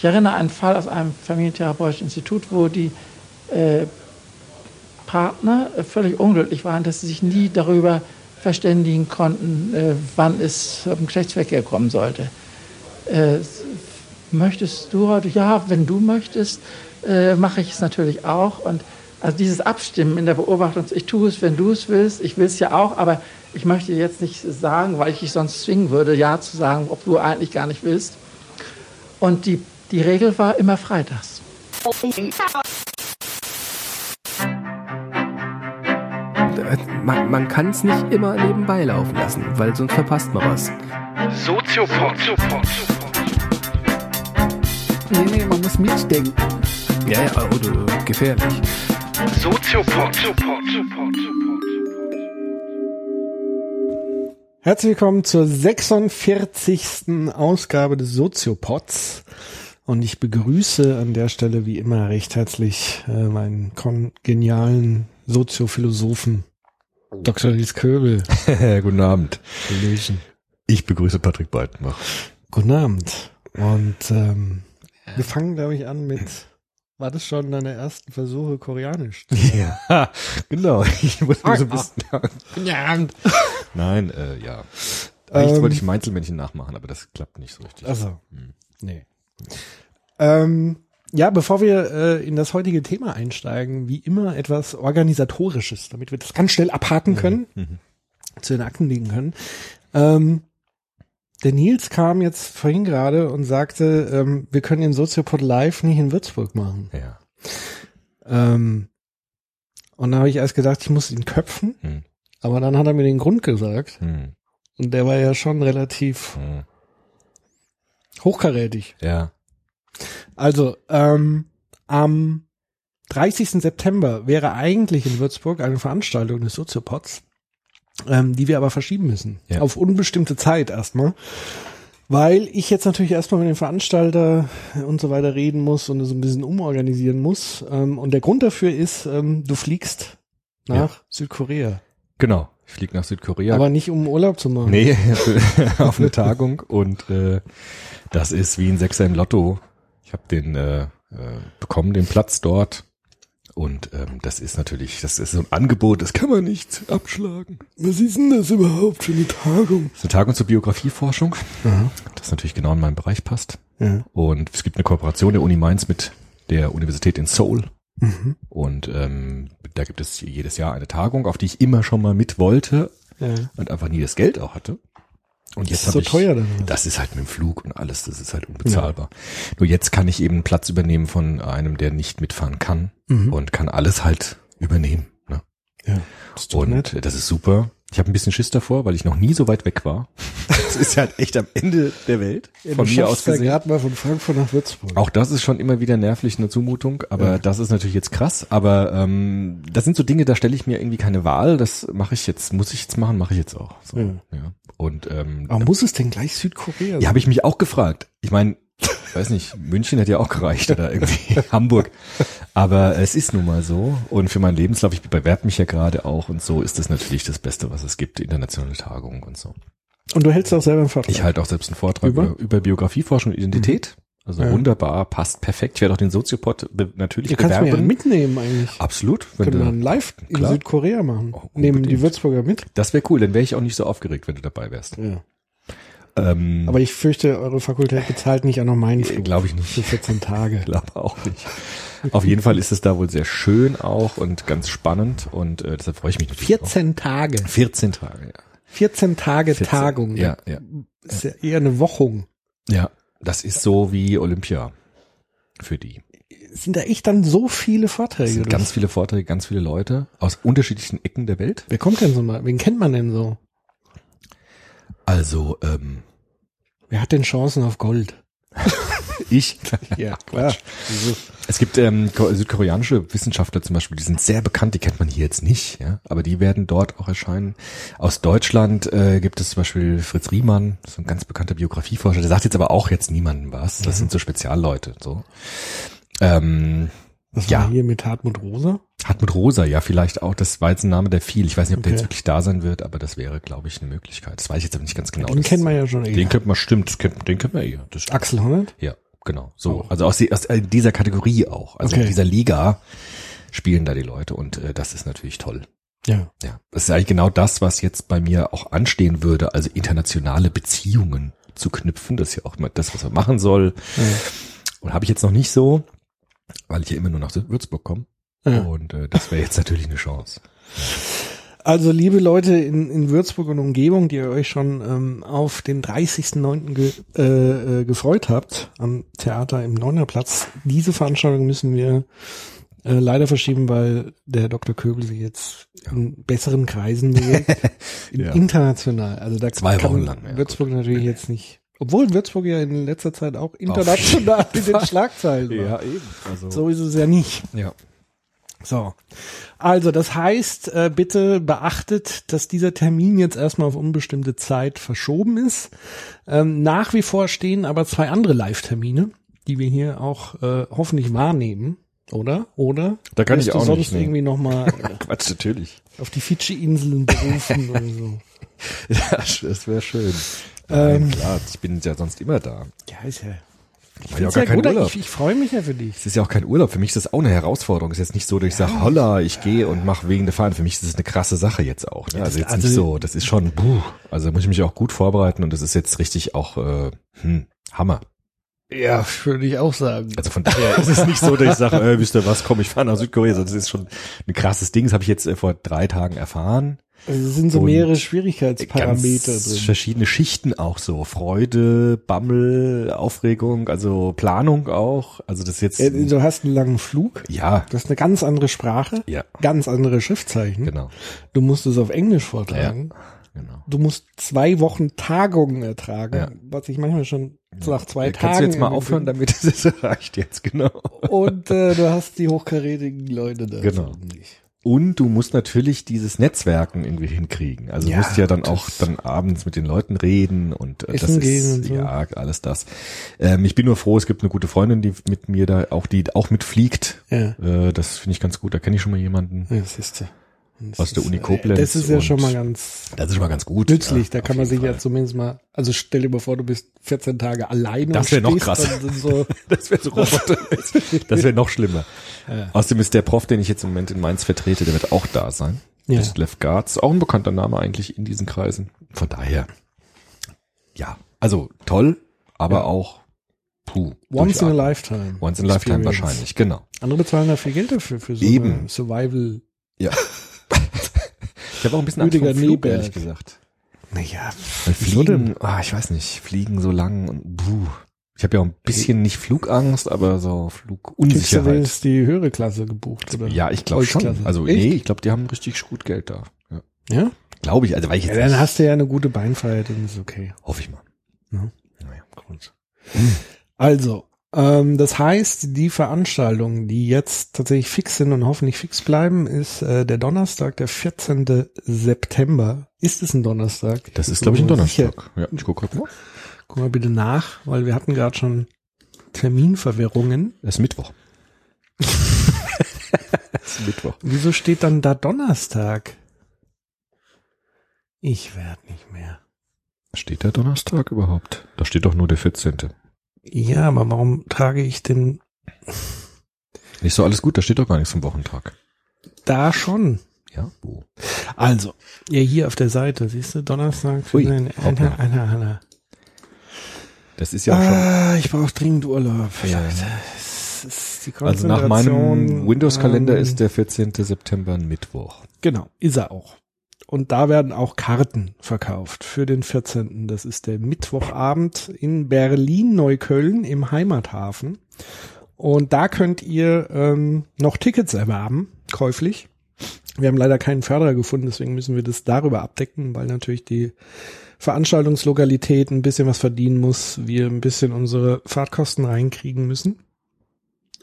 Ich erinnere einen Fall aus einem familientherapeutischen Institut, wo die äh, Partner völlig unglücklich waren, dass sie sich nie darüber verständigen konnten, äh, wann es zum Geschlechtsverkehr kommen sollte. Äh, möchtest du heute? Ja, wenn du möchtest, äh, mache ich es natürlich auch. Und also dieses Abstimmen in der Beobachtung, ich tue es, wenn du es willst, ich will es ja auch, aber ich möchte jetzt nicht sagen, weil ich dich sonst zwingen würde, ja zu sagen, ob du eigentlich gar nicht willst. Und die, die Regel war immer freitags. Man, man kann es nicht immer nebenbei laufen lassen, weil sonst verpasst man was. Soziopod. Nee, nee, man muss mitdenken. Ja, ja, oder gefährlich. Soziopod. Herzlich willkommen zur 46. Ausgabe des Soziopods. Und ich begrüße an der Stelle wie immer recht herzlich äh, meinen genialen Soziophilosophen Dr. Ries Köbel. Guten Abend. Hallöchen. Ich begrüße Patrick Breitenbach. Guten Abend. Und ähm, wir fangen, glaube ich, an mit, war das schon deine ersten Versuche Koreanisch? Ja, genau. Ich muss mir so ein bisschen... Guten Abend. Nein, äh, ja. Eigentlich Ähm, wollte ich Meinzelmännchen nachmachen, aber das klappt nicht so richtig. Also, Hm. nee. Ähm, ja, bevor wir äh, in das heutige Thema einsteigen, wie immer etwas Organisatorisches, damit wir das ganz schnell abhaken können, Mhm. zu den Akten legen können. Ähm, der Nils kam jetzt vorhin gerade und sagte, ähm, wir können den Soziopod live nicht in Würzburg machen. Ja. Ähm, und da habe ich erst gedacht, ich muss ihn köpfen, Hm. aber dann hat er mir den Grund gesagt Hm. und der war ja schon relativ Hm. Hochkarätig. Ja. Also, ähm, am 30. September wäre eigentlich in Würzburg eine Veranstaltung des Soziopods, ähm, die wir aber verschieben müssen. Ja. Auf unbestimmte Zeit erstmal. Weil ich jetzt natürlich erstmal mit dem Veranstalter und so weiter reden muss und so ein bisschen umorganisieren muss. Ähm, und der Grund dafür ist, ähm, du fliegst nach Südkorea. Genau. Ich fliege nach Südkorea. Aber nicht um Urlaub zu machen. nee, auf eine Tagung und äh, das ist wie ein Sechser im Lotto. Ich habe den äh, äh, bekommen, den Platz dort. Und ähm, das ist natürlich, das ist so ein Angebot, das kann man nicht abschlagen. Was ist denn das überhaupt für eine Tagung? Das ist eine Tagung zur Biografieforschung, das natürlich genau in meinen Bereich passt. Ja. Und es gibt eine Kooperation der Uni Mainz mit der Universität in Seoul. Mhm. Und ähm, da gibt es jedes Jahr eine Tagung, auf die ich immer schon mal mit wollte Ja. und einfach nie das Geld auch hatte. Und jetzt ist habe so ich, teuer dann. das ist halt mit dem Flug und alles, das ist halt unbezahlbar. Nur jetzt kann ich eben Platz übernehmen von einem, der nicht mitfahren kann Mhm. und kann alles halt übernehmen. Ne? Ja. Das ist Und nett. das ist super. Ich habe ein bisschen Schiss davor, weil ich noch nie so weit weg war. Das ist halt echt am Ende der Welt. Ja, von mir aus gesehen. gerade mal von Frankfurt nach Würzburg. Auch das ist schon immer wieder nervlich eine Zumutung, aber Ja. das ist natürlich jetzt krass. Aber ähm, das sind so Dinge, da stelle ich mir irgendwie keine Wahl. Das mache ich jetzt, muss ich jetzt machen, mache ich jetzt auch. So, Ja. ja. Und ähm, Warum muss es denn gleich Südkorea sein? ja, habe ich mich auch gefragt. Ich meine, weiß nicht, München hätte ja auch gereicht oder irgendwie Hamburg. Aber es ist nun mal so. Und für meinen Lebenslauf, ich bewerbe mich ja gerade auch und so ist das natürlich das Beste, was es gibt, internationale Tagungen und so. Und du hältst auch selber einen Vortrag. Ich halte auch selbst einen Vortrag Über? über, Biografieforschung und Identität. Also Ja. wunderbar, passt perfekt. Ich werde auch den Soziopod be natürlich du kannst mir ja bewerben. mitnehmen eigentlich. Absolut. Wenn Können wir einen live in Klar. Südkorea machen. Oh, Nehmen die. Würzburger mit. das wäre cool, dann wäre ich auch nicht so aufgeregt, wenn du dabei wärst. Ja. Ähm, Aber ich fürchte, eure Fakultät bezahlt nicht auch noch meinen Flug. glaube ich nicht. Für 14 Tage. glaube auch nicht. Auf jeden Fall ist es da wohl sehr schön auch und ganz spannend und äh, deshalb freue ich mich natürlich. 14 Tage. Auch. 14 Tage, ja. 14 Tage 14, Tagung. Ja, ja. Ist ja eher eine Wochung. Ja, das ist so wie Olympia für die. Sind da echt dann so viele Vorträge? sind ganz viele Vorträge, ganz viele Leute aus unterschiedlichen Ecken der Welt. Wer kommt denn so mal? Wen kennt man denn so? Also, ähm, Wer hat denn Chancen auf Gold? ich. Ja, klar. Es gibt ähm, ko- südkoreanische Wissenschaftler zum Beispiel, die sind sehr bekannt, die kennt man hier jetzt nicht, ja, aber die werden dort auch erscheinen. Aus Deutschland äh, gibt es zum Beispiel Fritz Riemann, so ein ganz bekannter Biografieforscher, der sagt jetzt aber auch jetzt niemandem was. Das sind so Spezialleute. So. Ähm, Was Ja. war hier mit Hartmut Rosa? Hartmut Rosa, ja, vielleicht auch. Das war jetzt ein Name, der viel. Ich weiß nicht, ob der Okay. jetzt wirklich da sein wird, aber das wäre, glaube ich, eine Möglichkeit. Das weiß ich jetzt aber nicht ganz genau. Den Das- kennt man ja schon eher. Den kennt man, stimmt, kennt, den kennt man stimmt. Axel Honneth? Ja. genau. So, Auch. also aus, aus äh, dieser Kategorie auch. Also Okay. in dieser Liga spielen da die Leute und äh, das ist natürlich toll. Ja. Ja, das ist eigentlich genau das, was jetzt bei mir auch anstehen würde, also internationale Beziehungen zu knüpfen. Das ist ja auch immer das, was man machen soll. Und habe ich jetzt noch nicht so, weil ich ja immer nur nach Würzburg komme. Ja. Und äh, das wäre jetzt natürlich eine Chance. Also liebe Leute in, in Würzburg und Umgebung, die ihr euch schon ähm, auf den 30.09. Ge, äh, äh, gefreut habt am Theater im Neunerplatz, diese Veranstaltung müssen wir äh, leider verschieben, weil der Dr. Köbel sich jetzt in besseren Kreisen bewegt, in, Ja. international. Also da Zwei kann Wochen lang, ja, Würzburg natürlich jetzt nicht, obwohl Würzburg ja in letzter Zeit auch international in den Schlagzeilen war. eben. Also, So ist es ja nicht. ja. So. Also, das heißt, äh, bitte beachtet, dass dieser Termin jetzt erstmal auf unbestimmte Zeit verschoben ist. Ähm, nach wie vor stehen aber zwei andere Live-Termine, die wir hier auch äh, hoffentlich wahrnehmen. Oder? Oder? Da kann ich du auch sonst nicht, nee. irgendwie nochmal Quatsch, natürlich. auf die Fidschi-Inseln berufen oder so. Ja, das wäre schön. Ähm, Nein, klar, ich bin ja sonst immer da. Ja, ist ja. Ich, ja gar ja Urlaub. ich, ich freue mich ja für dich. Es ist ja auch kein Urlaub. Für mich ist das auch eine Herausforderung. Es ist jetzt nicht so, dass ich sage, holla, ich gehe und mache wegen der Fahren. Für mich ist das eine krasse Sache jetzt auch. Ne? Also jetzt also- nicht so. Das ist schon, puh. Also da muss ich mich auch gut vorbereiten und das ist jetzt richtig auch äh, hm, Hammer. Ja, würde ich auch sagen. Also von daher ist es nicht so, dass ich sage, äh, wisst ihr was, komm, ich fahre nach Südkorea. sondern Das ist schon ein krasses Ding. Das habe ich jetzt äh, vor drei Tagen erfahren. Also es sind so mehrere Schwierigkeitsparameter drin. verschiedene Schichten auch so. Freude, Bammel, Aufregung, also Planung auch. Also das jetzt, Äh, Du hast einen langen Flug. ja, Das ist eine ganz andere Sprache, ja, ganz andere Schriftzeichen. genau, Du musst es auf Englisch vortragen. genau. Du musst zwei Wochen Tagungen ertragen, Ja. was ich manchmal schon nach zwei Ja, Tagen. Kannst du jetzt mal aufhören, bin. damit es reicht jetzt, genau. Und äh, du hast die hochkarätigen Leute da. Genau. dich. Und du musst natürlich dieses Netzwerken irgendwie hinkriegen. Also Ja, du musst ja dann auch dann abends mit den Leuten reden und äh, das Essen ist so. ja alles das. Ähm, ich bin nur froh, es gibt eine gute Freundin, die mit mir da auch die auch mitfliegt. Ja. Äh, das finde ich ganz gut. Da kenne ich schon mal jemanden. Ja, das ist ja. Das Aus der ist, Uni äh, Koblenz Das ist ja schon mal ganz Das ist schon mal ganz gut. nützlich. Ja, da kann man sich ja Fall. zumindest mal, also stell dir mal vor, du bist 14 Tage alleine Das und wär noch krasser. so, Das wäre so Roboter. Das wäre noch schlimmer. Ja. Außerdem ist der Prof, den ich jetzt im Moment in Mainz vertrete, der wird auch da sein. Ja. Das ist Lev Garz, auch ein bekannter Name eigentlich in diesen Kreisen. Von daher, ja, also toll, aber Ja. auch puh. once in a lifetime. Once in a lifetime wahrscheinlich, genau. Andere bezahlen da viel Geld dafür, für so Eben. Survival. Ja. ich habe auch ein bisschen Angst vor Flug, ehrlich gesagt. Naja, Weil Fliegen, ah, ich weiß nicht, Fliegen so lang und puh. Ich habe ja auch ein bisschen nicht Flugangst, aber so kriegst du Flugunsicherheit. wenigstens die höhere Klasse gebucht, oder? Ja, ich glaube schon. Also Echt? nee, ich glaube, die haben richtig gut Geld da. Ja. Ja? Glaube ich, also weil ich ja? jetzt Dann nicht, hast du ja eine gute Beinfreiheit und ist okay. hoffe ich mal. Ja. Naja. Gut. Also, ähm, das heißt, die Veranstaltungen, die jetzt tatsächlich fix sind und hoffentlich fix bleiben, ist äh, der Donnerstag, der 14. September. Ist es ein Donnerstag? Das ist, glaube ich, ein. Donnerstag. Ja, ich gucke mal. Guck mal bitte nach, weil wir hatten gerade schon Terminverwirrungen. Es ist Mittwoch. es ist Mittwoch. Wieso steht dann da Donnerstag? Ich werd nicht mehr. Steht der Donnerstag überhaupt? Da steht doch nur der 14. Ja, aber warum trage ich denn Nicht so alles gut, da steht doch gar nichts vom Wochentag. da schon? Ja, wo? Also, ja, hier auf der Seite, siehst du, Donnerstag. Ui, hoppla. einer, einer, einer. Das ist ja auch schon. Ah, ich brauche dringend Urlaub. Ja. Das ist die Also nach meinem Windows-Kalender ähm, ist der 14. September ein Mittwoch. Genau, ist er auch. Und da werden auch Karten verkauft für den 14. Das ist der Mittwochabend in Berlin-Neukölln im Heimathafen. Und da könnt ihr ähm, noch Tickets erwerben, käuflich. Wir haben leider keinen Förderer gefunden, deswegen müssen wir das darüber abdecken, weil natürlich die Veranstaltungslokalität ein bisschen was verdienen muss, wir ein bisschen unsere Fahrtkosten reinkriegen müssen.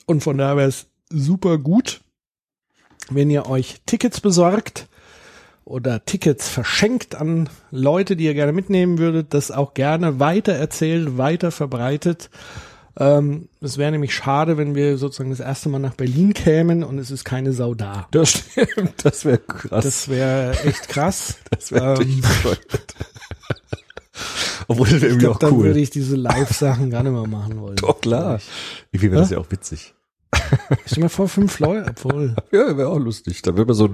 Und von daher wäre es super gut, wenn ihr euch Tickets besorgt oder Tickets verschenkt an Leute, die ihr gerne mitnehmen würdet, das auch gerne weiter erzählt, weiter verbreitet. Ähm, es wäre nämlich schade, wenn wir sozusagen das erste Mal nach Berlin kämen und es ist keine Sau da. Das stimmt, das wäre krass. Das wäre echt krass. Das wäre ähm. Obwohl das Ich irgendwie glaube, auch dann cool. würde ich diese Live-Sachen gar nicht mehr machen wollen. Doch, klar. Irgendwie wäre das ja auch witzig. Stell dir mal vor, fünf Leute, obwohl. Ja, wäre auch lustig. Da würde man so,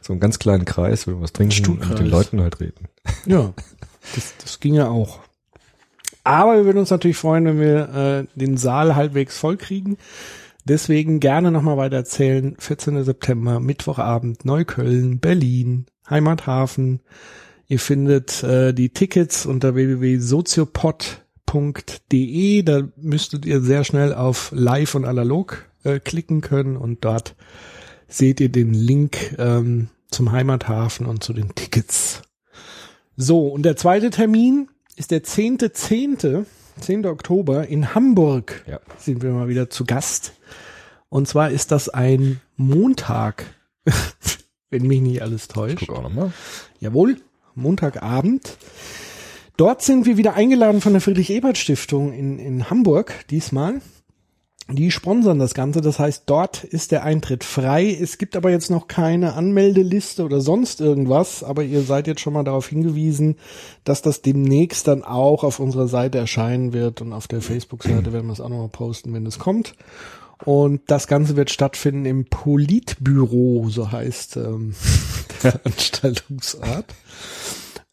so einen ganz kleinen Kreis, würde man was trinken und mit den Leuten halt reden. Ja, das, das ging ja auch. Aber wir würden uns natürlich freuen, wenn wir äh, den Saal halbwegs voll kriegen. Deswegen gerne nochmal weiter erzählen. 14. September, Mittwochabend, Neukölln, Berlin, Heimathafen. Ihr findet äh, die Tickets unter www.soziopod.de. Da müsstet ihr sehr schnell auf Live und Analog äh, klicken können und dort seht ihr den Link ähm, zum Heimathafen und zu den Tickets. So, und der zweite Termin ist der 10.10., 10. Oktober in Hamburg. Ja. Sind wir mal wieder zu Gast. Und zwar ist das ein Montag, wenn mich nicht alles täuscht. Guck auch nochmal. Jawohl, Montagabend. Dort sind wir wieder eingeladen von der Friedrich-Ebert-Stiftung in, in Hamburg diesmal. Die sponsern das Ganze, das heißt, dort ist der Eintritt frei. Es gibt aber jetzt noch keine Anmeldeliste oder sonst irgendwas, aber ihr seid jetzt schon mal darauf hingewiesen, dass das demnächst dann auch auf unserer Seite erscheinen wird und auf der Facebook-Seite werden wir es auch nochmal posten, wenn es kommt. Und das Ganze wird stattfinden im Politbüro, so heißt ähm, der Veranstaltungsort.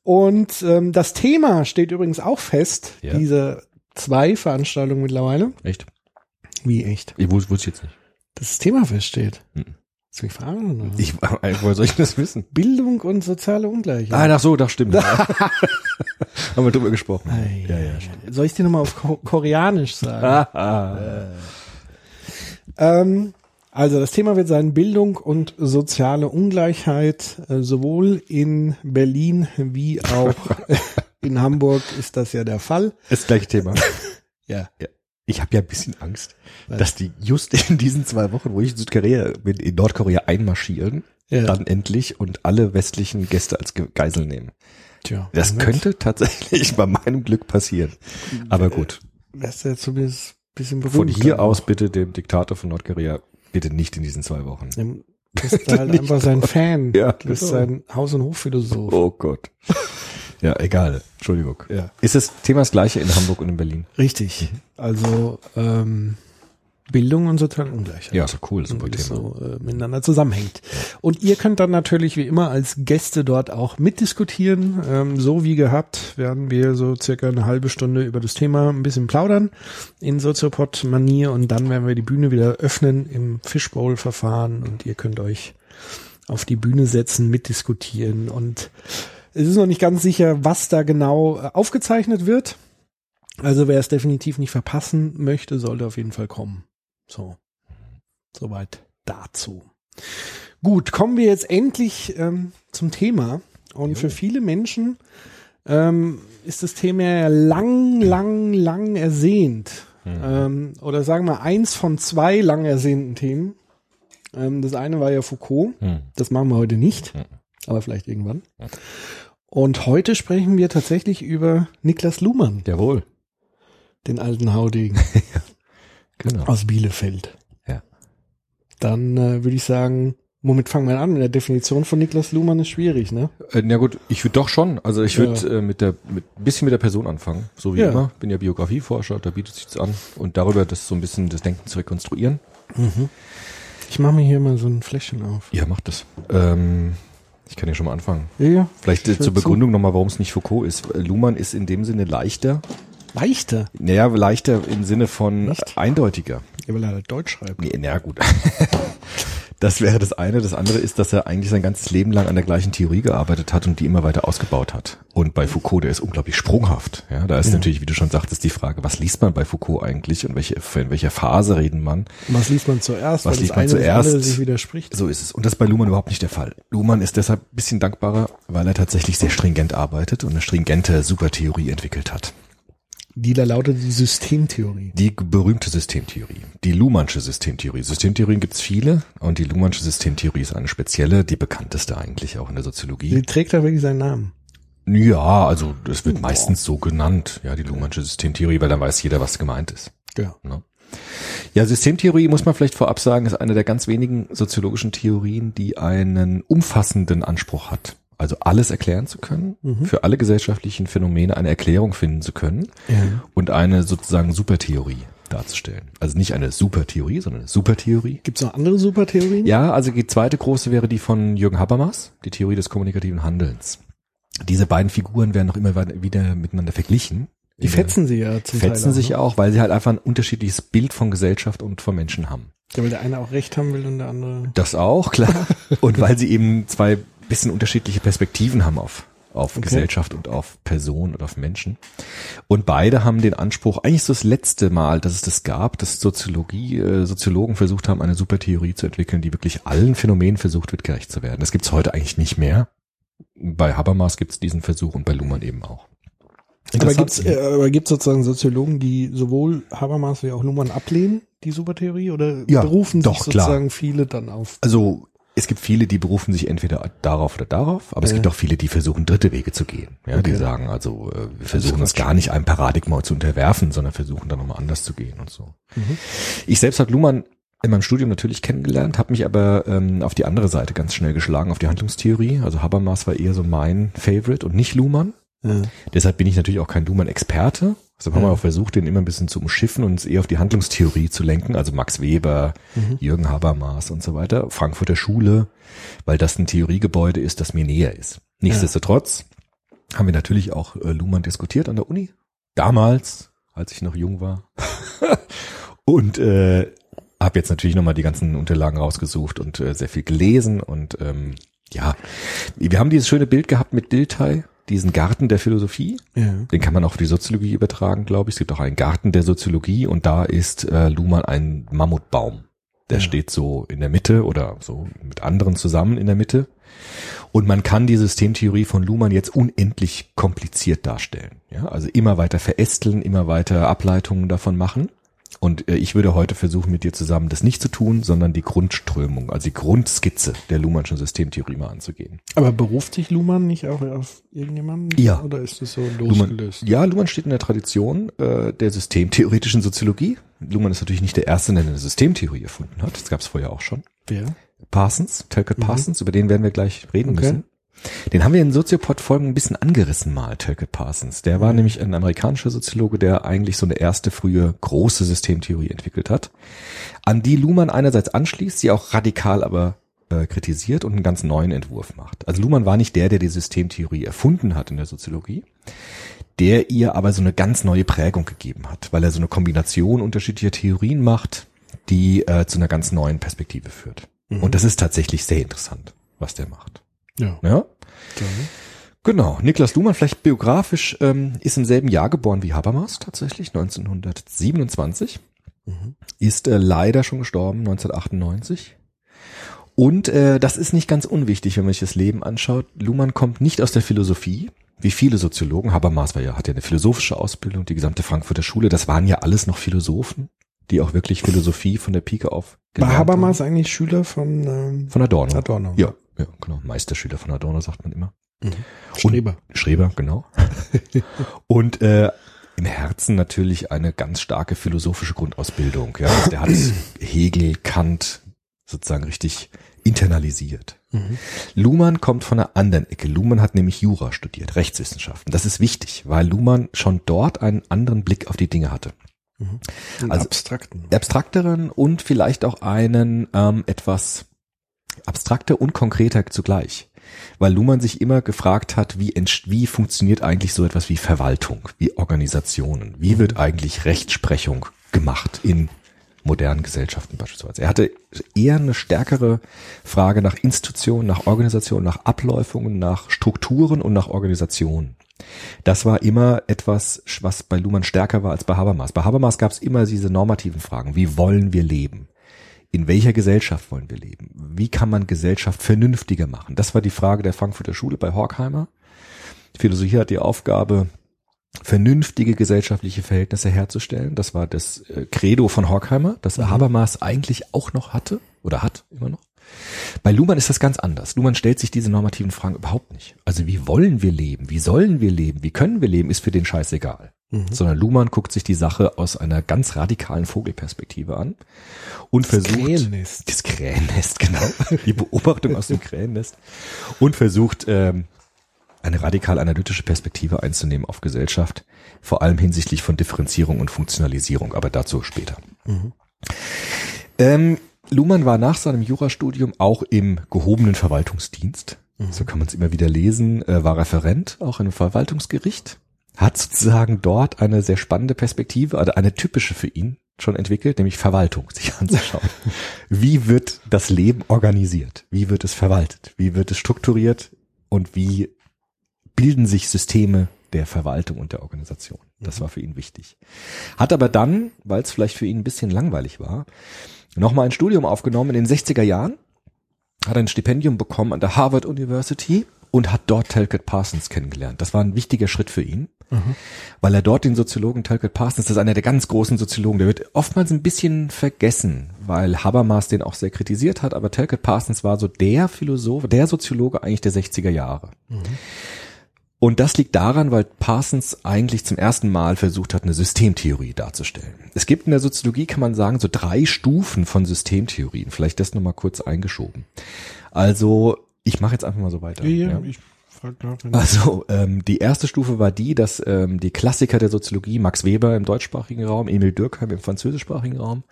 Und ähm, das Thema steht übrigens auch fest, Ja. diese zwei Veranstaltungen mittlerweile. Echt? Wie echt? Ich wusste, wusste jetzt nicht. Dass das Thema feststeht. Mhm. Mich fragen? Oder? Ich, woher soll ich das wissen? Bildung und soziale Ungleichheit. Ah, ach so, das stimmt. Haben wir drüber gesprochen. Ei, ja, ja. Soll ich dir nochmal auf Ko Koreanisch sagen? Ah, ah. Ähm, also das Thema wird sein Bildung und soziale Ungleichheit. Äh, sowohl in Berlin wie auch in Hamburg ist das ja der Fall. Ist das gleiche Thema. Ja. Ja. Ich habe ja ein bisschen Angst, Was? dass die just in diesen zwei Wochen, wo ich in Südkorea bin, in Nordkorea einmarschieren, Ja. dann endlich und alle westlichen Gäste als Ge- Geisel nehmen. Tja, Das dann könnte tatsächlich bei meinem Glück passieren. Aber gut, Wärst du jetzt zumindest ein bisschen von hier aus bitte dem Diktator von Nordkorea bitte nicht in diesen zwei Wochen. Du bist halt einfach sein Fan. Ja, du bist sein Haus- und Hofphilosoph. Oh Gott. Ja, egal. Entschuldigung. Ja. Ist das Thema das gleiche in Hamburg und in Berlin? Richtig. Also ähm, Bildung und soziale Ungleichheit. Ja, so cool, super Thema. so äh, miteinander zusammenhängt. Und ihr könnt dann natürlich wie immer als Gäste dort auch mitdiskutieren. Ähm, so wie gehabt werden wir so circa eine halbe Stunde über das Thema ein bisschen plaudern in Soziopod-Manier und dann werden wir die Bühne wieder öffnen im Fishbowl-Verfahren und ihr könnt euch auf die Bühne setzen, mitdiskutieren und es ist noch nicht ganz sicher, was da genau äh, aufgezeichnet wird. Also wer es definitiv nicht verpassen möchte, sollte auf jeden Fall kommen. So, soweit dazu. Gut, kommen wir jetzt endlich ähm, zum Thema. Und für viele Menschen ähm, ist das Thema ja lang, lang, lang ersehnt. Ähm, oder sagen wir eins von zwei lang ersehnten Themen. Ähm, das eine war ja Foucault. Hm. Das machen wir heute nicht, Mhm. aber vielleicht irgendwann. Und heute sprechen wir tatsächlich über Niklas Luhmann, Jawohl. den alten Haudegen Genau. aus Bielefeld. Ja. Dann äh, würde ich sagen, womit fangen wir an? Mit der Definition von Niklas Luhmann ist schwierig, ne? Äh, na gut, ich würde doch schon. Also ich würde Ja. äh, mit der mit ein bisschen mit der Person anfangen, so wie Ja. immer. Bin ja Biografieforscher, da bietet sich's an und darüber das so ein bisschen das Denken zu rekonstruieren. Ich mache mir hier mal so ein Fläschchen auf. Ja, macht das. Ähm, ich kann ja schon mal anfangen. Ja, Vielleicht äh, zur zu. Begründung nochmal, warum es nicht Foucault ist. Luhmann ist in dem Sinne leichter. Leichter. Naja, leichter im Sinne von Nicht? eindeutiger. Ja, weil er halt Deutsch schreibt. Nee, na gut. Das wäre das eine. Das andere ist, dass er eigentlich sein ganzes Leben lang an der gleichen Theorie gearbeitet hat und die immer weiter ausgebaut hat. Und bei Foucault, der ist unglaublich sprunghaft. Ja, da ist natürlich, wie du schon sagtest, die Frage, was liest man bei Foucault eigentlich und welche, in welcher Phase reden man? Was liest man zuerst? Was liest man zuerst? Sich widerspricht. So ist es. Und das ist bei Luhmann überhaupt nicht der Fall. Luhmann ist deshalb ein bisschen dankbarer, weil er tatsächlich sehr stringent arbeitet und eine stringente Supertheorie entwickelt hat. Die da lautet die Systemtheorie. Die berühmte Systemtheorie, die Luhmannsche Systemtheorie. Systemtheorien gibt's viele und die Luhmannsche Systemtheorie ist eine spezielle, die bekannteste eigentlich auch in der Soziologie. Die trägt da wirklich seinen Namen. Ja, also das wird meistens so genannt, ja, die Luhmannsche Systemtheorie, weil dann weiß jeder, was gemeint ist. Ja. Ne? Ja, Systemtheorie muss man vielleicht vorab sagen, ist eine der ganz wenigen soziologischen Theorien, die einen umfassenden Anspruch hat. Also alles erklären zu können, für alle gesellschaftlichen Phänomene eine Erklärung finden zu können Ja. und eine sozusagen Supertheorie darzustellen. Also nicht eine Supertheorie, sondern eine Supertheorie. Gibt es noch andere Supertheorien? Ja, also die zweite große wäre die von Jürgen Habermas, die Theorie des kommunikativen Handelns. Diese beiden Figuren werden noch immer wieder miteinander verglichen. Die fetzen sie ja zum fetzen Teil sich ne? auch, weil sie halt einfach ein unterschiedliches Bild von Gesellschaft und von Menschen haben. Ja, weil der eine auch recht haben will und der andere. Das auch, klar. Und weil sie eben zwei bisschen unterschiedliche Perspektiven haben auf, auf Okay. Gesellschaft und auf Personen und auf Menschen. Und beide haben den Anspruch, eigentlich so das letzte Mal, dass es das gab, dass Soziologie, äh, Soziologen versucht haben, eine Supertheorie zu entwickeln, die wirklich allen Phänomenen versucht wird, gerecht zu werden. Das gibt's heute eigentlich nicht mehr. Bei Habermas gibt's diesen Versuch und bei Luhmann eben auch. Aber gibt's, äh, aber gibt's sozusagen Soziologen, die sowohl Habermas wie auch Luhmann ablehnen, die Supertheorie, oder Ja, berufen doch, sich klar. sozusagen viele dann auf? Also es gibt viele, die berufen sich entweder darauf oder darauf, aber es Ja. gibt auch viele, die versuchen, dritte Wege zu gehen. Ja, die Okay. sagen, also äh, wir versuchen uns gar nicht einem Paradigma zu unterwerfen, sondern versuchen dann nochmal anders zu gehen und so. Mhm. Ich selbst habe Luhmann in meinem Studium natürlich kennengelernt, habe mich aber ähm, auf die andere Seite ganz schnell geschlagen, auf die Handlungstheorie. Also Habermas war eher so mein Favorite und nicht Luhmann. Ja. Deshalb bin ich natürlich auch kein Luhmann-Experte. Also haben wir Ja. auch versucht, den immer ein bisschen zu umschiffen und uns eher auf die Handlungstheorie zu lenken. Also Max Weber, Mhm. Jürgen Habermas und so weiter. Frankfurter Schule, weil das ein Theoriegebäude ist, das mir näher ist. Nichtsdestotrotz haben wir natürlich auch äh, Luhmann diskutiert an der Uni. Damals, als ich noch jung war. und äh, habe jetzt natürlich nochmal die ganzen Unterlagen rausgesucht und äh, sehr viel gelesen. Und ähm, ja, wir haben dieses schöne Bild gehabt mit Dilthey, diesen Garten der Philosophie. Ja. Den kann man auch auf die Soziologie übertragen, glaube ich. Es gibt auch einen Garten der Soziologie und da ist äh, Luhmann ein Mammutbaum. Der Ja. steht so in der Mitte oder so mit anderen zusammen in der Mitte. Und man kann die Systemtheorie von Luhmann jetzt unendlich kompliziert darstellen. Ja, also immer weiter verästeln, immer weiter Ableitungen davon machen. Und äh, ich würde heute versuchen, mit dir zusammen das nicht zu tun, sondern die Grundströmung, also die Grundskizze der Luhmannschen Systemtheorie mal anzugehen. Aber beruft sich Luhmann nicht auch auf irgendjemanden? Ja. Oder ist es so Luhmann, losgelöst? ja, Luhmann steht in der Tradition äh, der systemtheoretischen Soziologie. Luhmann ist natürlich nicht der Erste, der eine Systemtheorie erfunden hat. Das gab es vorher auch schon. Wer? Parsons, Talcott Parsons, über den werden wir gleich reden Okay. müssen. Den haben wir in Soziopod-Folgen ein bisschen angerissen mal, Talcott Parsons. Der war nämlich ein amerikanischer Soziologe, der eigentlich so eine erste frühe große Systemtheorie entwickelt hat, an die Luhmann einerseits anschließt, sie auch radikal aber äh, kritisiert und einen ganz neuen Entwurf macht. Also Luhmann war nicht der, der die Systemtheorie erfunden hat in der Soziologie, der ihr aber so eine ganz neue Prägung gegeben hat, weil er so eine Kombination unterschiedlicher Theorien macht, die äh, zu einer ganz neuen Perspektive führt. Und das ist tatsächlich sehr interessant, was der macht. Ja. Ja? Dann. Genau. Niklas Luhmann, vielleicht biografisch, ähm, ist im selben Jahr geboren wie Habermas tatsächlich, 1927. Ist äh, leider schon gestorben, 1998. Und äh, das ist nicht ganz unwichtig, wenn man sich das Leben anschaut. Luhmann kommt nicht aus der Philosophie, wie viele Soziologen. Habermas war ja, hat ja eine philosophische Ausbildung, die gesamte Frankfurter Schule. Das waren ja alles noch Philosophen, die auch wirklich Philosophie von der Pike auf War Habermas eigentlich Schüler von, ähm, Von Adorno. Adorno. Ja, ja, genau. Meisterschüler von Adorno sagt man immer. Streber? Und, Streber, genau. und äh, im Herzen natürlich eine ganz starke philosophische Grundausbildung. Ja. Also Der hat Hegel, Kant sozusagen richtig internalisiert. Mhm. Luhmann kommt von einer anderen Ecke. Luhmann hat nämlich Jura studiert, Rechtswissenschaften. Das ist wichtig, weil Luhmann schon dort einen anderen Blick auf die Dinge hatte Einen Also- abstrakten. abstrakteren und vielleicht auch einen ähm, etwas abstrakter und konkreter zugleich. Weil Luhmann sich immer gefragt hat, wie, wie funktioniert eigentlich so etwas wie Verwaltung, wie Organisationen, wie wird eigentlich Rechtsprechung gemacht in modernen Gesellschaften beispielsweise. Er hatte eher eine stärkere Frage nach Institutionen, nach Organisationen, nach Abläufungen, nach Strukturen und nach Organisationen. Das war immer etwas, was bei Luhmann stärker war als bei Habermas. Bei Habermas gab es immer diese normativen Fragen. Wie wollen wir leben? In welcher Gesellschaft wollen wir leben? Wie kann man Gesellschaft vernünftiger machen? Das war die Frage der Frankfurter Schule bei Horkheimer. Philosophie hat die Aufgabe, vernünftige gesellschaftliche Verhältnisse herzustellen. Das war das äh, Credo von Horkheimer, das Habermas eigentlich auch noch hatte oder hat immer noch. Bei Luhmann ist das ganz anders. Luhmann stellt sich diese normativen Fragen überhaupt nicht. Also wie wollen wir leben? Wie sollen wir leben? Wie können wir leben? Ist für den Scheiß egal. Sondern Luhmann guckt sich die Sache aus einer ganz radikalen Vogelperspektive an und versucht Krähennest. das Krähennest, genau, die Beobachtung aus dem Krähennest und versucht ähm, eine radikal analytische Perspektive einzunehmen auf Gesellschaft, vor allem hinsichtlich von Differenzierung und Funktionalisierung, aber dazu später. Ähm, Luhmann war nach seinem Jurastudium auch im gehobenen Verwaltungsdienst. So kann man es immer wieder lesen, äh, war Referent auch in einem Verwaltungsgericht, hat sozusagen dort eine sehr spannende Perspektive, also eine typische für ihn schon entwickelt, nämlich Verwaltung, sich anzuschauen. Wie wird das Leben organisiert? Wie wird es verwaltet? Wie wird es strukturiert? Und wie bilden sich Systeme der Verwaltung und der Organisation? Das war für ihn wichtig. Hat aber dann, weil es vielleicht für ihn ein bisschen langweilig war, nochmal ein Studium aufgenommen in den 60er Jahren, hat ein Stipendium bekommen an der Harvard University und hat dort Talcott Parsons kennengelernt. Das war ein wichtiger Schritt für ihn, weil er dort den Soziologen Talcott Parsons, das ist einer der ganz großen Soziologen, der wird oftmals ein bisschen vergessen, weil Habermas den auch sehr kritisiert hat, aber Talcott Parsons war so der Philosoph, der Soziologe eigentlich der 60er Jahre. Und das liegt daran, weil Parsons eigentlich zum ersten Mal versucht hat, eine Systemtheorie darzustellen. Es gibt in der Soziologie, kann man sagen, so drei Stufen von Systemtheorien. Vielleicht das nochmal kurz eingeschoben. Also, ich mache jetzt einfach mal so weiter. Ja, ja. ich frag nach. Also ähm, die erste Stufe war die, dass ähm, die Klassiker der Soziologie, Max Weber im deutschsprachigen Raum, Emil Durkheim im französischsprachigen Raum,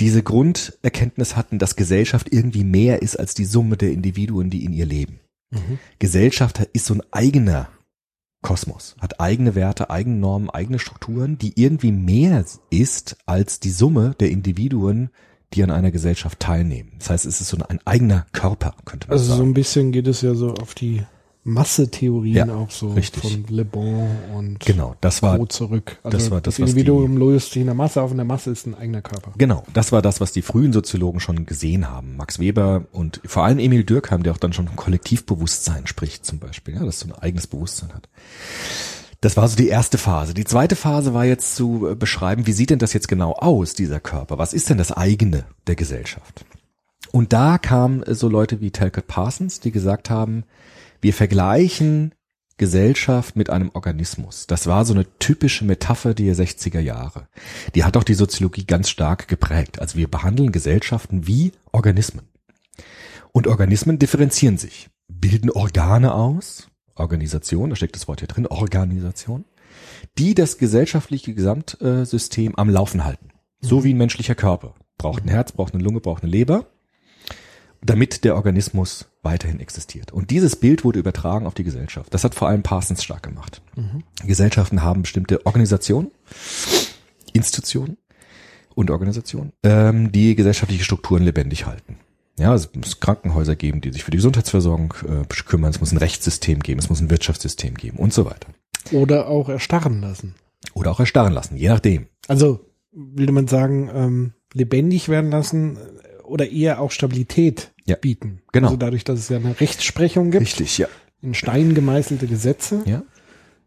diese Grunderkenntnis hatten, dass Gesellschaft irgendwie mehr ist als die Summe der Individuen, die in ihr leben. Gesellschaft ist so ein eigener Kosmos, hat eigene Werte, eigene Normen, eigene Strukturen, die irgendwie mehr ist als die Summe der Individuen, die an einer Gesellschaft teilnehmen. Das heißt, es ist so ein eigener Körper, könnte man Also sagen. so ein bisschen geht es ja so auf die Massetheorien Ja, auch so richtig. von Le Bon und Genau, das war Co. zurück. Also das war das, das Individuum löst sich in der Masse auf und der Masse ist ein eigener Körper. Genau, das war das, was die frühen Soziologen schon gesehen haben. Max Weber und vor allem Emil Durkheim, der auch dann schon vom Kollektivbewusstsein spricht zum Beispiel, ja, das so ein eigenes Bewusstsein hat. Das war so die erste Phase. Die zweite Phase war jetzt zu äh, beschreiben, wie sieht denn das jetzt genau aus, dieser Körper? Was ist denn das eigene der Gesellschaft? Und da kamen so Leute wie Talcott Parsons, die gesagt haben, wir vergleichen Gesellschaft mit einem Organismus. Das war so eine typische Metapher der 60er Jahre. Die hat auch die Soziologie ganz stark geprägt. Also wir behandeln Gesellschaften wie Organismen. Und Organismen differenzieren sich, bilden Organe aus, Organisation, da steckt das Wort hier drin, Organisation, die das gesellschaftliche Gesamtsystem am Laufen halten. So wie ein menschlicher Körper. Braucht ein Herz, braucht eine Lunge, braucht eine Leber, damit der Organismus weiterhin existiert. Und dieses Bild wurde übertragen auf die Gesellschaft. Das hat vor allem Parsons stark gemacht. Gesellschaften haben bestimmte Organisationen, Institutionen und Organisationen, ähm, die gesellschaftliche Strukturen lebendig halten. Ja, es muss Krankenhäuser geben, die sich für die Gesundheitsversorgung äh, kümmern. Es muss ein Rechtssystem geben, es muss ein Wirtschaftssystem geben und so weiter. Oder auch erstarren lassen. Oder auch erstarren lassen, je nachdem. Also würde man sagen, ähm, lebendig werden lassen oder eher auch Stabilität Ja. bieten. Genau. Also dadurch, dass es ja eine Rechtsprechung gibt, Richtig, ja. in Stein gemeißelte Gesetze, Ja,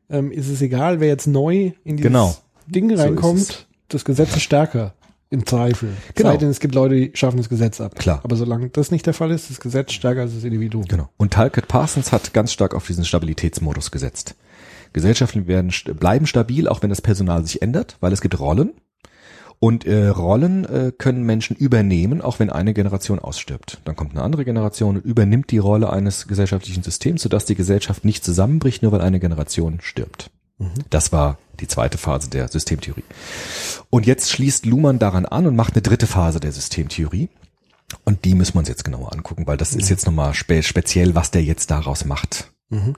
ähm, ist es egal, wer jetzt neu in dieses Genau. Ding So reinkommt, es. das Gesetz ist stärker. Im Zweifel. Genau. Sei denn, es gibt Leute, die schaffen das Gesetz ab. Klar. Aber solange das nicht der Fall ist, ist das Gesetz stärker als das Individuum. Genau. Und Talcott Parsons hat ganz stark auf diesen Stabilitätsmodus gesetzt. Gesellschaften werden bleiben stabil, auch wenn das Personal sich ändert, weil es gibt Rollen. Und äh, Rollen äh, können Menschen übernehmen, auch wenn eine Generation ausstirbt. Dann kommt eine andere Generation und übernimmt die Rolle eines gesellschaftlichen Systems, sodass die Gesellschaft nicht zusammenbricht, nur weil eine Generation stirbt. Das war die zweite Phase der Systemtheorie. Und jetzt schließt Luhmann daran an und macht eine dritte Phase der Systemtheorie. Und die müssen wir uns jetzt genauer angucken, weil das ist jetzt nochmal spe speziell, was der jetzt daraus macht.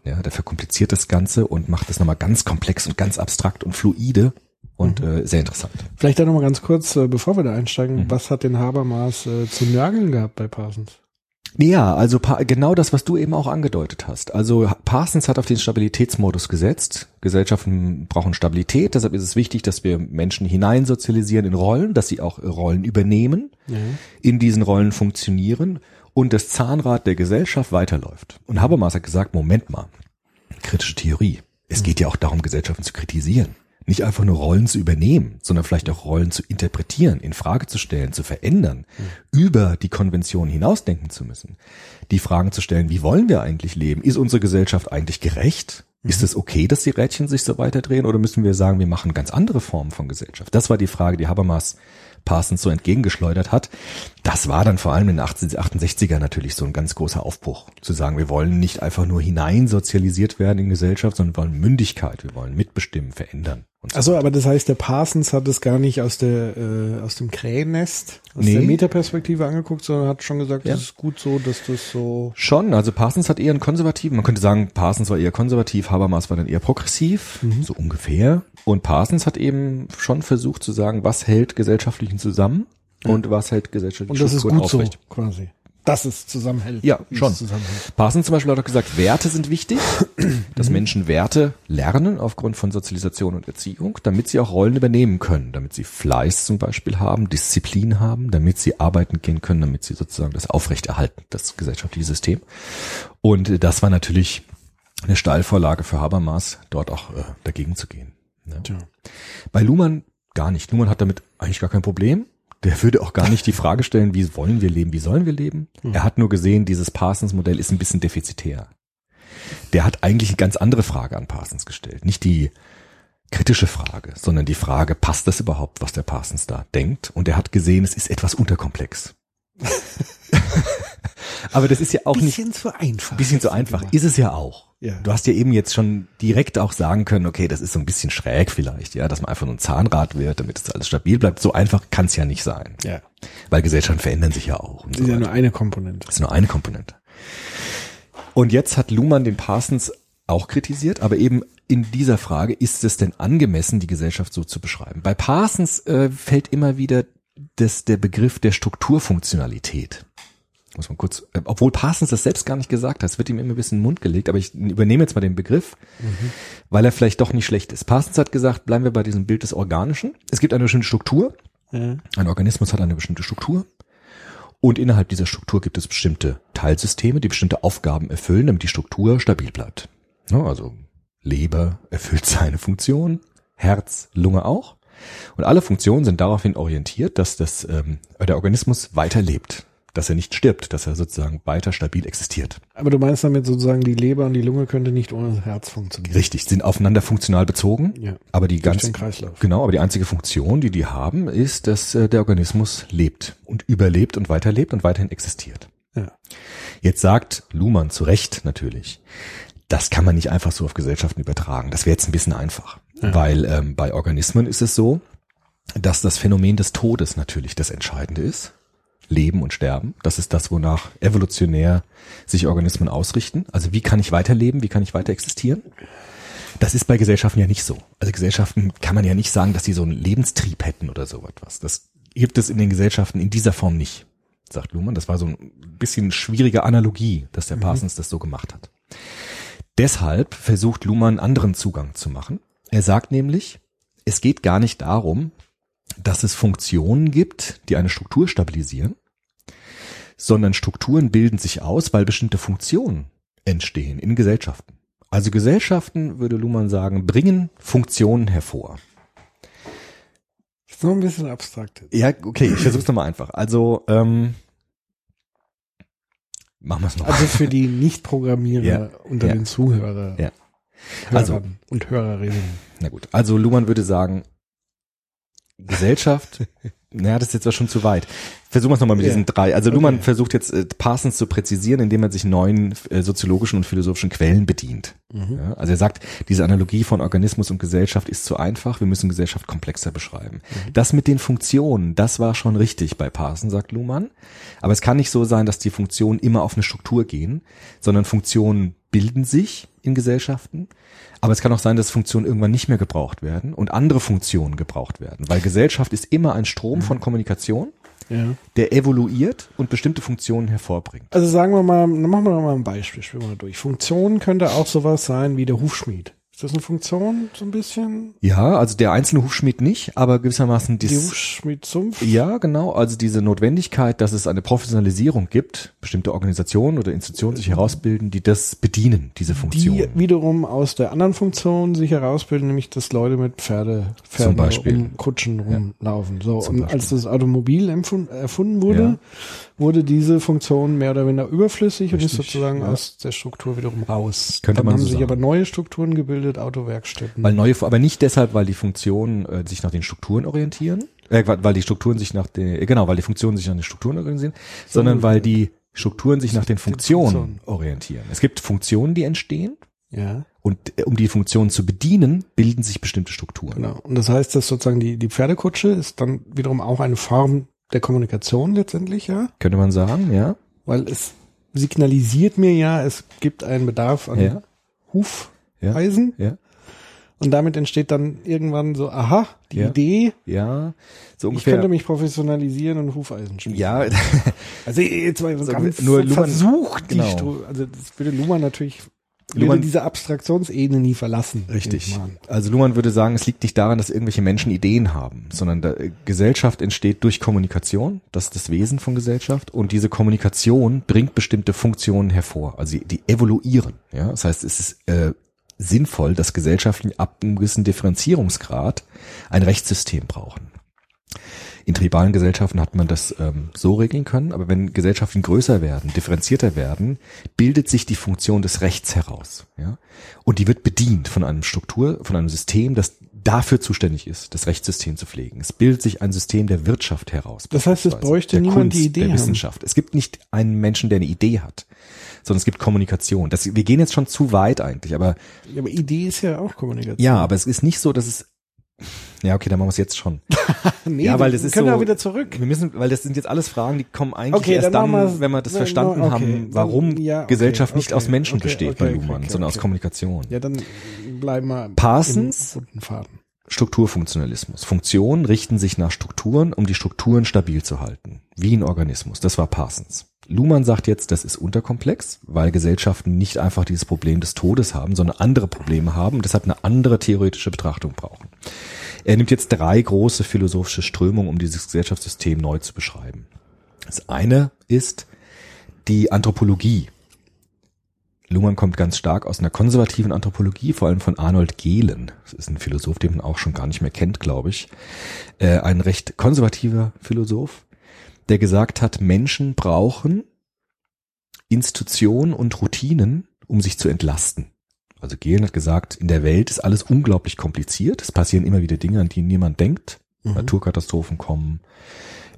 Ja, der verkompliziert das Ganze und macht das nochmal ganz komplex und ganz abstrakt und fluide und äh, sehr interessant. Vielleicht dann nochmal ganz kurz, äh, bevor wir da einsteigen, Mhm. was hat den Habermas äh, zu nörgeln gehabt bei Parsons? Ja, also genau das, was du eben auch angedeutet hast. Also Parsons hat auf den Stabilitätsmodus gesetzt. Gesellschaften brauchen Stabilität, deshalb ist es wichtig, dass wir Menschen hineinsozialisieren in Rollen, dass sie auch äh, Rollen übernehmen, in diesen Rollen funktionieren und das Zahnrad der Gesellschaft weiterläuft. Und Habermas hat gesagt, Moment mal, kritische Theorie. Es geht ja auch darum, Gesellschaften zu kritisieren. Nicht einfach nur Rollen zu übernehmen, sondern vielleicht auch Rollen zu interpretieren, in Frage zu stellen, zu verändern, über die Konvention hinausdenken zu müssen. Die Fragen zu stellen, wie wollen wir eigentlich leben? Ist unsere Gesellschaft eigentlich gerecht? Ist es okay, dass die Rädchen sich so weiterdrehen oder müssen wir sagen, wir machen ganz andere Formen von Gesellschaft? Das war die Frage, die Habermas Parsons so entgegengeschleudert hat. Das war dann vor allem in den 68er natürlich so ein ganz großer Aufbruch. Zu sagen, wir wollen nicht einfach nur hineinsozialisiert werden in Gesellschaft, sondern wir wollen Mündigkeit, wir wollen mitbestimmen, verändern. So. Also, aber das heißt, der Parsons hat es gar nicht aus der äh, aus dem Krähennest, aus Nee. der Metaperspektive angeguckt, sondern hat schon gesagt, Ja. das ist gut so, dass das so. Schon, also Parsons hat eher einen konservativen, man könnte sagen, Parsons war eher konservativ, Habermas war dann eher progressiv, so ungefähr. Und Parsons hat eben schon versucht zu sagen, was hält Gesellschaftlichen zusammen und was hält gesellschaftliche Und das ist gut so, aufrecht. quasi. Dass es zusammenhält. Ja, schon. zusammenhält. Parsons zum Beispiel hat auch gesagt, Werte sind wichtig, dass Menschen Werte lernen aufgrund von Sozialisation und Erziehung, damit sie auch Rollen übernehmen können, damit sie Fleiß zum Beispiel haben, Disziplin haben, damit sie arbeiten gehen können, damit sie sozusagen das aufrechterhalten, das gesellschaftliche System. Und das war natürlich eine Steilvorlage für Habermas, dort auch äh, dagegen zu gehen. Ne? Tja. Bei Luhmann gar nicht. Luhmann hat damit eigentlich gar kein Problem. Der würde auch gar nicht die Frage stellen, wie wollen wir leben, wie sollen wir leben. Er hat nur gesehen, dieses Parsons-Modell ist ein bisschen defizitär. Der hat eigentlich eine ganz andere Frage an Parsons gestellt. Nicht die kritische Frage, sondern die Frage, passt das überhaupt, was der Parsons da denkt? Und er hat gesehen, es ist etwas unterkomplex. Aber das ist ja auch nicht Bisschen zu einfach. bisschen zu einfach. Ist es ja auch. Ja. Du hast ja eben jetzt schon direkt auch sagen können, okay, das ist so ein bisschen schräg vielleicht, ja, dass man einfach nur ein Zahnrad wird, damit es alles stabil bleibt. So einfach kann es ja nicht sein. Ja. Weil Gesellschaften verändern sich ja auch. Und Das so ist ja nur eine Komponente. Das ist nur eine Komponente. Und jetzt hat Luhmann den Parsons auch kritisiert, aber eben in dieser Frage, ist es denn angemessen, die Gesellschaft so zu beschreiben? Bei Parsons äh, fällt immer wieder das, der Begriff der Strukturfunktionalität. Muss man kurz, äh, obwohl Parsons das selbst gar nicht gesagt hat, es wird ihm immer ein bisschen in den Mund gelegt, aber ich übernehme jetzt mal den Begriff, weil er vielleicht doch nicht schlecht ist. Parsons hat gesagt, bleiben wir bei diesem Bild des Organischen. Es gibt eine bestimmte Struktur, Ja. ein Organismus hat eine bestimmte Struktur und innerhalb dieser Struktur gibt es bestimmte Teilsysteme, die bestimmte Aufgaben erfüllen, damit die Struktur stabil bleibt. Ne, Also Leber erfüllt seine Funktion, Herz, Lunge auch. Und alle Funktionen sind daraufhin orientiert, dass das, ähm, der Organismus weiterlebt, dass er nicht stirbt, dass er sozusagen weiter stabil existiert. Aber du meinst damit sozusagen, die Leber und die Lunge könnte nicht ohne das Herz funktionieren. Richtig, sind aufeinander funktional bezogen, Ja. aber die Durch ganz den Kreislauf. genau, aber die einzige Funktion, die die haben, ist, dass äh, der Organismus lebt und überlebt und weiterlebt und weiterhin existiert. Ja. Jetzt sagt Luhmann zu Recht natürlich, das kann man nicht einfach so auf Gesellschaften übertragen. Das wäre jetzt ein bisschen einfach, weil ähm, bei Organismen ist es so, dass das Phänomen des Todes natürlich das Entscheidende ist. Leben und Sterben, das ist das, wonach evolutionär sich Organismen ausrichten. Also wie kann ich weiterleben, wie kann ich weiter existieren? Das ist bei Gesellschaften ja nicht so. Also Gesellschaften kann man ja nicht sagen, dass sie so einen Lebenstrieb hätten oder so etwas. Das gibt es in den Gesellschaften in dieser Form nicht, sagt Luhmann. Das war so ein bisschen schwierige Analogie, dass der Parsons das so gemacht hat. Deshalb versucht Luhmann einen anderen Zugang zu machen. Er sagt nämlich, es geht gar nicht darum, dass es Funktionen gibt, die eine Struktur stabilisieren, sondern Strukturen bilden sich aus, weil bestimmte Funktionen entstehen in Gesellschaften. Also Gesellschaften, würde Luhmann sagen, bringen Funktionen hervor. Ist noch ein bisschen abstrakt. Ja, okay, ich versuch's nochmal einfach. Also, ähm, machen wir es nochmal. Also für die Nicht-Programmierer Ja. unter Ja. den Zuhörer Ja. Hörern Also- und Hörerinnen. Na gut, also Luhmann würde sagen, Gesellschaft, naja, das ist jetzt auch schon zu weit. Versuchen wir es nochmal mit Ja. diesen drei. Also Luhmann Okay. versucht jetzt äh, Parsons zu präzisieren, indem er sich neuen äh, soziologischen und philosophischen Quellen bedient. Ja, also er sagt, diese Analogie von Organismus und Gesellschaft ist zu einfach, wir müssen Gesellschaft komplexer beschreiben. Das mit den Funktionen, das war schon richtig bei Parsons, sagt Luhmann. Aber es kann nicht so sein, dass die Funktionen immer auf eine Struktur gehen, sondern Funktionen bilden sich in Gesellschaften. Aber es kann auch sein, dass Funktionen irgendwann nicht mehr gebraucht werden und andere Funktionen gebraucht werden. Weil Gesellschaft ist immer ein Strom von Kommunikation, Ja. der evoluiert und bestimmte Funktionen hervorbringt. Also sagen wir mal, machen wir mal ein Beispiel, spielen wir mal durch. Funktion könnte auch sowas sein wie der Hufschmied. Ist das eine Funktion so ein bisschen? Ja, also der einzelne Hufschmied nicht, aber gewissermaßen Die dies, Hufschmied-Sumpf? Ja, genau. Also diese Notwendigkeit, dass es eine Professionalisierung gibt, bestimmte Organisationen oder Institutionen sich herausbilden, die das bedienen, diese Funktion. Die wiederum aus der anderen Funktion sich herausbilden, nämlich dass Leute mit Pferde, Pferden Zum Beispiel. um Kutschen rumlaufen. So, Zum und Beispiel. als das Automobil erfunden wurde, Ja. wurde diese Funktion mehr oder weniger überflüssig und ist Richtig, sozusagen ja. aus der Struktur wiederum raus. Könnte Dann man haben so sich sagen. aber neue Strukturen gebildet, Autowerkstätten. Weil neue, aber nicht deshalb, weil die Funktionen äh, sich nach den Strukturen orientieren, äh, weil die Strukturen sich nach den, genau, weil die Funktionen sich nach den Strukturen orientieren, sondern weil die Strukturen sich nach den Funktionen Funktionen. orientieren. Es gibt Funktionen, die entstehen ja, und äh, um die Funktionen zu bedienen, bilden sich bestimmte Strukturen. genau. Und das heißt, dass sozusagen die, die Pferdekutsche ist dann wiederum auch eine Form der Kommunikation letztendlich, ja? Könnte man sagen, ja? Weil es signalisiert mir ja, es gibt einen Bedarf an Ja. Hufeisen. Ja. Und damit entsteht dann irgendwann so, aha, die Ja. Idee, Ja, so ich ungefähr. könnte mich professionalisieren und Hufeisen schmieden. ja, Also jetzt mal so ganz nur Luhmann- versucht, die genau. Stru also das würde Luhmann natürlich Luhmann- würde diese Abstraktionsebene nie verlassen. Richtig. ich. Also Luhmann würde sagen, es liegt nicht daran, dass irgendwelche Menschen Ideen haben, sondern da, äh, Gesellschaft entsteht durch Kommunikation. Das ist das Wesen von Gesellschaft. Und diese Kommunikation bringt bestimmte Funktionen hervor. Also die, die evoluieren. Ja? Das heißt, es ist äh, sinnvoll, dass Gesellschaften ab einem gewissen Differenzierungsgrad ein Rechtssystem brauchen. In tribalen Gesellschaften hat man das ähm, so regeln können, aber wenn Gesellschaften größer werden, differenzierter werden, bildet sich die Funktion des Rechts heraus. Ja? Und die wird bedient von einem Struktur, von einem System, das dafür zuständig ist, das Rechtssystem zu pflegen. Es bildet sich ein System der Wirtschaft heraus. Das heißt, es bräuchte niemand die Kunst, Idee der haben. Wissenschaft. Es gibt nicht einen Menschen, der eine Idee hat, sondern es gibt Kommunikation. Das, wir gehen jetzt schon zu weit eigentlich, aber Ja, aber Idee ist ja auch Kommunikation. ja, aber es ist nicht so, dass es ja, okay, dann machen wir es jetzt schon. nee, ja, weil wir das ist können so. ja wieder zurück. Wir müssen, weil das sind jetzt alles Fragen, die kommen eigentlich Okay, erst dann dann, wenn wir das verstanden okay, haben, dann- warum ja, okay, Gesellschaft nicht aus Menschen besteht bei Luhmann, sondern aus. Kommunikation. Ja, dann bleiben wir Parsons? im roten Faden. Strukturfunktionalismus. Funktionen richten sich nach Strukturen, um die Strukturen stabil zu halten. Wie ein Organismus. Das war Parsons. Luhmann sagt jetzt, das ist unterkomplex, weil Gesellschaften nicht einfach dieses Problem des Todes haben, sondern andere Probleme haben und deshalb eine andere theoretische Betrachtung brauchen. Er nimmt jetzt drei große philosophische Strömungen, um dieses Gesellschaftssystem neu zu beschreiben. Das eine ist die Anthropologie. Luhmann kommt ganz stark aus einer konservativen Anthropologie, vor allem von Arnold Gehlen. Das ist ein Philosoph, den man auch schon gar nicht mehr kennt, glaube ich. Äh, ein recht konservativer Philosoph, der gesagt hat, Menschen brauchen Institutionen und Routinen, um sich zu entlasten. Also Gehlen hat gesagt, in der Welt ist alles unglaublich kompliziert. Es passieren immer wieder Dinge, an die niemand denkt. Mhm. Naturkatastrophen kommen.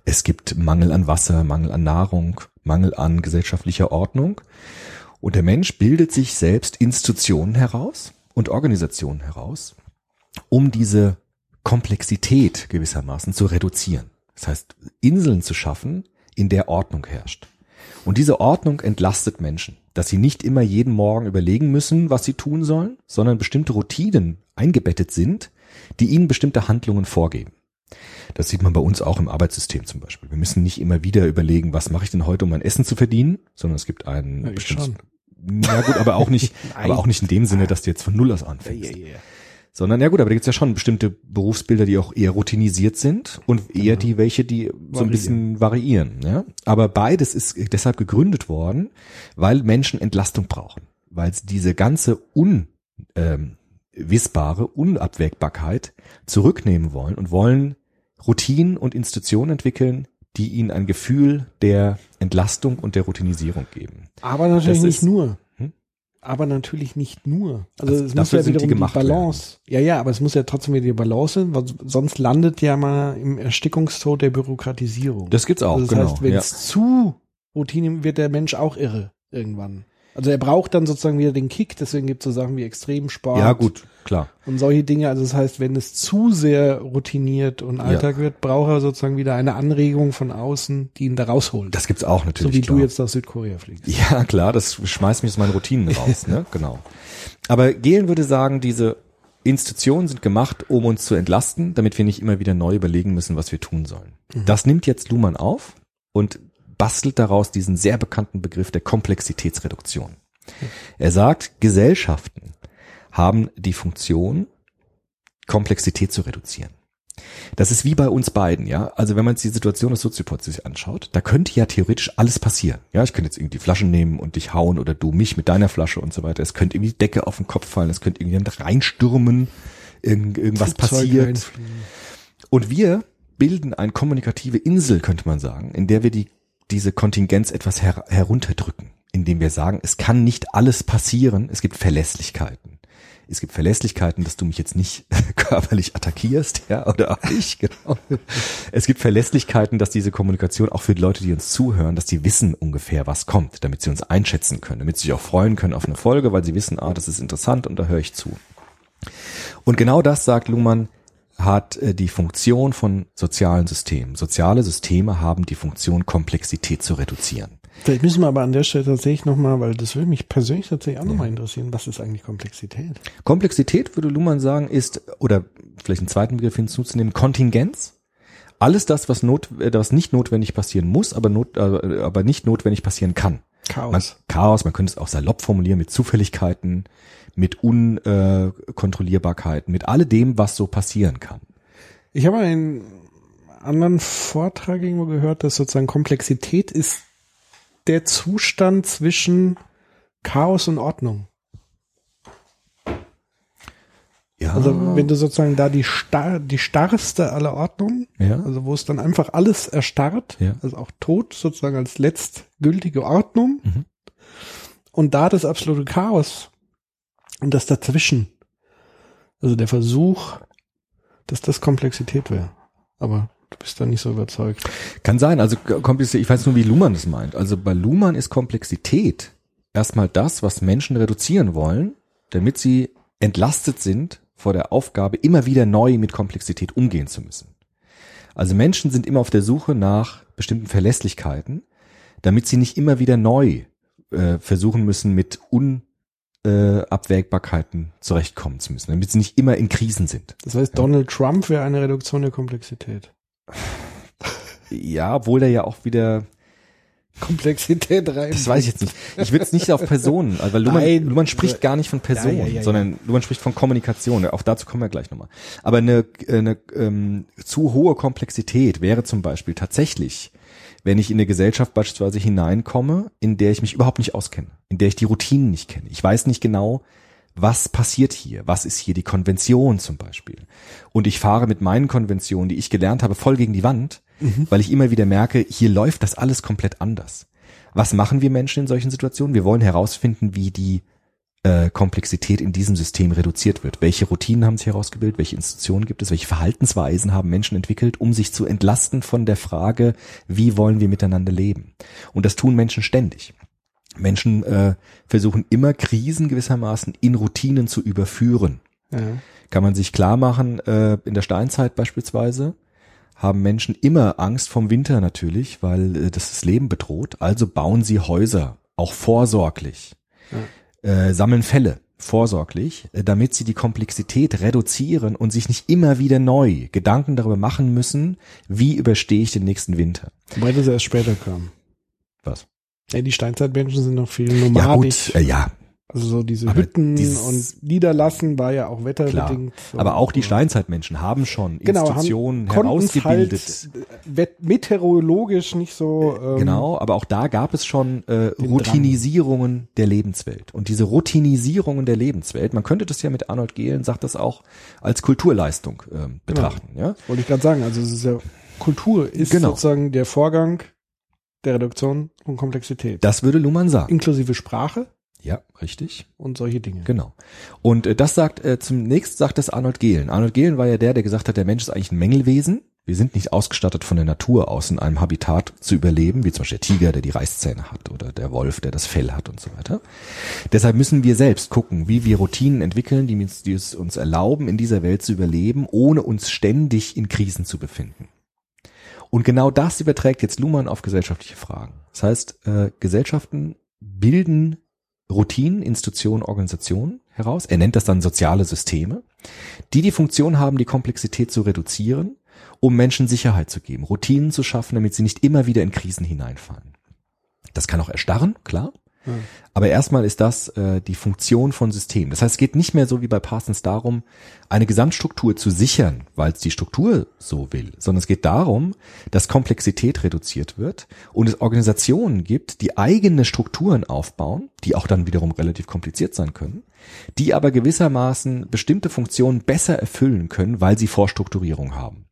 Es gibt Mangel an Wasser, Mangel an Nahrung, Mangel an gesellschaftlicher Ordnung. Und der Mensch bildet sich selbst Institutionen heraus und Organisationen heraus, um diese Komplexität gewissermaßen zu reduzieren. Das heißt, Inseln zu schaffen, in der Ordnung herrscht. Und diese Ordnung entlastet Menschen, dass sie nicht immer jeden Morgen überlegen müssen, was sie tun sollen, sondern bestimmte Routinen eingebettet sind, die ihnen bestimmte Handlungen vorgeben. Das sieht man bei uns auch im Arbeitssystem zum Beispiel. Wir müssen nicht immer wieder überlegen, was mache ich denn heute, um mein Essen zu verdienen, sondern es gibt ein Ja, schon. Ja gut, aber auch nicht, aber auch nicht in dem Sinne, dass du jetzt von Null aus anfängst. Sondern ja gut, aber da gibt's ja schon bestimmte Berufsbilder, die auch eher routinisiert sind und eher die welche, die so Variieren. ein bisschen variieren. Ja? Aber beides ist deshalb gegründet worden, weil Menschen Entlastung brauchen. Weil sie diese ganze un, ähm, wissbare Unabwägbarkeit zurücknehmen wollen und wollen Routinen und Institutionen entwickeln, die ihnen ein Gefühl der Entlastung und der Routinisierung geben. Aber natürlich Das nicht ist- nur. Hm? Aber natürlich nicht nur. Also, Also es muss ja die wiederum die, gemacht Balance. Ja, ja, aber es muss ja trotzdem wieder die Balance sein, weil sonst landet ja mal im Erstickungstod der Bürokratisierung. Das gibt's auch, also das genau. heißt, wenn ja. es zu Routine wird der Mensch auch irre irgendwann. Also er braucht dann sozusagen wieder den Kick, deswegen gibt es so Sachen wie Extremsport. ja, gut, klar. Und solche Dinge, also das heißt, wenn es zu sehr routiniert und Alltag wird, braucht er sozusagen wieder eine Anregung von außen, die ihn da rausholt. Das gibt's auch natürlich. so wie klar. du jetzt nach Südkorea fliegst. Ja, klar, das schmeißt mich aus meinen Routinen raus, ne? Genau. Aber Gehlen würde sagen, diese Institutionen sind gemacht, um uns zu entlasten, damit wir nicht immer wieder neu überlegen müssen, was wir tun sollen. Das nimmt jetzt Luhmann auf und bastelt daraus diesen sehr bekannten Begriff der Komplexitätsreduktion. Er sagt, Gesellschaften haben die Funktion, Komplexität zu reduzieren. Das ist wie bei uns beiden, ja. Also wenn man jetzt die Situation des Soziopods sich anschaut, da könnte ja theoretisch alles passieren. Ja, ich könnte jetzt irgendwie die Flaschen nehmen und dich hauen oder du mich mit deiner Flasche und so weiter. Es könnte irgendwie die Decke auf den Kopf fallen, es könnte irgendwie reinstürmen, irgend, irgendwas passiert. reinfliegen. Und wir bilden eine kommunikative Insel, könnte man sagen, in der wir die, diese Kontingenz etwas her herunterdrücken, indem wir sagen, es kann nicht alles passieren, es gibt Verlässlichkeiten. Es gibt Verlässlichkeiten, dass du mich jetzt nicht körperlich attackierst, ja, oder ich, genau. Es gibt Verlässlichkeiten, dass diese Kommunikation auch für die Leute, die uns zuhören, dass die wissen ungefähr, was kommt, damit sie uns einschätzen können, damit sie sich auch freuen können auf eine Folge, weil sie wissen, ah, das ist interessant und da höre ich zu. Und genau das, sagt Luhmann, hat äh, die Funktion von sozialen Systemen. Soziale Systeme haben die Funktion, Komplexität zu reduzieren. Vielleicht müssen wir aber an der Stelle tatsächlich nochmal, weil das würde mich persönlich tatsächlich auch nochmal interessieren, was ist eigentlich Komplexität? Komplexität, würde Luhmann sagen, ist, oder vielleicht einen zweiten Begriff hinzuzunehmen, Kontingenz. Alles das, was, not, äh, was nicht notwendig passieren muss, aber, not, äh, aber nicht notwendig passieren kann. Chaos. Man, Chaos, man könnte es auch salopp formulieren mit Zufälligkeiten, mit Unkontrollierbarkeiten, mit alledem, was so passieren kann. Ich habe einen anderen Vortrag irgendwo gehört, dass sozusagen Komplexität ist der Zustand zwischen Chaos und Ordnung. Ja, Also wenn du sozusagen da die starr, die starrste aller Ordnung, Ja. also wo es dann einfach alles erstarrt, Ja. also auch Tod sozusagen als letztgültige Ordnung Mhm. und da das absolute Chaos und das dazwischen, also der Versuch, dass das Komplexität wäre. Aber du bist da nicht so überzeugt. Kann sein, also Komplexität, ich weiß nur, wie Luhmann das meint. Also bei Luhmann ist Komplexität erstmal das, was Menschen reduzieren wollen, damit sie entlastet sind vor der Aufgabe, immer wieder neu mit Komplexität umgehen zu müssen. Also Menschen sind immer auf der Suche nach bestimmten Verlässlichkeiten, damit sie nicht immer wieder neu äh, versuchen müssen, mit Unabwägbarkeiten zurechtkommen zu müssen, damit sie nicht immer in Krisen sind. Das heißt, Donald Trump wäre eine Reduktion der Komplexität. Ja, obwohl er ja auch wieder Komplexität rein. Das weiß ich jetzt nicht. Ich würde es nicht auf Personen, also weil Luhmann, Nein. Luhmann spricht gar nicht von Personen, Ja, ja, ja, sondern Luhmann spricht von Kommunikation. Auch dazu kommen wir gleich nochmal. Aber eine, eine ähm, zu hohe Komplexität wäre zum Beispiel tatsächlich, wenn ich in eine Gesellschaft beispielsweise hineinkomme, in der ich mich überhaupt nicht auskenne, in der ich die Routinen nicht kenne. Ich weiß nicht genau, was passiert hier? Was ist hier die Konvention zum Beispiel? Und ich fahre mit meinen Konventionen, die ich gelernt habe, voll gegen die Wand, weil ich immer wieder merke, hier läuft das alles komplett anders. Was machen wir Menschen in solchen Situationen? Wir wollen herausfinden, wie die äh, Komplexität in diesem System reduziert wird. Welche Routinen haben sich herausgebildet? Welche Institutionen gibt es? Welche Verhaltensweisen haben Menschen entwickelt, um sich zu entlasten von der Frage, wie wollen wir miteinander leben? Und das tun Menschen ständig. Menschen äh, versuchen immer Krisen gewissermaßen in Routinen zu überführen. Ja. Kann man sich klar machen, äh, in der Steinzeit beispielsweise haben Menschen immer Angst vom Winter natürlich, weil äh, das das Leben bedroht. Also bauen sie Häuser, auch vorsorglich, äh, sammeln Fälle vorsorglich, äh, damit sie die Komplexität reduzieren und sich nicht immer wieder neu Gedanken darüber machen müssen, wie überstehe ich den nächsten Winter. Wobei das erst später kam. Was? Ja, die Steinzeitmenschen sind noch viel Ja nomadisch. gut, äh, ja, Also so diese Aber Hütten und Niederlassen war ja auch wetterbedingt. so. Aber auch die Steinzeitmenschen haben schon genau, Institutionen haben, konnten's herausgebildet. Halt meteorologisch nicht so. Ähm, Genau, aber auch da gab es schon äh, Routinisierungen der Lebenswelt. Und diese Routinisierungen der Lebenswelt, man könnte das ja mit Arnold Gehlen, sagt das auch, als Kulturleistung ähm, betrachten. Ja? Wollte ich gerade sagen. Also es ist ja Kultur ist Genau. sozusagen der Vorgang der Reduktion von Komplexität. Das würde Luhmann sagen. Inklusive Sprache Ja, richtig. und solche Dinge. Genau. Und äh, das sagt, äh, zunächst sagt das Arnold Gehlen. Arnold Gehlen war ja der, der gesagt hat, der Mensch ist eigentlich ein Mängelwesen. Wir sind nicht ausgestattet von der Natur aus, in einem Habitat zu überleben, wie zum Beispiel der Tiger, der die Reißzähne hat, oder der Wolf, der das Fell hat und so weiter. Deshalb müssen wir selbst gucken, wie wir Routinen entwickeln, die uns, die es uns erlauben, in dieser Welt zu überleben, ohne uns ständig in Krisen zu befinden. Und genau das überträgt jetzt Luhmann auf gesellschaftliche Fragen. Das heißt, äh, Gesellschaften bilden Routinen, Institutionen, Organisationen heraus. Er nennt das dann soziale Systeme, die die Funktion haben, die Komplexität zu reduzieren, um Menschen Sicherheit zu geben, Routinen zu schaffen, damit sie nicht immer wieder in Krisen hineinfallen. Das kann auch erstarren, klar. Aber erstmal ist das äh, die Funktion von Systemen. Das heißt, es geht nicht mehr so wie bei Parsons darum, eine Gesamtstruktur zu sichern, weil es die Struktur so will, sondern es geht darum, dass Komplexität reduziert wird und es Organisationen gibt, die eigene Strukturen aufbauen, die auch dann wiederum relativ kompliziert sein können, die aber gewissermaßen bestimmte Funktionen besser erfüllen können, weil sie Vorstrukturierung haben.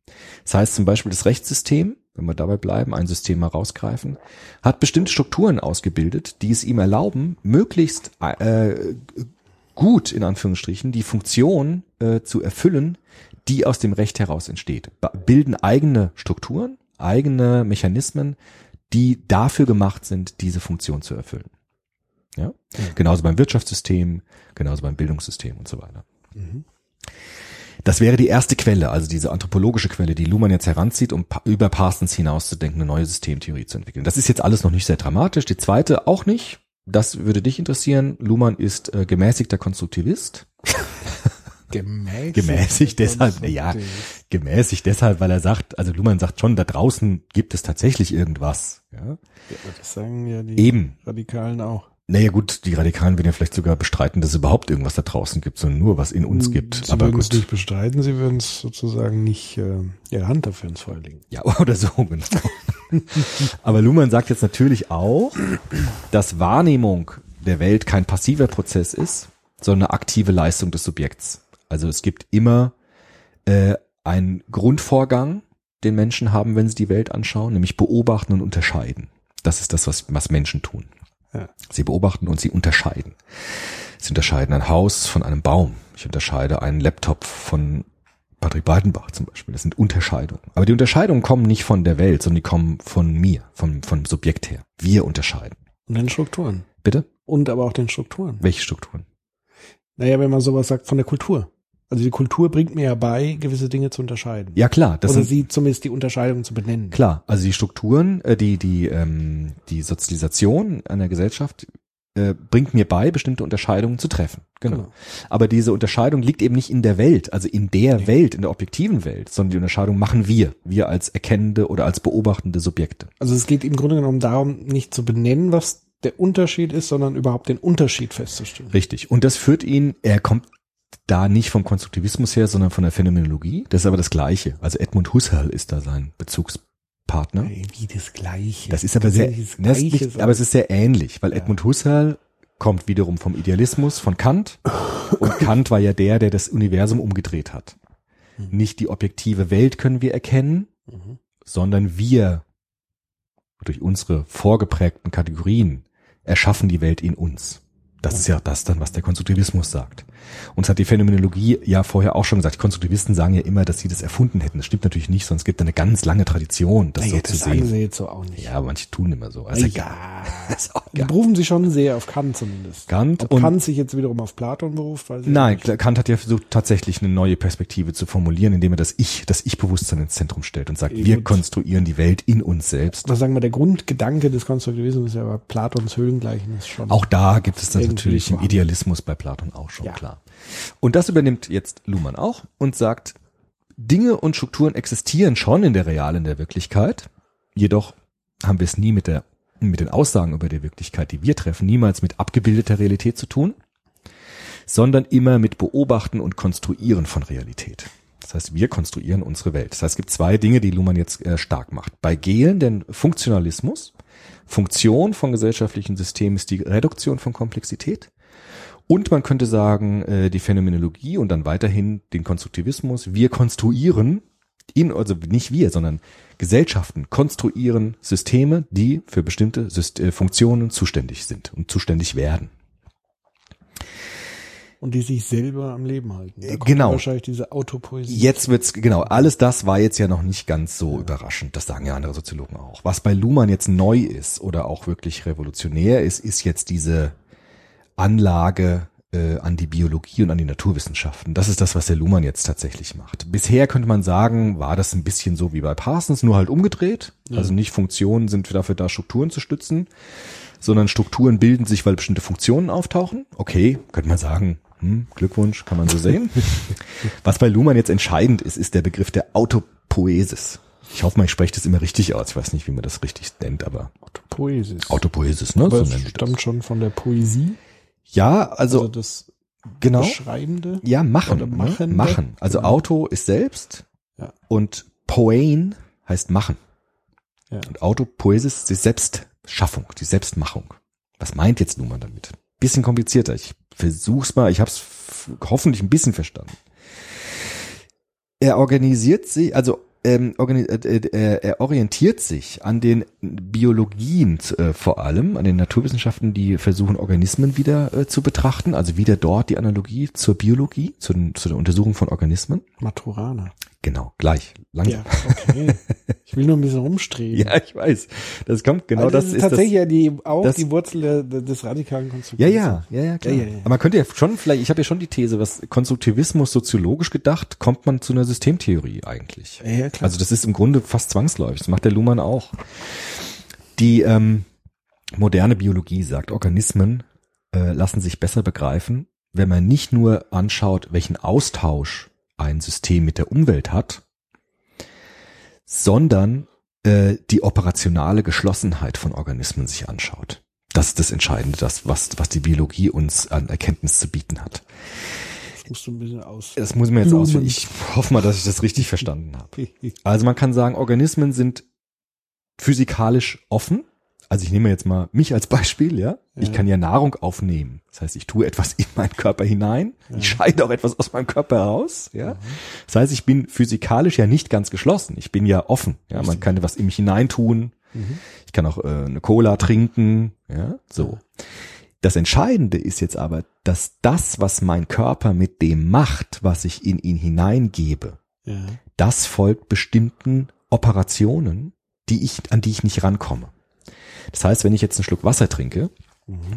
Das heißt zum Beispiel das Rechtssystem, wenn wir dabei bleiben, ein System mal rausgreifen, hat bestimmte Strukturen ausgebildet, die es ihm erlauben, möglichst äh, gut in Anführungsstrichen die Funktion äh, zu erfüllen, die aus dem Recht heraus entsteht. Bilden eigene Strukturen, eigene Mechanismen, die dafür gemacht sind, diese Funktion zu erfüllen. Ja? Genauso beim Wirtschaftssystem, genauso beim Bildungssystem und so weiter. Das wäre die erste Quelle, also diese anthropologische Quelle, die Luhmann jetzt heranzieht, um über Parsons hinauszudenken, eine neue Systemtheorie zu entwickeln. Das ist jetzt alles noch nicht sehr dramatisch. Die zweite auch nicht. Das würde dich interessieren. Luhmann ist äh, gemäßigter Konstruktivist. Gemäßigt. Gemäßigt deshalb, ja, gemäßigt deshalb, weil er sagt, also Luhmann sagt schon, da draußen gibt es tatsächlich irgendwas. Ja? Ja, das sagen ja die Eben. Radikalen auch. Naja gut, die Radikalen werden ja vielleicht sogar bestreiten, dass es überhaupt irgendwas da draußen gibt, sondern nur was in uns gibt. Hm, Sie Aber würden es nicht bestreiten, sie würden es sozusagen nicht äh, ihre Hand dafür ins Feuer legen. Ja, oder so, genau. Aber Luhmann sagt jetzt natürlich auch, dass Wahrnehmung der Welt kein passiver Prozess ist, sondern eine aktive Leistung des Subjekts. Also es gibt immer äh, einen Grundvorgang, den Menschen haben, wenn sie die Welt anschauen, nämlich beobachten und unterscheiden. Das ist das, was, was Menschen tun. Ja. Sie beobachten und sie unterscheiden. Sie unterscheiden ein Haus von einem Baum. Ich unterscheide einen Laptop von Patrick Breidenbach zum Beispiel. Das sind Unterscheidungen. Aber die Unterscheidungen kommen nicht von der Welt, sondern die kommen von mir, vom, vom Subjekt her. Wir unterscheiden. Und den Strukturen. Bitte? Und aber auch den Strukturen. Welche Strukturen? Naja, wenn man sowas sagt von der Kultur. Also die Kultur bringt mir ja bei, gewisse Dinge zu unterscheiden. Ja klar, das Oder sind sie zumindest die Unterscheidung zu benennen. klar. Also die Strukturen, äh, die die ähm, die Sozialisation einer Gesellschaft äh, bringt mir bei, bestimmte Unterscheidungen zu treffen. Genau. Genau. Aber diese Unterscheidung liegt eben nicht in der Welt, also in der Welt, in der objektiven Welt, sondern die Unterscheidung machen wir, wir als erkennende oder als beobachtende Subjekte. Also es geht im Grunde genommen darum, nicht zu benennen, was der Unterschied ist, sondern überhaupt den Unterschied festzustellen. Richtig. Und das führt ihn, er kommt da nicht vom Konstruktivismus her, sondern von der Phänomenologie. Das ist aber das Gleiche. Also Edmund Husserl ist da sein Bezugspartner. Wie das Gleiche. Das ist aber sehr, Tatsächlich das ist Gleiche, nicht, aber es ist sehr ähnlich, weil Edmund Husserl kommt wiederum vom Idealismus von Kant und Kant war ja der, der das Universum umgedreht hat. Nicht die objektive Welt können wir erkennen, Mhm. sondern wir durch unsere vorgeprägten Kategorien erschaffen die Welt in uns. Das ist ja das dann, was der Konstruktivismus sagt. Und es hat die Phänomenologie ja vorher auch schon gesagt. Die Konstruktivisten sagen ja immer, dass sie das erfunden hätten. Das stimmt natürlich nicht, sonst gibt es eine ganz lange Tradition, das Naja, so das zu sagen sehen. sie jetzt so auch nicht. Ja, aber manche tun immer so. Also ja. Die berufen sich schon sehr auf Kant zumindest. Kant Ob und- Kant sich jetzt wiederum auf Platon beruft, weiß ich Nein, nicht. Kant hat ja versucht, tatsächlich eine neue Perspektive zu formulieren, indem er das Ich, das Ich-Bewusstsein ins Zentrum stellt und sagt, Ja, wir konstruieren die Welt in uns selbst. Was sagen wir, der Grundgedanke des Konstruktivismus ist ja bei Platons Höhlengleichnis schon. Auch da gibt es das Irgendwie natürlich im vorhanden. Idealismus bei Platon auch schon, Ja. klar. Und das übernimmt jetzt Luhmann auch und sagt, Dinge und Strukturen existieren schon in der Real, in der Wirklichkeit. Jedoch haben wir es nie mit der, mit den Aussagen über die Wirklichkeit, die wir treffen, niemals mit abgebildeter Realität zu tun, sondern immer mit Beobachten und Konstruieren von Realität. Das heißt, wir konstruieren unsere Welt. Das heißt, es gibt zwei Dinge, die Luhmann jetzt äh, stark macht. Bei Gehlen den Funktionalismus. Funktion von gesellschaftlichen Systemen ist die Reduktion von Komplexität. Und man könnte sagen, äh, die Phänomenologie und dann weiterhin den Konstruktivismus. Wir konstruieren, in, also nicht wir, sondern Gesellschaften konstruieren Systeme, die für bestimmte Syst äh, Funktionen zuständig sind und zuständig werden. und die sich selber am Leben halten. Da kommt genau. wahrscheinlich diese Autopoesie. Jetzt wird's, genau, alles das war jetzt ja noch nicht ganz so überraschend. Das sagen ja andere Soziologen auch. Was bei Luhmann jetzt neu ist oder auch wirklich revolutionär ist, ist jetzt diese Anlage äh, an die Biologie und an die Naturwissenschaften. Das ist das, was der Luhmann jetzt tatsächlich macht. Bisher könnte man sagen, war das ein bisschen so wie bei Parsons, nur halt umgedreht. Also nicht Funktionen sind dafür da, Strukturen zu stützen, sondern Strukturen bilden sich, weil bestimmte Funktionen auftauchen. Okay, könnte man sagen, hm, Glückwunsch, kann man so sehen. Was bei Luhmann jetzt entscheidend ist, ist der Begriff der Autopoesis. Ich hoffe mal, ich spreche das immer richtig aus. Ich weiß nicht, wie man das richtig nennt, aber Autopoiesis. Autopoiesis, ne? Aber So das. stammt schon von der Poesie, Ja, also, also, das genau. Beschreibende. Ja, machen. Oder ne? Machende. Machen. Also Genau. Auto ist selbst Ja. und Poein heißt machen. Ja. Und Autopoiesis ist die Selbstschaffung, die Selbstmachung. Was meint jetzt nun mal damit? Bisschen komplizierter. Ich versuch's mal. Ich habe es hoffentlich ein bisschen verstanden. Er organisiert sich, also ähm, organi äh, äh, er orientiert sich an den Biologien äh, vor allem, an den Naturwissenschaften, die versuchen, Organismen wieder äh, zu betrachten, also wieder dort die Analogie zur Biologie, zu, zu der Untersuchung von Organismen. Maturana. Genau, gleich. Langsam. Ja, okay. ich will nur ein bisschen rumstreben. Ja, ich weiß. Das kommt genau Also das, das ist tatsächlich das, ja die, auch das- die Wurzel der, des radikalen Ja, Konstruktivismus. ja, ja, ja, klar. Ja, ja, ja. Aber man könnte ja schon vielleicht, ich habe ja schon die These, was Konstruktivismus soziologisch gedacht, kommt man zu einer Systemtheorie eigentlich. Ja, ja, klar. Also das ist im Grunde fast zwangsläufig. Das macht der Luhmann auch. Die ähm, moderne Biologie sagt, Organismen äh, lassen sich besser begreifen, wenn man nicht nur anschaut, welchen Austausch ein System mit der Umwelt hat, sondern äh, die operationale Geschlossenheit von Organismen sich anschaut. Das ist das Entscheidende, das, was, was die Biologie uns an Erkenntnis zu bieten hat. Das musst du ein bisschen aus. Das muss mir jetzt ausführen. Ich hoffe mal, dass ich das richtig verstanden habe. Also man kann sagen, Organismen sind physikalisch offen. Also ich nehme jetzt mal mich als Beispiel, ja. Ich Ja. kann ja Nahrung aufnehmen. Das heißt, ich tue etwas in meinen Körper hinein. Ich scheide auch etwas aus meinem Körper heraus, ja. Das heißt, ich bin physikalisch ja nicht ganz geschlossen. Ich bin ja offen. Ja, man kann was in mich hineintun. Ich kann auch äh, eine Cola trinken, ja. So. Das Entscheidende ist jetzt aber, dass das, was mein Körper mit dem macht, was ich in ihn hineingebe, Ja. das folgt bestimmten Operationen, die ich, an die ich nicht rankomme. Das heißt, wenn ich jetzt einen Schluck Wasser trinke,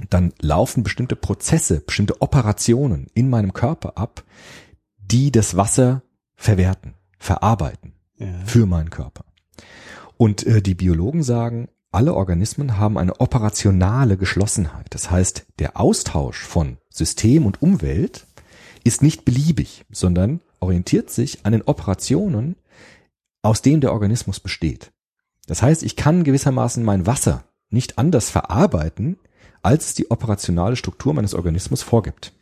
dann laufen bestimmte Prozesse, bestimmte Operationen in meinem Körper ab, die das Wasser verwerten, verarbeiten Ja. für meinen Körper. Und äh, die Biologen sagen, alle Organismen haben eine operationale Geschlossenheit. Das heißt, der Austausch von System und Umwelt ist nicht beliebig, sondern orientiert sich an den Operationen, aus denen der Organismus besteht. Das heißt, ich kann gewissermaßen mein Wasser nicht anders verarbeiten, als es die operationale Struktur meines Organismus vorgibt.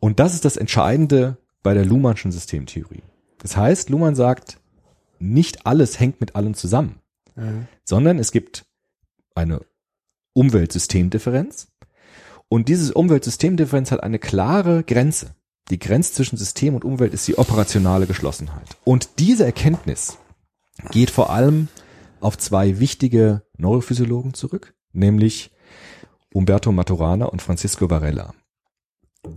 Und das ist das Entscheidende bei der Luhmannschen Systemtheorie. Das heißt, Luhmann sagt, nicht alles hängt mit allem zusammen, Ja. sondern es gibt eine Umweltsystemdifferenz und dieses Umweltsystemdifferenz hat eine klare Grenze. Die Grenze zwischen System und Umwelt ist die operationale Geschlossenheit. Und diese Erkenntnis geht vor allem auf zwei wichtige Neurophysiologen zurück, nämlich Umberto Maturana und Francisco Varela.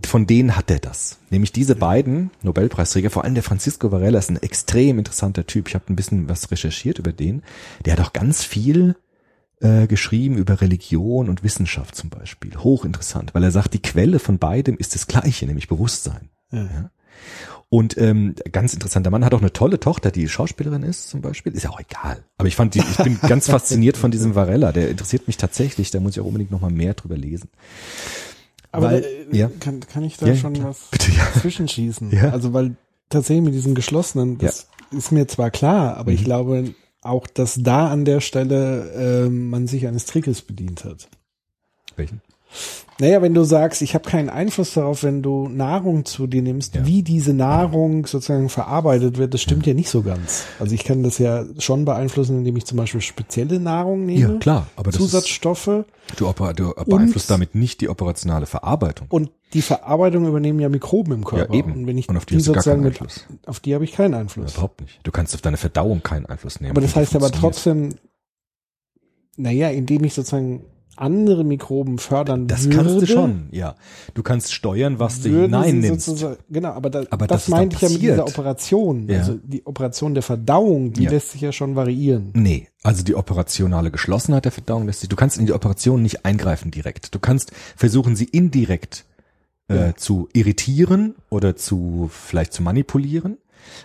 Von denen hat er das. Nämlich diese beiden Nobelpreisträger, vor allem der Francisco Varela ist ein extrem interessanter Typ. Ich habe ein bisschen was recherchiert über den. Der hat auch ganz viel äh, geschrieben über Religion und Wissenschaft zum Beispiel. Hochinteressant, weil er sagt, die Quelle von beidem ist das gleiche, nämlich Bewusstsein. Ja. Und ähm, ganz interessanter Mann hat auch eine tolle Tochter, die Schauspielerin ist zum Beispiel. Ist ja auch egal. Aber ich fand, die, ich bin ganz fasziniert von diesem Varela. Der interessiert mich tatsächlich. Da muss ich auch unbedingt noch mal mehr drüber lesen. Aber Weil- äh, ja. kann, kann ich da Ja, ja, schon klar. was Bitte, ja. zwischenschießen? Ja. Also weil tatsächlich mit diesem geschlossenen, das ist mir zwar klar, aber Mhm. ich glaube auch, dass da an der Stelle äh, man sich eines Trickes bedient hat. Welchen? Naja, wenn du sagst, ich habe keinen Einfluss darauf, wenn du Nahrung zu dir nimmst, Ja. wie diese Nahrung sozusagen verarbeitet wird, das stimmt ja. nicht so ganz. Also ich kann das ja schon beeinflussen, indem ich zum Beispiel spezielle Nahrung nehme. Ja, klar. Aber Zusatzstoffe ist, du, du beeinflusst damit nicht die operationale Verarbeitung. und die Verarbeitung übernehmen ja Mikroben im Körper. Ja, eben. Und wenn ich Und auf die die sozusagen mit, Einfluss. auf die habe ich keinen Einfluss. Überhaupt nicht. Du kannst auf deine Verdauung keinen Einfluss nehmen. aber das heißt aber trotzdem, naja, indem ich sozusagen andere Mikroben fördern Das würde, kannst du schon, ja. Du kannst steuern, was du hineinnimmst. genau, aber, da, Aber das das meinte ich ja mit dieser. Operation. Ja. Also die Operation der Verdauung, die Ja. lässt sich ja schon variieren. Nee, also die operationale Geschlossenheit der Verdauung lässt sich, du kannst in die Operation nicht eingreifen direkt. Du kannst versuchen, sie indirekt äh, Ja. zu irritieren oder zu vielleicht zu manipulieren,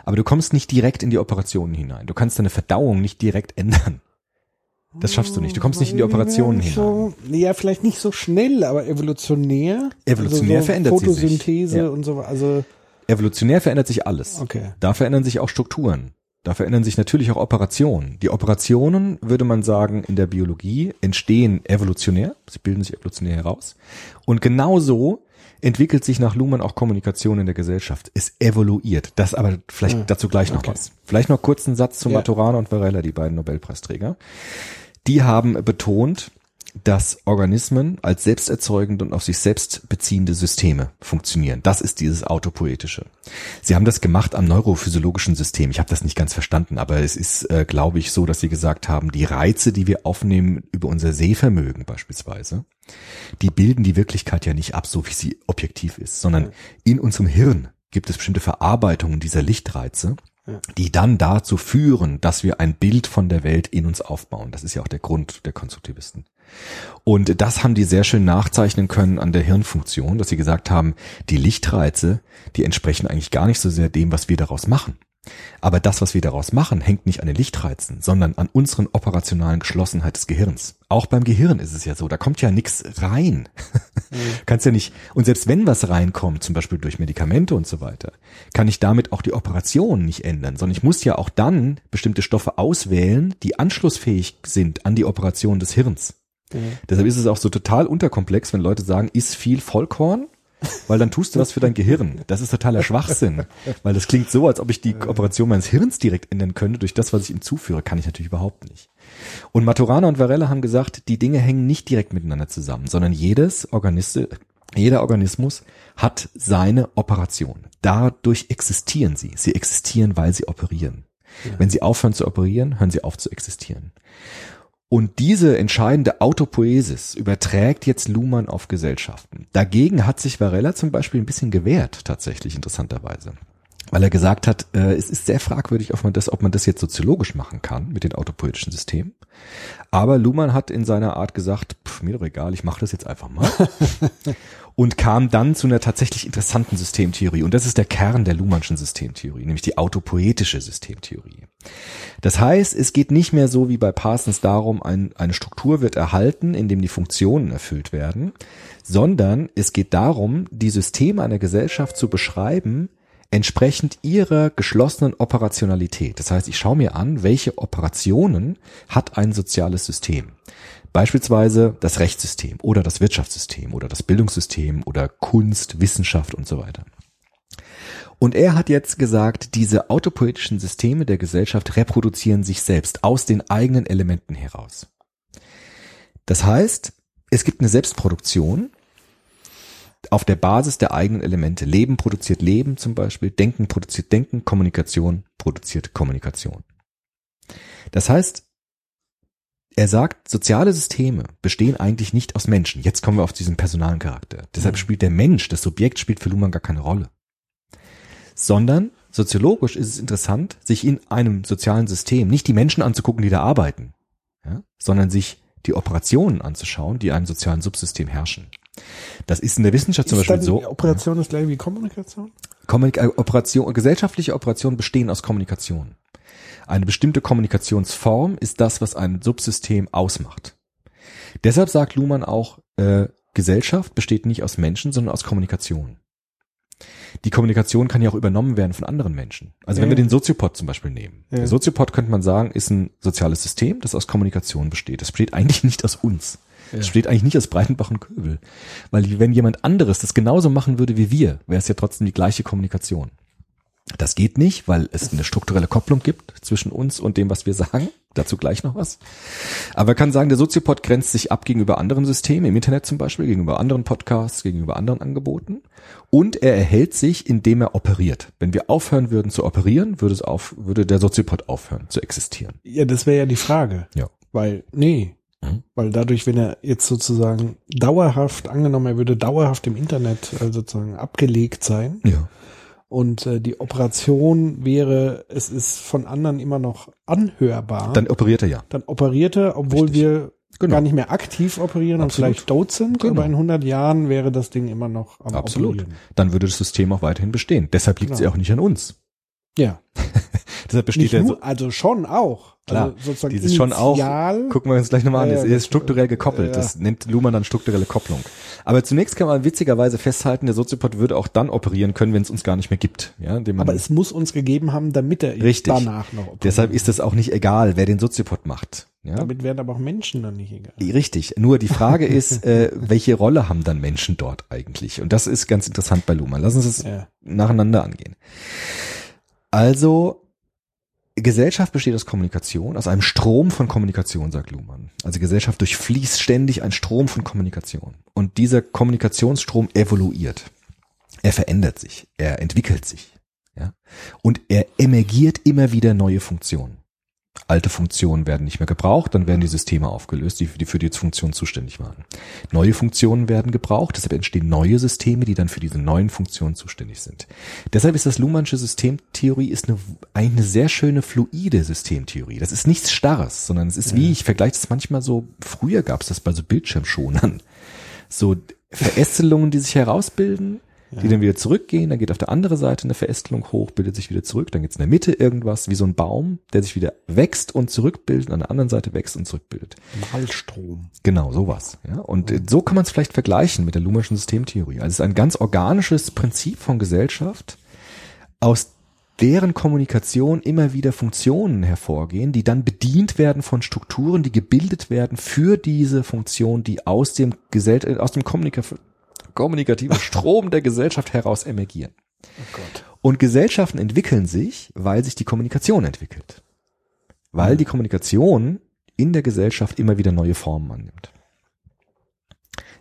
aber du kommst nicht direkt in die Operationen hinein. Du kannst deine Verdauung nicht direkt ändern. Das schaffst du nicht. Du kommst nicht in die Operationen ja, hinein. so, Ja, vielleicht nicht so schnell, aber evolutionär. Evolutionär also so verändert sie sich. Photosynthese Ja. und so. Also Evolutionär verändert sich alles. okay. Da verändern sich auch Strukturen. Da verändern sich natürlich auch Operationen. Die Operationen, würde man sagen, in der Biologie entstehen evolutionär. Sie bilden sich evolutionär heraus. Und genauso entwickelt sich nach Luhmann auch Kommunikation in der Gesellschaft. Es evoluiert. Das aber vielleicht Ja. dazu gleich noch Okay. was. Vielleicht noch kurz einen Satz zu Ja. Maturana und Varela, die beiden Nobelpreisträger. Die haben betont, dass Organismen als selbsterzeugende und auf sich selbst beziehende Systeme funktionieren. Das ist dieses Autopoetische. Sie haben das gemacht am neurophysiologischen System. Ich habe das nicht ganz verstanden, aber es ist, äh, glaube ich, so, dass Sie gesagt haben, die Reize, die wir aufnehmen über unser Sehvermögen beispielsweise, die bilden die Wirklichkeit ja nicht ab, so wie sie objektiv ist, sondern in unserem Hirn gibt es bestimmte Verarbeitungen dieser Lichtreize, die dann dazu führen, dass wir ein Bild von der Welt in uns aufbauen. Das ist ja auch der Grund der Konstruktivisten. Und das haben die sehr schön nachzeichnen können an der Hirnfunktion, dass sie gesagt haben, die Lichtreize, die entsprechen eigentlich gar nicht so sehr dem, was wir daraus machen. Aber das, was wir daraus machen, hängt nicht an den Lichtreizen, sondern an unseren operationalen Geschlossenheit des Gehirns. Auch beim Gehirn ist es ja so, da kommt ja nichts rein. Kannst ja nicht, und selbst wenn was reinkommt, zum Beispiel durch Medikamente und so weiter, kann ich damit auch die Operation nicht ändern, sondern ich muss ja auch dann bestimmte Stoffe auswählen, die anschlussfähig sind an die Operation des Hirns. Deshalb ist es auch so total unterkomplex, wenn Leute sagen, iss viel Vollkorn, weil dann tust du was für dein Gehirn. Das ist totaler Schwachsinn, weil das klingt so, als ob ich die Operation meines Hirns direkt ändern könnte durch das, was ich ihm zuführe. Kann ich natürlich überhaupt nicht. Und Maturana und Varela haben gesagt, die Dinge hängen nicht direkt miteinander zusammen, sondern jedes Organist, jeder Organismus hat seine Operation. Dadurch existieren sie. Sie existieren, weil sie operieren. Wenn sie aufhören zu operieren, hören sie auf zu existieren. Und diese entscheidende Autopoesis überträgt jetzt Luhmann auf Gesellschaften. Dagegen hat sich Varela zum Beispiel ein bisschen gewehrt, tatsächlich interessanterweise. Weil er gesagt hat, äh, es ist sehr fragwürdig, ob man, das, ob man das jetzt soziologisch machen kann mit den autopoetischen Systemen. Aber Luhmann hat in seiner Art gesagt, pff, mir doch egal, ich mache das jetzt einfach mal. und kam dann zu einer tatsächlich interessanten Systemtheorie. Und das ist der Kern der Luhmannschen Systemtheorie, nämlich die autopoetische Systemtheorie. Das heißt, es geht nicht mehr so wie bei Parsons darum, ein, eine Struktur wird erhalten, indem die Funktionen erfüllt werden, sondern es geht darum, die Systeme einer Gesellschaft zu beschreiben, entsprechend ihrer geschlossenen Operationalität. Das heißt, ich schaue mir an, welche Operationen hat ein soziales System. Beispielsweise das Rechtssystem oder das Wirtschaftssystem oder das Bildungssystem oder Kunst, Wissenschaft und so weiter. Und er hat jetzt gesagt, diese autopoetischen Systeme der Gesellschaft reproduzieren sich selbst aus den eigenen Elementen heraus. Das heißt, es gibt eine Selbstproduktion auf der Basis der eigenen Elemente. Leben produziert Leben zum Beispiel, Denken produziert Denken, Kommunikation produziert Kommunikation. Das heißt, er sagt, soziale Systeme bestehen eigentlich nicht aus Menschen. Jetzt kommen wir auf diesen personalen Charakter. Deshalb spielt der Mensch, das Subjekt spielt für Luhmann gar keine Rolle. Sondern soziologisch ist es interessant, sich in einem sozialen System nicht die Menschen anzugucken, die da arbeiten, ja, sondern sich die Operationen anzuschauen, die in einem sozialen Subsystem herrschen. Das ist in der Wissenschaft zum ist Beispiel so. Operation ist gleich wie Kommunikation? Kommunik äh, Operation, gesellschaftliche Operationen bestehen aus Kommunikation. Eine bestimmte Kommunikationsform ist das, was ein Subsystem ausmacht. Deshalb sagt Luhmann auch, äh, Gesellschaft besteht nicht aus Menschen, sondern aus Kommunikation. Die Kommunikation kann ja auch übernommen werden von anderen Menschen. Also wenn Ja. wir den Soziopod zum Beispiel nehmen. Ja. Der Soziopod könnte man sagen, ist ein soziales System, das aus Kommunikation besteht. Das besteht eigentlich nicht aus uns. Es besteht eigentlich nicht aus Breitenbach und Köbel. Weil wenn jemand anderes das genauso machen würde wie wir, wäre es ja trotzdem die gleiche Kommunikation. Das geht nicht, weil es eine strukturelle Kopplung gibt zwischen uns und dem, was wir sagen. Dazu gleich noch was. Aber man kann sagen, der Soziopod grenzt sich ab gegenüber anderen Systemen, im Internet zum Beispiel, gegenüber anderen Podcasts, gegenüber anderen Angeboten. Und er erhält sich, indem er operiert. Wenn wir aufhören würden zu operieren, würde es auf, würde der Soziopod aufhören zu existieren. Ja, das wäre ja die Frage. Ja. Weil, nee. Mhm. Weil dadurch, wenn er jetzt sozusagen dauerhaft, angenommen, er würde dauerhaft im Internet äh, sozusagen abgelegt sein Ja. und äh, die Operation wäre, es ist von anderen immer noch anhörbar, Dann operiert er ja. dann operiert er, obwohl Richtig. wir Genau. gar nicht mehr aktiv operieren Absolut. und vielleicht tot sind, Genau. aber in 100 Jahren wäre das Ding immer noch am Absolut. Operieren. Dann würde das System auch weiterhin bestehen. Deshalb liegt es Genau. ja auch nicht an uns. Ja, Deshalb besteht nicht er nur, so. also schon auch. Klar, Also sozusagen dieses schon auch, initial- gucken wir uns gleich nochmal an, das ist strukturell gekoppelt, das nennt Luhmann dann strukturelle Kopplung. Aber zunächst kann man witzigerweise festhalten, der Soziopod würde auch dann operieren können, wenn es uns gar nicht mehr gibt. Ja, indem man Aber es muss uns gegeben haben, damit er Richtig. danach noch operiert. Deshalb ist es auch nicht egal, wer den Soziopod macht. Ja? Damit werden aber auch Menschen dann nicht egal. Richtig. Nur die Frage ist, äh, welche Rolle haben dann Menschen dort eigentlich? Und das ist ganz interessant bei Luhmann. Lass uns das Ja. nacheinander angehen. Also, Gesellschaft besteht aus Kommunikation, aus einem Strom von Kommunikation, sagt Luhmann. Also Gesellschaft durchfließt ständig ein Strom von Kommunikation. Und dieser Kommunikationsstrom evoluiert. Er verändert sich, er entwickelt sich. Ja? Und er emergiert immer wieder neue Funktionen. Alte Funktionen werden nicht mehr gebraucht, dann werden die Systeme aufgelöst, die für die, für die Funktion zuständig waren. Neue Funktionen werden gebraucht, deshalb entstehen neue Systeme, die dann für diese neuen Funktionen zuständig sind. Deshalb ist das Luhmannsche Systemtheorie ist eine, eine sehr schöne fluide Systemtheorie. Das ist nichts Starres, sondern es ist wie, ich vergleiche das manchmal so, früher gab es das bei so Bildschirmschonern. So Verästelungen, die sich herausbilden, die dann wieder zurückgehen, dann geht auf der anderen Seite eine Verästelung hoch, bildet sich wieder zurück, dann gibt's in der Mitte irgendwas, wie so ein Baum, der sich wieder wächst und zurückbildet, und an der anderen Seite wächst und zurückbildet. Malstrom. Genau, sowas. Ja? Und äh, so kann man es vielleicht vergleichen mit der Luhmannschen Systemtheorie. Also es ist ein ganz organisches Prinzip von Gesellschaft, aus deren Kommunikation immer wieder Funktionen hervorgehen, die dann bedient werden von Strukturen, die gebildet werden für diese Funktion, die aus dem, Gesell äh, aus dem Kommunika kommunikativen Strom der Gesellschaft heraus emergieren. Oh. Und Gesellschaften entwickeln sich, weil sich die Kommunikation entwickelt. Weil die Kommunikation in der Gesellschaft immer wieder neue Formen annimmt.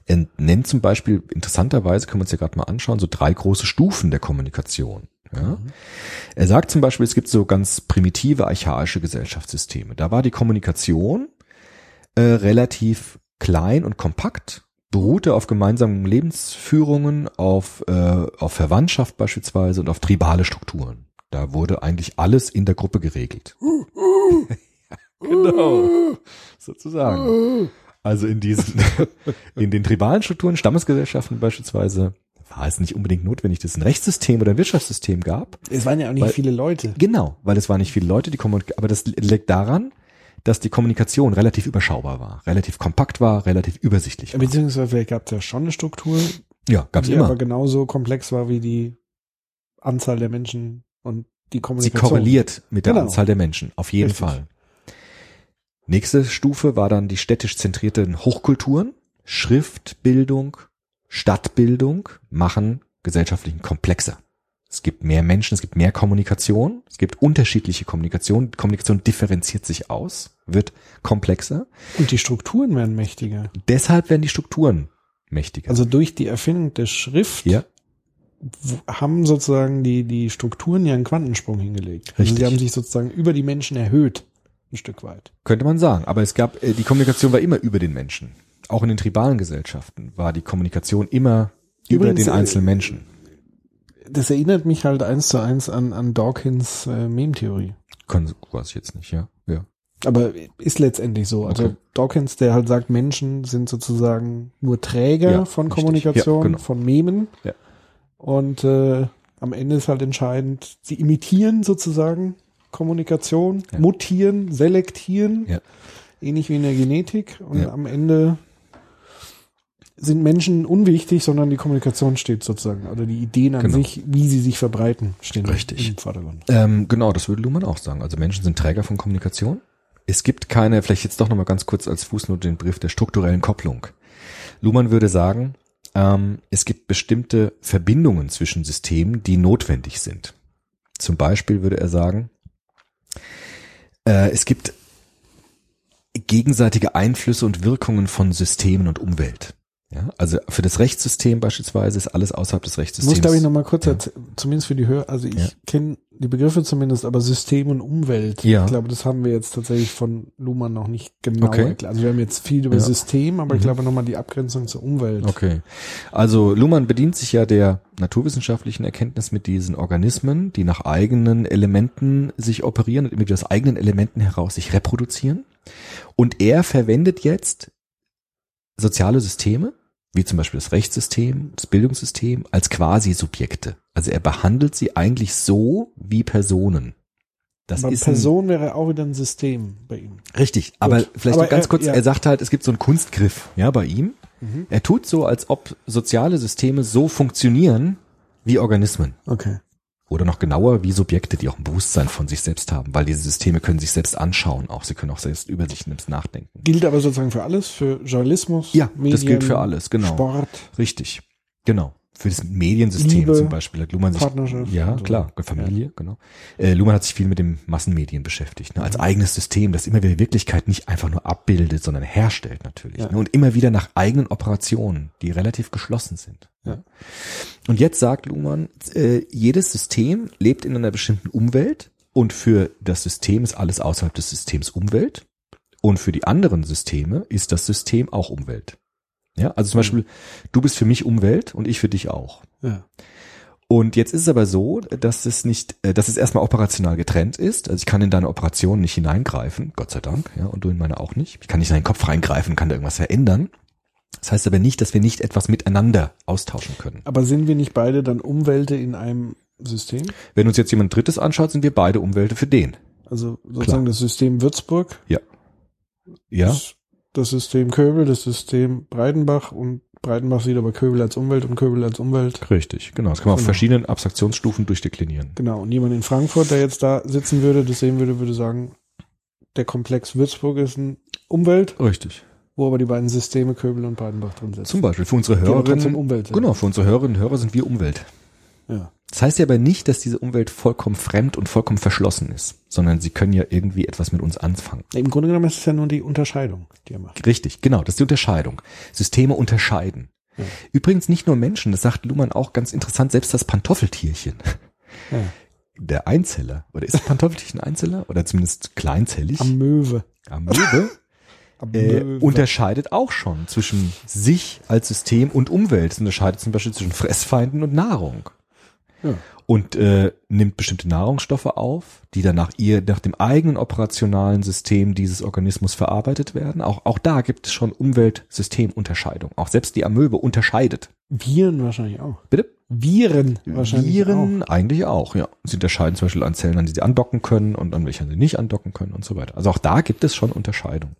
Er nennt zum Beispiel, interessanterweise können wir uns ja gerade mal anschauen, so drei große Stufen der Kommunikation. Ja? Er sagt zum Beispiel, es gibt so ganz primitive, archaische Gesellschaftssysteme. Da war die Kommunikation äh, relativ klein und kompakt, beruhte auf gemeinsamen Lebensführungen, auf, äh, auf Verwandtschaft beispielsweise und auf tribale Strukturen. Da wurde eigentlich alles in der Gruppe geregelt. ja, genau, sozusagen. Also in diesen, in den tribalen Strukturen, Stammesgesellschaften beispielsweise, war es nicht unbedingt notwendig, dass es ein Rechtssystem oder ein Wirtschaftssystem gab. Es waren ja auch nicht Weil- viele Leute. Genau, weil es waren nicht viele Leute, die kommunik aber das liegt daran, dass die Kommunikation relativ überschaubar war, relativ kompakt war, relativ übersichtlich war. Beziehungsweise vielleicht gab es ja schon eine Struktur, Ja, gab's die immer. aber genauso komplex war wie die Anzahl der Menschen und die Sie Kommunikation. korreliert mit der Genau. Anzahl der Menschen, auf jeden Richtig. Fall. Nächste Stufe war dann die städtisch zentrierten Hochkulturen. Schriftbildung, Stadtbildung machen gesellschaftlichen komplexer. Es gibt mehr Menschen, es gibt mehr Kommunikation, es gibt unterschiedliche Kommunikation. Kommunikation differenziert sich aus, wird komplexer. Und die Strukturen werden mächtiger. Deshalb werden die Strukturen mächtiger. Also durch die Erfindung der Schrift ja, haben sozusagen die, die Strukturen ja einen Quantensprung hingelegt. Also Richtig. sie haben sich sozusagen über die Menschen erhöht, ein Stück weit. könnte man sagen. Aber es gab, äh, die Kommunikation war immer über den Menschen. Auch in den tribalen Gesellschaften war die Kommunikation immer über Übrigens, den äh, einzelnen Menschen. Das erinnert mich halt eins zu eins an, an Dawkins äh, Mem-Theorie. Kann, weiß ich jetzt nicht, ja. Ja. Aber ist letztendlich so. Also Okay. Dawkins, der halt sagt, Menschen sind sozusagen nur Träger Ja, von richtig. Kommunikation, Ja, genau. von Memen. Ja. Und äh, am Ende ist halt entscheidend, sie imitieren sozusagen Kommunikation, Ja. mutieren, selektieren, ähnlich wie in der Genetik. Und am Ende sind Menschen unwichtig, sondern die Kommunikation steht sozusagen, oder die Ideen an Genau. sich, wie sie sich verbreiten, stehen Richtig. im Vordergrund. Ähm, genau, das würde Luhmann auch sagen. Also Menschen sind Träger von Kommunikation. Es gibt keine, vielleicht jetzt doch nochmal ganz kurz als Fußnote den Begriff der strukturellen Kopplung. Luhmann würde sagen, ähm, es gibt bestimmte Verbindungen zwischen Systemen, die notwendig sind. Zum Beispiel würde er sagen, äh, es gibt gegenseitige Einflüsse und Wirkungen von Systemen und Umwelt. Ja, also für das Rechtssystem beispielsweise ist alles außerhalb des Ich Rechtssystems. muss, glaube ich, nochmal kurz, Ja. zumindest für die Hörer, also ich Ja. kenne die Begriffe zumindest, aber System und Umwelt. Ja. Ich glaube, das haben wir jetzt tatsächlich von Luhmann noch nicht genau Okay. erklärt. Also wir haben jetzt viel über. System, aber ich Mhm. glaube nochmal die Abgrenzung zur Umwelt. Okay. Also Luhmann bedient sich ja der naturwissenschaftlichen Erkenntnis mit diesen Organismen, die nach eigenen Elementen sich operieren und wieder aus eigenen Elementen heraus sich reproduzieren. Und er verwendet jetzt soziale Systeme, wie zum Beispiel das Rechtssystem, das Bildungssystem, als Quasi-Subjekte. Also er behandelt sie eigentlich so wie Personen. Das Aber ist ein, Person wäre auch wieder ein System bei ihm. Richtig, aber vielleicht Aber noch ganz er- kurz, ja. er sagt halt, es gibt so einen Kunstgriff, ja, bei ihm. Mhm. Er tut so, als ob soziale Systeme so funktionieren wie Organismen. Okay. Oder noch genauer, wie Subjekte, die auch ein Bewusstsein von sich selbst haben, weil diese Systeme können sich selbst anschauen, auch sie können auch selbst über sich selbst nachdenken. Gilt aber sozusagen für alles, für Journalismus, Ja, Medien, das gilt für alles, genau. Sport. Richtig, genau. Für das Mediensystem Liebe, zum Beispiel hat Luhmann sich, Partnerschaft ja so. klar, Familie, genau. Äh, Luhmann hat sich viel mit den Massenmedien beschäftigt, ne, Mhm. als eigenes System, das immer wieder Wirklichkeit nicht einfach nur abbildet, sondern herstellt natürlich. Ja. Ne, und immer wieder nach eigenen Operationen, die relativ geschlossen sind. Ja. Und jetzt sagt Luhmann, äh, jedes System lebt in einer bestimmten Umwelt und für das System ist alles außerhalb des Systems Umwelt und für die anderen Systeme ist das System auch Umwelt. Ja, also zum Beispiel, du bist für mich Umwelt und ich für dich auch. Ja. Und jetzt ist es aber so, dass es nicht, äh, dass es erstmal operational getrennt ist. Also ich kann in deine Operation nicht hineingreifen, Gott sei Dank, ja, und du in meine auch nicht. Ich kann nicht in deinen Kopf reingreifen, kann da irgendwas verändern. Das heißt aber nicht, dass wir nicht etwas miteinander austauschen können. Aber sind wir nicht beide dann Umwelte in einem System? Wenn uns jetzt jemand Drittes anschaut, sind wir beide Umwelte für den. Also sozusagen das System Würzburg, Ja. das, das System Köbel, das System Breitenbach und Breitenbach sieht aber Köbel als Umwelt und Köbel als Umwelt. Richtig, genau. Das kann man auf Genau. verschiedenen Abstraktionsstufen durchdeklinieren. Genau. Und jemand in Frankfurt, der jetzt da sitzen würde, das sehen würde, würde sagen, der Komplex Würzburg ist ein Umwelt, Richtig. wo aber die beiden Systeme Köbel und Breitenbach drin sitzen. Zum Beispiel für unsere Hörerinnen. Umwelt sind. Genau, für unsere Hörerinnen und Hörer sind wir Umwelt. Ja. Das heißt ja aber nicht, dass diese Umwelt vollkommen fremd und vollkommen verschlossen ist, sondern sie können ja irgendwie etwas mit uns anfangen. Im Grunde genommen ist es ja nur die Unterscheidung, die er macht. Richtig, genau, das ist die Unterscheidung. Systeme unterscheiden. Ja. Übrigens nicht nur Menschen, das sagt Luhmann auch ganz interessant, selbst das Pantoffeltierchen. Ja. Der Einzeller, oder ist das Pantoffeltierchen Einzeller? Oder zumindest kleinzellig? Am Möwe. Amöbe. Am äh, Möwe. unterscheidet auch schon zwischen sich als System und Umwelt. Es unterscheidet zum Beispiel zwischen Fressfeinden und Nahrung. Ja. Und äh, nimmt bestimmte Nahrungsstoffe auf, die dann nach ihr, nach dem eigenen operationalen System dieses Organismus verarbeitet werden. Auch, auch da gibt es schon Umwelt-System-Unterscheidung. Auch selbst die Amöbe unterscheidet. Viren wahrscheinlich auch. Bitte? Viren wahrscheinlich Viren eigentlich auch, ja. Sie unterscheiden zum Beispiel an Zellen, an die sie andocken können und an welche sie nicht andocken können und so weiter. Also auch da gibt es schon Unterscheidung.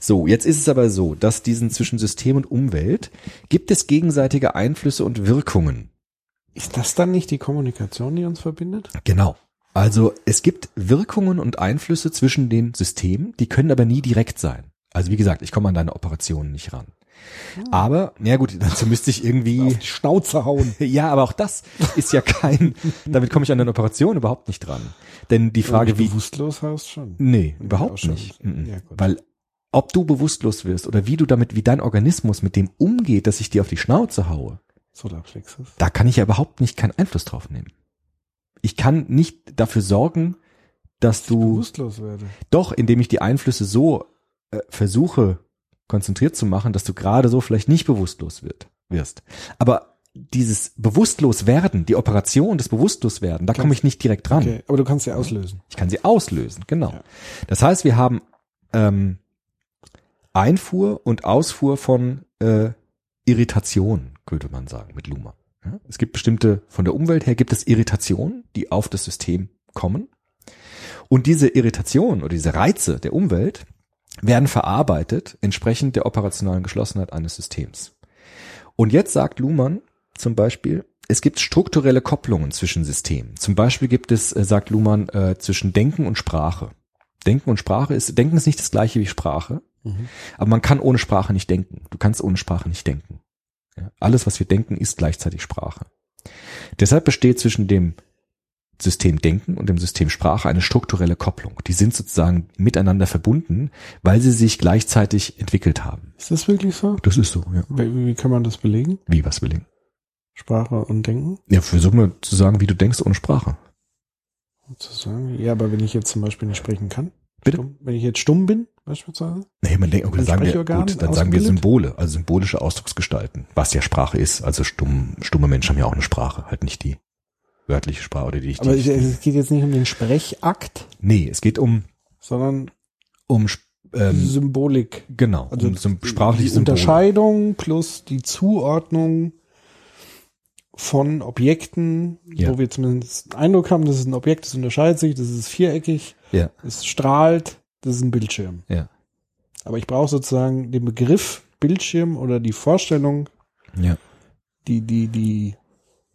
So, jetzt ist es aber so, dass diesen zwischen System und Umwelt gibt es gegenseitige Einflüsse und Wirkungen. Ist das dann nicht die Kommunikation, die uns verbindet? Genau. Also es gibt Wirkungen und Einflüsse zwischen den Systemen, die können aber nie direkt sein. Also wie gesagt, ich komme an deine Operationen nicht ran. Aber, na gut, dazu müsste ich irgendwie Auf die Schnauze hauen. Ja, aber auch das ist ja kein, damit komme ich an eine Operation überhaupt nicht dran. Denn die Frage, du wie, bewusstlos hast schon. nee, Ja, überhaupt nicht. Ja. Weil, ob du bewusstlos wirst oder wie du damit, wie dein Organismus mit dem umgeht, dass ich dir auf die Schnauze haue, Solarplexus. da kann ich ja überhaupt nicht keinen Einfluss drauf nehmen. Ich kann nicht dafür sorgen, dass du, Bewusstlos werde. doch, indem ich die Einflüsse so äh, versuche, konzentriert zu machen, dass du gerade so vielleicht nicht bewusstlos wird, wirst. Aber dieses Bewusstloswerden, die Operation des Bewusstloswerden, da komme ich nicht direkt dran. Okay, aber du kannst sie auslösen. Ich kann sie auslösen, genau. Ja. Das heißt, wir haben ähm, Einfuhr und Ausfuhr von äh, Irritationen, könnte man sagen, mit Luma. Es gibt bestimmte, von der Umwelt her gibt es Irritationen, die auf das System kommen. Und diese Irritationen oder diese Reize der Umwelt werden verarbeitet entsprechend der operationalen Geschlossenheit eines Systems. Und jetzt sagt Luhmann zum Beispiel, es gibt strukturelle Kopplungen zwischen Systemen. Zum Beispiel gibt es, äh, sagt Luhmann, äh, zwischen Denken und Sprache. Denken und Sprache ist, Denken ist nicht das gleiche wie Sprache, Mhm. aber man kann ohne Sprache nicht denken. Du kannst ohne Sprache nicht denken. Ja, alles, was wir denken, ist gleichzeitig Sprache. Deshalb besteht zwischen dem System Denken und dem System Sprache eine strukturelle Kopplung. Die sind sozusagen miteinander verbunden, weil sie sich gleichzeitig entwickelt haben. Ist das wirklich so? Das ist so, ja. Wie, wie kann man das belegen? Wie was ich? Sprache und Denken? Ja, versuch mal zu sagen, wie du denkst ohne Sprache. Sozusagen. Ja, aber wenn ich jetzt zum Beispiel nicht sprechen kann. Bitte? Stumm, wenn ich jetzt stumm bin, beispielsweise. Nee, man denkt, okay, Ein sagen wir, gut, dann sagen wir? Symbole, also symbolische Ausdrucksgestalten, was ja Sprache ist. Also stumm, stumme Menschen haben ja auch eine Sprache, halt nicht die wörtliche Sprache oder die, Aber die es, geht jetzt nicht um den Sprechakt, Nee, es geht um, sondern um ähm, Symbolik. genau, Also um sprachliche die Symbole. Unterscheidung plus die Zuordnung von Objekten, Ja. wo wir zumindest einen Eindruck haben, das ist ein Objekt, das unterscheidet sich, das ist viereckig, Ja, es strahlt, das ist ein Bildschirm. ja, Aber ich brauche sozusagen den Begriff Bildschirm oder die Vorstellung, ja. die, die, die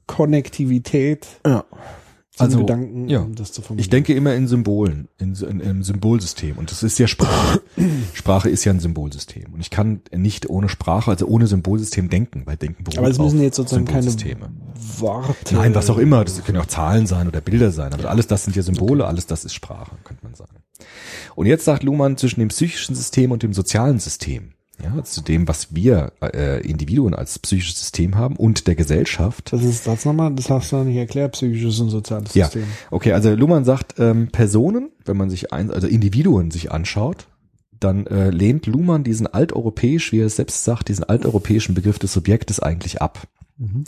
Konnektivität Ja. Zum Also, Gedanken, ja. um das zu formulieren. Ich denke immer in Symbolen, in, in, im Symbolsystem. Und das ist ja Sprache. Sprache ist ja ein Symbolsystem. Und ich kann nicht ohne Sprache, also ohne Symbolsystem denken, weil Denken beruht Aber es müssen auf jetzt sozusagen keine. Worte. Nein, was auch immer. Das können auch Zahlen sein oder Bilder sein. Aber alles das sind ja Symbole, alles das ist Sprache, könnte man sagen. Und jetzt sagt Luhmann zwischen dem psychischen System und dem sozialen System. Ja, zu dem, was wir äh, Individuen als psychisches System haben und der Gesellschaft. Das ist das nochmal, das hast du noch nicht erklärt, psychisches und soziales Ja, System. okay, also Luhmann sagt, ähm, Personen, wenn man sich ein, also Individuen sich anschaut, dann äh, lehnt Luhmann diesen alteuropäisch, wie er es selbst sagt, diesen alteuropäischen Begriff des Subjektes eigentlich ab.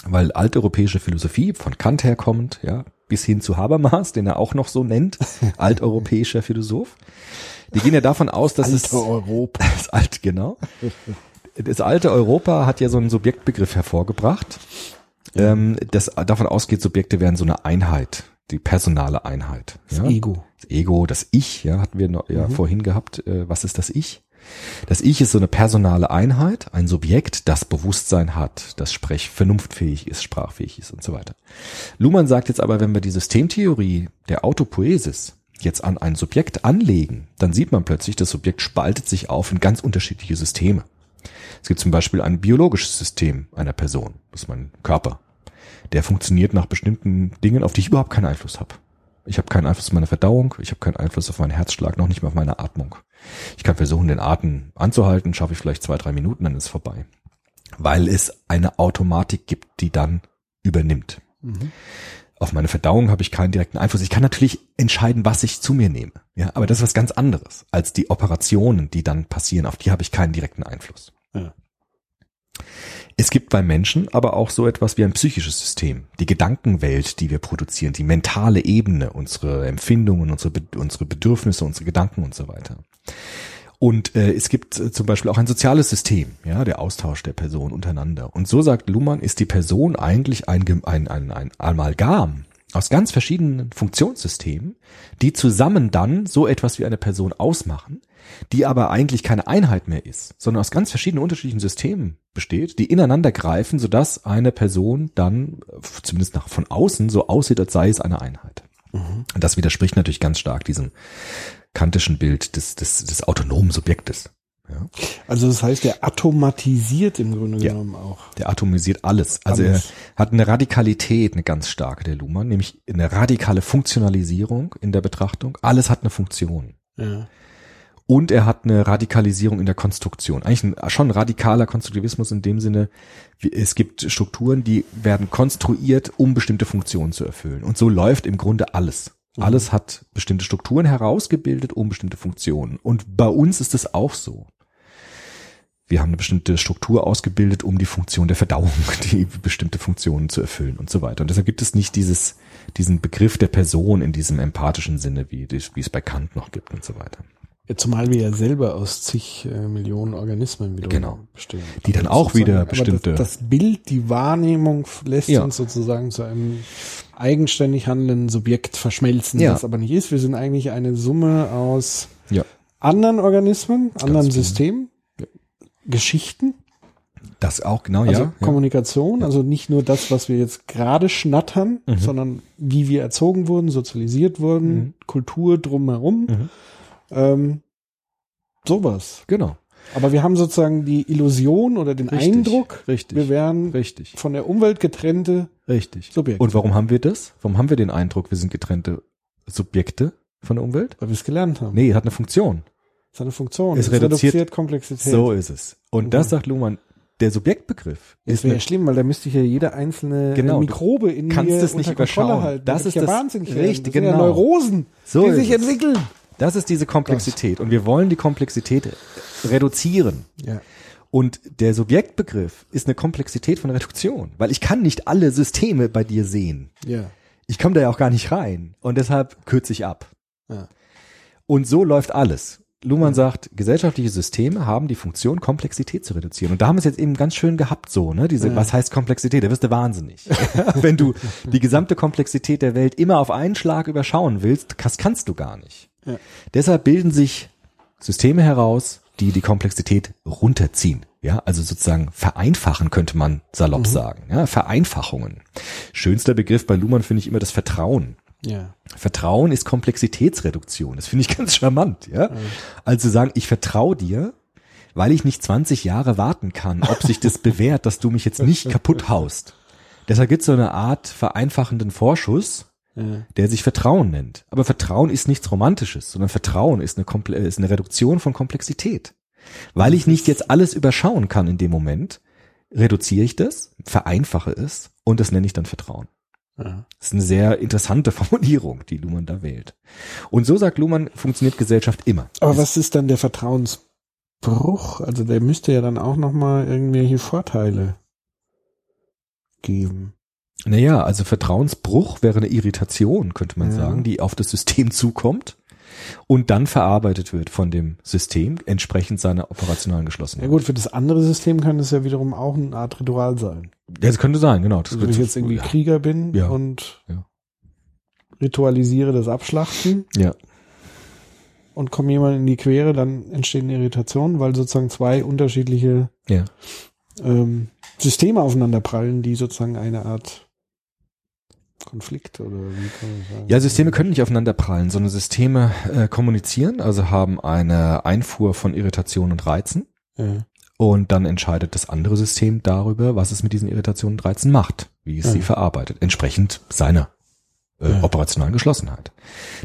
Weil alteuropäische Philosophie von Kant herkommend, ja, bis hin zu Habermas, den er auch noch so nennt, alteuropäischer Philosoph, die gehen ja davon aus, dass es Alte Europa. das alte, genau. Das alte Europa hat ja so einen Subjektbegriff hervorgebracht, ähm, das davon ausgeht, Subjekte wären so eine Einheit, die personale Einheit. Das ja? Ego. Das Ego, das Ich, ja, hatten wir noch, ja vorhin gehabt. Äh, was ist das Ich? Das Ich ist so eine personale Einheit, ein Subjekt, das Bewusstsein hat, das sprech vernunftfähig ist, sprachfähig ist und so weiter. Luhmann sagt jetzt aber, wenn wir die Systemtheorie der Autopoiesis jetzt an ein Subjekt anlegen, dann sieht man plötzlich, das Subjekt spaltet sich auf in ganz unterschiedliche Systeme. Es gibt zum Beispiel ein biologisches System einer Person, das ist mein Körper. Der funktioniert nach bestimmten Dingen, auf die ich überhaupt keinen Einfluss habe. Ich habe keinen Einfluss auf meine Verdauung, ich habe keinen Einfluss auf meinen Herzschlag, noch nicht mal auf meine Atmung. Ich kann versuchen, den Atem anzuhalten, schaffe ich vielleicht zwei, drei Minuten, dann ist vorbei. Weil es eine Automatik gibt, die dann übernimmt. Auf meine Verdauung habe ich keinen direkten Einfluss. Ich kann natürlich entscheiden, was ich zu mir nehme. Ja, aber das ist was ganz anderes als die Operationen, die dann passieren. Auf die habe ich keinen direkten Einfluss. Ja. Es gibt bei Menschen aber auch so etwas wie ein psychisches System. Die Gedankenwelt, die wir produzieren, die mentale Ebene, unsere Empfindungen, unsere, unsere Bedürfnisse, unsere Gedanken und so weiter. Und äh, es gibt äh, zum Beispiel auch ein soziales System, ja, der Austausch der Personen untereinander. Und so sagt Luhmann, ist die Person eigentlich ein, ein, ein, ein Amalgam aus ganz verschiedenen Funktionssystemen, die zusammen dann so etwas wie eine Person ausmachen, die aber eigentlich keine Einheit mehr ist, sondern aus ganz verschiedenen unterschiedlichen Systemen besteht, die ineinander greifen, sodass eine Person dann, äh, zumindest nach von außen, so aussieht, als sei es eine Einheit. Und das widerspricht natürlich ganz stark diesem kantischen Bild des, des, des autonomen Subjektes. Ja. Also das heißt, der automatisiert im Grunde Ja. genommen auch. Der atomisiert alles. Also Alles. er hat eine Radikalität, eine ganz starke, der Luhmann, nämlich eine radikale Funktionalisierung in der Betrachtung. Alles hat eine Funktion. Ja. Und er hat eine Radikalisierung in der Konstruktion. Eigentlich ein, schon ein radikaler Konstruktivismus in dem Sinne, es gibt Strukturen, die werden konstruiert, um bestimmte Funktionen zu erfüllen. Und so läuft im Grunde alles. Alles hat bestimmte Strukturen herausgebildet, um bestimmte Funktionen. Und bei uns ist es auch so. Wir haben eine bestimmte Struktur ausgebildet, um die Funktion der Verdauung, die bestimmte Funktionen zu erfüllen und so weiter. Und deshalb gibt es nicht dieses, diesen Begriff der Person in diesem empathischen Sinne, wie, wie es bei Kant noch gibt und so weiter. Ja, zumal wir ja selber aus zig äh, Millionen Organismen wieder Genau. bestehen. Die dann auch wieder sozusagen- bestimmte- Das, das Bild, die Wahrnehmung lässt Ja. uns sozusagen zu einem eigenständig handelnden Subjekt verschmelzen, Ja. das aber nicht ist. Wir sind eigentlich eine Summe aus Ja. anderen Organismen, anderen genau. Systemen, Geschichten, Das auch, genau, also ja. ja. Kommunikation, also nicht nur das, was wir jetzt gerade schnattern, Mhm. sondern wie wir erzogen wurden, sozialisiert wurden, Mhm. Kultur drumherum, Mhm. Ähm, sowas. Genau. Aber wir haben sozusagen die Illusion oder den Richtig, Eindruck, richtig, wir wären Richtig. von der Umwelt getrennte Richtig. Subjekte. Und warum haben wir das? Warum haben wir den Eindruck, wir sind getrennte Subjekte von der Umwelt? weil wir es gelernt haben. Nee, hat eine Funktion. Das hat eine Funktion. Es Es reduziert- Komplexität. So ist es. Und das Mhm. sagt Luhmann, der Subjektbegriff Das ist wäre ja schlimm, weil da müsste ich ja jede einzelne äh, Genau, Mikrobe in kannst mir es nicht unter Kontrolle überschauen. halten. Das Da ist ich das- ja wahnsinnig werden. richtig, das sind genau. Ja Neurosen, So die sich es. entwickeln. Das ist diese Komplexität. Und wir wollen die Komplexität reduzieren. Ja. Und der Subjektbegriff ist eine Komplexität von Reduktion, weil ich kann nicht alle Systeme bei dir sehen. Ja. Ich komme da ja auch gar nicht rein. Und deshalb kürze ich ab. Ja. Und so läuft alles. Luhmann sagt, gesellschaftliche Systeme haben die Funktion, Komplexität zu reduzieren. Und da haben wir es jetzt eben ganz schön gehabt, so, ne? Diese, Ja. was heißt Komplexität? Da wirst du wahnsinnig. Wenn du die gesamte Komplexität der Welt immer auf einen Schlag überschauen willst, das kannst du gar nicht. Ja. Deshalb bilden sich Systeme heraus, die die Komplexität runterziehen. Ja, also sozusagen vereinfachen könnte man salopp sagen. Ja, Vereinfachungen. Schönster Begriff bei Luhmann finde ich immer das Vertrauen. Ja. Vertrauen ist Komplexitätsreduktion. Das finde ich ganz charmant, ja. Also sagen, ich vertraue dir, weil ich nicht 20 Jahre warten kann, ob sich das bewährt, dass du mich jetzt nicht kaputt haust. Deshalb gibt es so eine Art vereinfachenden Vorschuss, Ja. der sich Vertrauen nennt. Aber Vertrauen ist nichts Romantisches, sondern Vertrauen ist eine, Komple ist eine Reduktion von Komplexität. Weil ich nicht jetzt alles überschauen kann in dem Moment, reduziere ich das, vereinfache es und das nenne ich dann Vertrauen. Ja. Das ist eine sehr interessante Formulierung, die Luhmann da wählt. Und so sagt Luhmann, funktioniert Gesellschaft immer. Aber was ist dann der Vertrauensbruch? Also der müsste ja dann auch nochmal irgendwelche Vorteile geben. Naja, also Vertrauensbruch wäre eine Irritation, könnte man Ja. sagen, die auf das System zukommt und dann verarbeitet wird von dem System entsprechend seiner operationalen Ja Geschlossenheit. gut, für das andere System kann es ja wiederum auch eine Art Ritual sein. Ja, das könnte sein, genau. Das Also wenn ich jetzt irgendwie ja. Krieger bin Ja. und Ja. ritualisiere das Abschlachten Ja, und komme jemand in die Quere, dann entsteht eine Irritation, weil sozusagen zwei unterschiedliche ja. ähm, Systeme aufeinander prallen, die sozusagen eine Art Konflikt oder wie kann man sagen? Ja, Systeme können nicht aufeinander prallen, sondern Systeme äh, kommunizieren, also haben eine Einfuhr von Irritationen und Reizen. Ja. Und dann entscheidet das andere System darüber, was es mit diesen Irritationen und Reizen macht, wie es Ja. sie verarbeitet, entsprechend seiner äh, Ja. operationalen Geschlossenheit.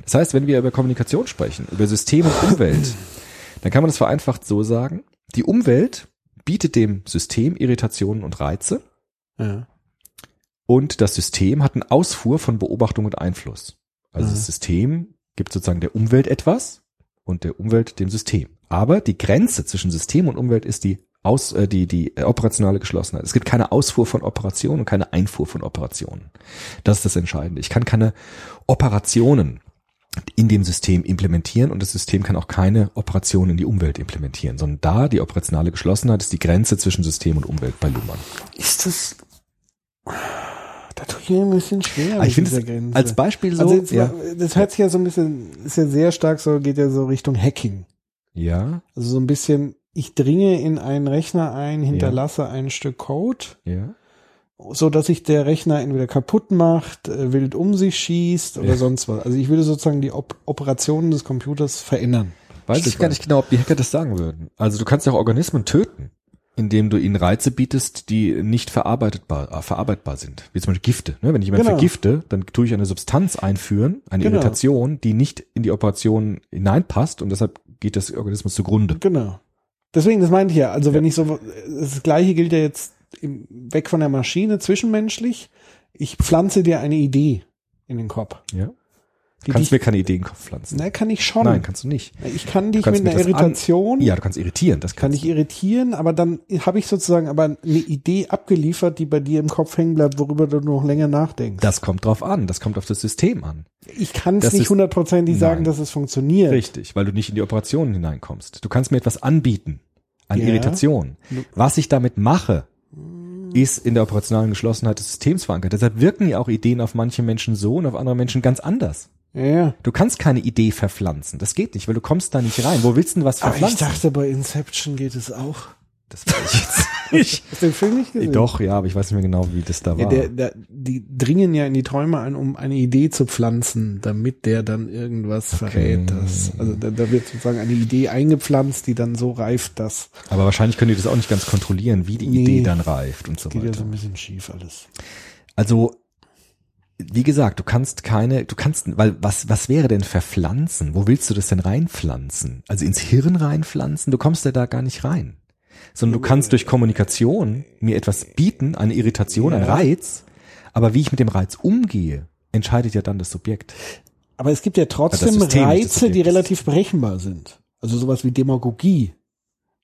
Das heißt, wenn wir über Kommunikation sprechen, über System und Umwelt, dann kann man das vereinfacht so sagen, die Umwelt bietet dem System Irritationen und Reize Ja. Und das System hat eine Ausfuhr von Beobachtung und Einfluss. Also Mhm. das System gibt sozusagen der Umwelt etwas und der Umwelt dem System. Aber die Grenze zwischen System und Umwelt ist die aus, äh, die, die äh, operationale Geschlossenheit. Es gibt keine Ausfuhr von Operationen und keine Einfuhr von Operationen. Das ist das Entscheidende. Ich kann keine Operationen in dem System implementieren und das System kann auch keine Operationen in die Umwelt implementieren, sondern da die operationale Geschlossenheit ist die Grenze zwischen System und Umwelt bei Luhmann. Ist das da tue ich mir ein bisschen schwer. Ich finde als Beispiel so, also jetzt, ja, das hört sich ja so ein bisschen, ist ja sehr stark so, geht ja so Richtung Hacking. ja, Also so ein bisschen, ich dringe in einen Rechner ein, hinterlasse ein Stück Code, ja. so dass sich der Rechner entweder kaputt macht, äh, wild um sich schießt oder Ja. sonst was. Also ich würde sozusagen die Op Operationen des Computers verändern. Weiß Stück ich gar nicht genau, ob die Hacker das sagen würden. Also du kannst ja auch Organismen töten, indem du ihnen Reize bietest, die nicht verarbeitbar, äh, verarbeitbar sind. Wie zum Beispiel Gifte. Ne? Wenn ich jemanden Genau. vergifte, dann tue ich eine Substanz einführen, eine Genau. Irritation, die nicht in die Operation hineinpasst und deshalb geht das Organismus zugrunde. Genau. Deswegen, das meinte ich ja. Also wenn ich so, das Gleiche gilt ja jetzt im, weg von der Maschine, zwischenmenschlich. Ich pflanze dir eine Idee in den Kopf. Ja? Du kannst dich, mir keine Idee in den Kopf pflanzen. na, kann ich schon. Nein, kannst du nicht. ich kann dich mit einer das an- Irritation, Ja, du kannst irritieren. Das kann ich irritieren, aber dann habe ich sozusagen aber eine Idee abgeliefert, die bei dir im Kopf hängen bleibt, worüber du noch länger nachdenkst. Das kommt drauf an. Das kommt auf das System an. ich kann es nicht hundertprozentig sagen, dass es funktioniert. Richtig, weil du nicht in die Operationen hineinkommst. Du kannst mir etwas anbieten an Ja. Irritation. Was ich damit mache, ist in der operationalen Geschlossenheit des Systems verankert. Deshalb wirken ja auch Ideen auf manche Menschen so und auf andere Menschen ganz anders. Ja, ja. Du kannst keine Idee verpflanzen. Das geht nicht, weil du kommst da nicht rein. Wo willst du denn was Aber ich verpflanzen? dachte, bei Inception geht es auch. das weiß ich jetzt nicht. Hast du den Film nicht gesehen? Doch, ja, aber ich weiß nicht mehr genau, wie das da Ja, war. der, der, die dringen ja in die Träume ein, um eine Idee zu pflanzen, damit der dann irgendwas verrät. Das, also da, da wird sozusagen eine Idee eingepflanzt, die dann so reift, dass aber wahrscheinlich können die das auch nicht ganz kontrollieren, wie die Nee. Idee dann reift und so geht ja weiter. so ein bisschen schief alles. Also, wie gesagt, du kannst keine, du kannst, weil was, was wäre denn verpflanzen? Wo willst du das denn reinpflanzen? Also ins Hirn reinpflanzen? Du kommst ja da gar nicht rein. Sondern du kannst durch Kommunikation mir etwas bieten, eine Irritation, ein Ja. Reiz. Aber wie ich mit dem Reiz umgehe, entscheidet ja dann das Subjekt. Aber es gibt ja trotzdem System, Reize, die relativ berechenbar sind. Also sowas wie Demagogie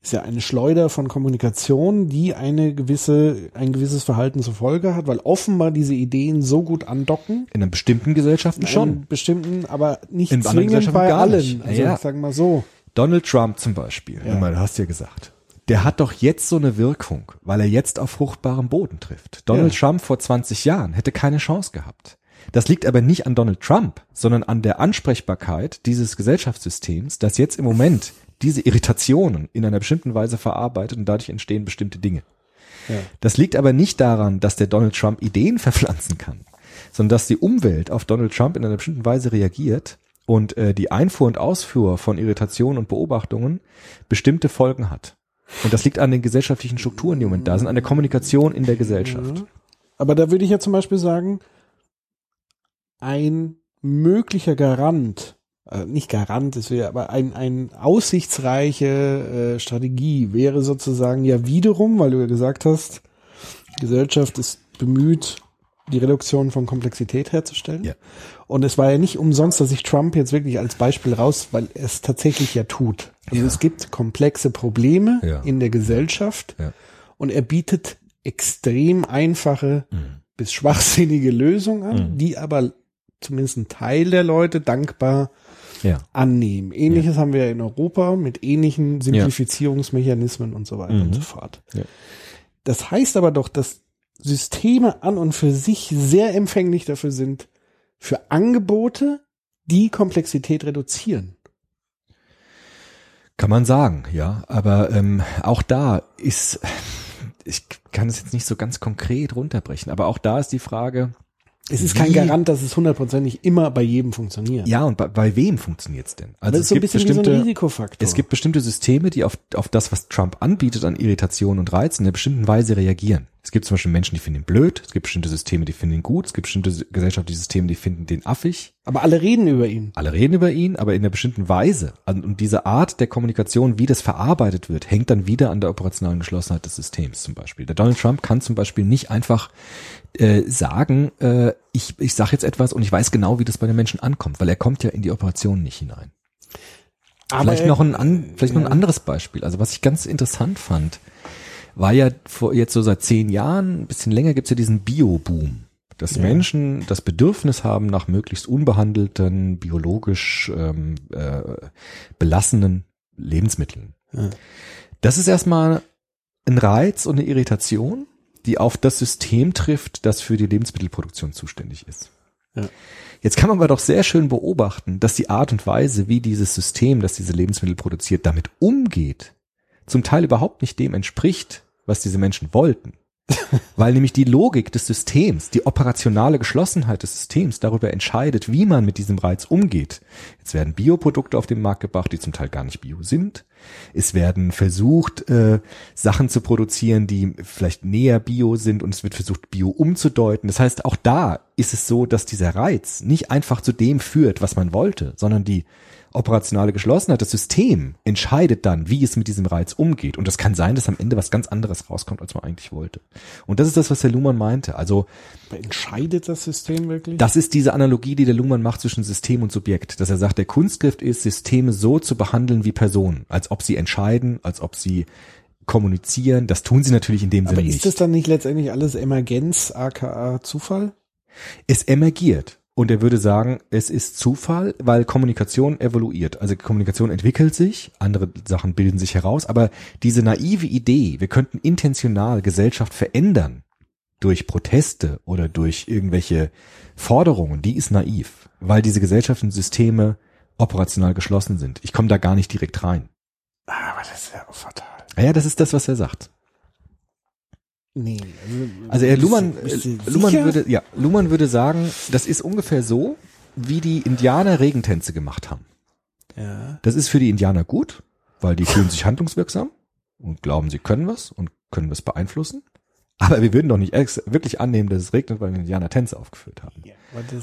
ist ja eine Schleuder von Kommunikation, die eine gewisse, ein gewisses Verhalten zur Folge hat, weil offenbar diese Ideen so gut andocken. In einem bestimmten Gesellschaften in schon. einem bestimmten, aber nicht In anderen zwingend Gesellschaften bei allen. nicht. Also Ja. sagen wir so. Donald Trump zum Beispiel, ja. mal, du hast ja gesagt, der hat doch jetzt so eine Wirkung, weil er jetzt auf fruchtbarem Boden trifft. Donald Ja. Trump vor 20 Jahren hätte keine Chance gehabt. Das liegt aber nicht an Donald Trump, sondern an der Ansprechbarkeit dieses Gesellschaftssystems, das jetzt im Moment diese Irritationen in einer bestimmten Weise verarbeitet und dadurch entstehen bestimmte Dinge. Ja. Das liegt aber nicht daran, dass der Donald Trump Ideen verpflanzen kann, sondern dass die Umwelt auf Donald Trump in einer bestimmten Weise reagiert und äh, die Einfuhr und Ausfuhr von Irritationen und Beobachtungen bestimmte Folgen hat. Und das liegt an den gesellschaftlichen Strukturen, die im Moment da sind, an der Kommunikation in der Gesellschaft. Aber da würde ich ja zum Beispiel sagen, ein möglicher Garant, äh, nicht Garant, es wäre aber ein, ein aussichtsreiche äh, Strategie wäre sozusagen ja wiederum, weil du ja gesagt hast, die Gesellschaft ist bemüht, die Reduktion von Komplexität herzustellen. Ja. Und es war ja nicht umsonst, dass ich Trump jetzt wirklich als Beispiel raus, weil er es tatsächlich ja tut. Also Ja. es gibt komplexe Probleme Ja. in der Gesellschaft Ja. und er bietet extrem einfache Mhm. bis schwachsinnige Lösungen an, die aber zumindest ein Teil der Leute dankbar Ja. annehmen. Ähnliches haben wir in Europa mit ähnlichen Simplifizierungsmechanismen und so weiter Mhm. und so fort. Ja. Das heißt aber doch, dass Systeme an und für sich sehr empfänglich dafür sind, für Angebote, die Komplexität reduzieren. Kann man sagen, ja. Aber ähm, auch da ist, ich kann es jetzt nicht so ganz konkret runterbrechen, aber auch da ist die Frage, Es ist kein Garant, dass es hundertprozentig immer bei jedem funktioniert. ja, und bei, bei wem funktioniert's denn? Also das ist so ein bisschen wie so ein Risikofaktor. Es gibt bestimmte Systeme, die auf, auf das, was Trump anbietet an Irritationen und Reizen, in einer bestimmten Weise reagieren. Es gibt zum Beispiel Menschen, die finden ihn blöd, es gibt bestimmte Systeme, die finden ihn gut, es gibt bestimmte gesellschaftliche Systeme, die finden den affig. aber alle reden über ihn. Alle reden über ihn, aber in einer bestimmten Weise. Und diese Art der Kommunikation, wie das verarbeitet wird, hängt dann wieder an der operationalen Geschlossenheit des Systems zum Beispiel. Der Donald Trump kann zum Beispiel nicht einfach äh, sagen, äh, ich, ich sage jetzt etwas und ich weiß genau, wie das bei den Menschen ankommt, weil er kommt ja in die Operation nicht hinein. Aber Vielleicht noch ein, an, vielleicht noch ein anderes Beispiel. Also was ich ganz interessant fand, war ja vor jetzt so seit zehn Jahren, ein bisschen länger gibt's ja diesen Bio-Boom. Dass Ja. Menschen das Bedürfnis haben nach möglichst unbehandelten, biologisch ähm, äh, belassenen Lebensmitteln. Ja. Das ist erstmal ein Reiz und eine Irritation, die auf das System trifft, das für die Lebensmittelproduktion zuständig ist. Ja. Jetzt kann man aber doch sehr schön beobachten, dass die Art und Weise, wie dieses System, das diese Lebensmittel produziert, damit umgeht, zum Teil überhaupt nicht dem entspricht, was diese Menschen wollten. Weil nämlich die Logik des Systems, die operationale Geschlossenheit des Systems darüber entscheidet, wie man mit diesem Reiz umgeht. Jetzt werden Bioprodukte auf den Markt gebracht, die zum Teil gar nicht bio sind. Es werden versucht, äh, Sachen zu produzieren, die vielleicht näher bio sind und es wird versucht, bio umzudeuten. Das heißt, auch da ist es so, dass dieser Reiz nicht einfach zu dem führt, was man wollte, sondern die operationale Geschlossenheit, das System entscheidet dann, wie es mit diesem Reiz umgeht. Und das kann sein, dass am Ende was ganz anderes rauskommt, als man eigentlich wollte. Und das ist das, was Herr Luhmann meinte. Also Aber entscheidet das System wirklich? das ist diese Analogie, die der Luhmann macht zwischen System und Subjekt. Dass er sagt, der Kunstgriff ist, Systeme so zu behandeln wie Personen. Als ob sie entscheiden, als ob sie kommunizieren. Das tun sie natürlich in dem Aber Sinne ist nicht. das dann nicht letztendlich alles Emergenz, aka Zufall? es emergiert. Und er würde sagen, es ist Zufall, weil Kommunikation evoluiert. Also Kommunikation entwickelt sich, andere Sachen bilden sich heraus, aber diese naive Idee, wir könnten intentional Gesellschaft verändern durch Proteste oder durch irgendwelche Forderungen, die ist naiv, weil diese gesellschaftlichen Systeme operational geschlossen sind. Ich komme da gar nicht direkt rein. Ah, Aber das ist ja auch fatal. Ja, das ist das, was er sagt. Nee. Also er bist- Luhmann, bist du äh, Luhmann sicher? würde, ja, Luhmann würde sagen, das ist ungefähr so, wie die Indianer Regentänze gemacht haben. Ja. Das ist für die Indianer gut, weil die fühlen sich handlungswirksam und glauben, sie können was und können was beeinflussen. Aber wir würden doch nicht wirklich annehmen, dass es regnet, weil die Indianer Tänze aufgeführt haben. ja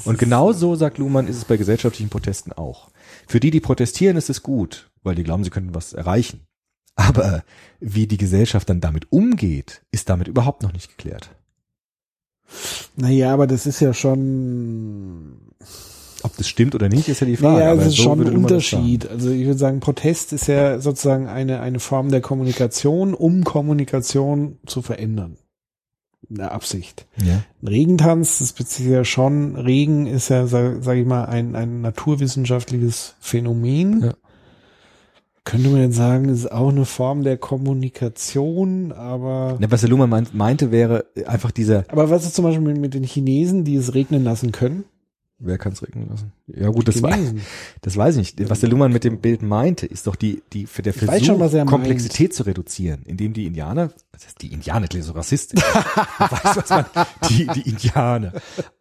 Und genau so, sagt Luhmann, ist es bei gesellschaftlichen Protesten auch. Für die, die protestieren, ist es gut, weil die glauben, sie könnten was erreichen. Aber wie die Gesellschaft dann damit umgeht, ist damit überhaupt noch nicht geklärt. Naja, aber das ist ja schon. Ob das stimmt oder nicht, ist ja die Frage. Naja, aber es ist so schon ein. Unterschied. Also ich würde sagen, Protest ist ja sozusagen eine, eine Form der Kommunikation, um Kommunikation zu verändern. In der Absicht. Ja. Ein Regentanz, das bezieht ja schon, Regen ist ja, sage sag ich mal, ein, ein naturwissenschaftliches Phänomen. Ja. Könnte man jetzt sagen, ist auch eine Form der Kommunikation, aber. Ja, was der Luhmann meint, meinte, wäre einfach dieser, Aber was ist zum Beispiel mit, mit den Chinesen, die es regnen lassen können? wer kann es regnen lassen? Ja gut, das, war, das weiß ich nicht. Was der Luhmann mit dem Bild meinte, ist doch die, die für der weiß Versuch, schon, er meint. Komplexität zu reduzieren, indem die Indianer, das heißt die Indianer, klingt so rassistisch, weiß, was man, die, die Indianer,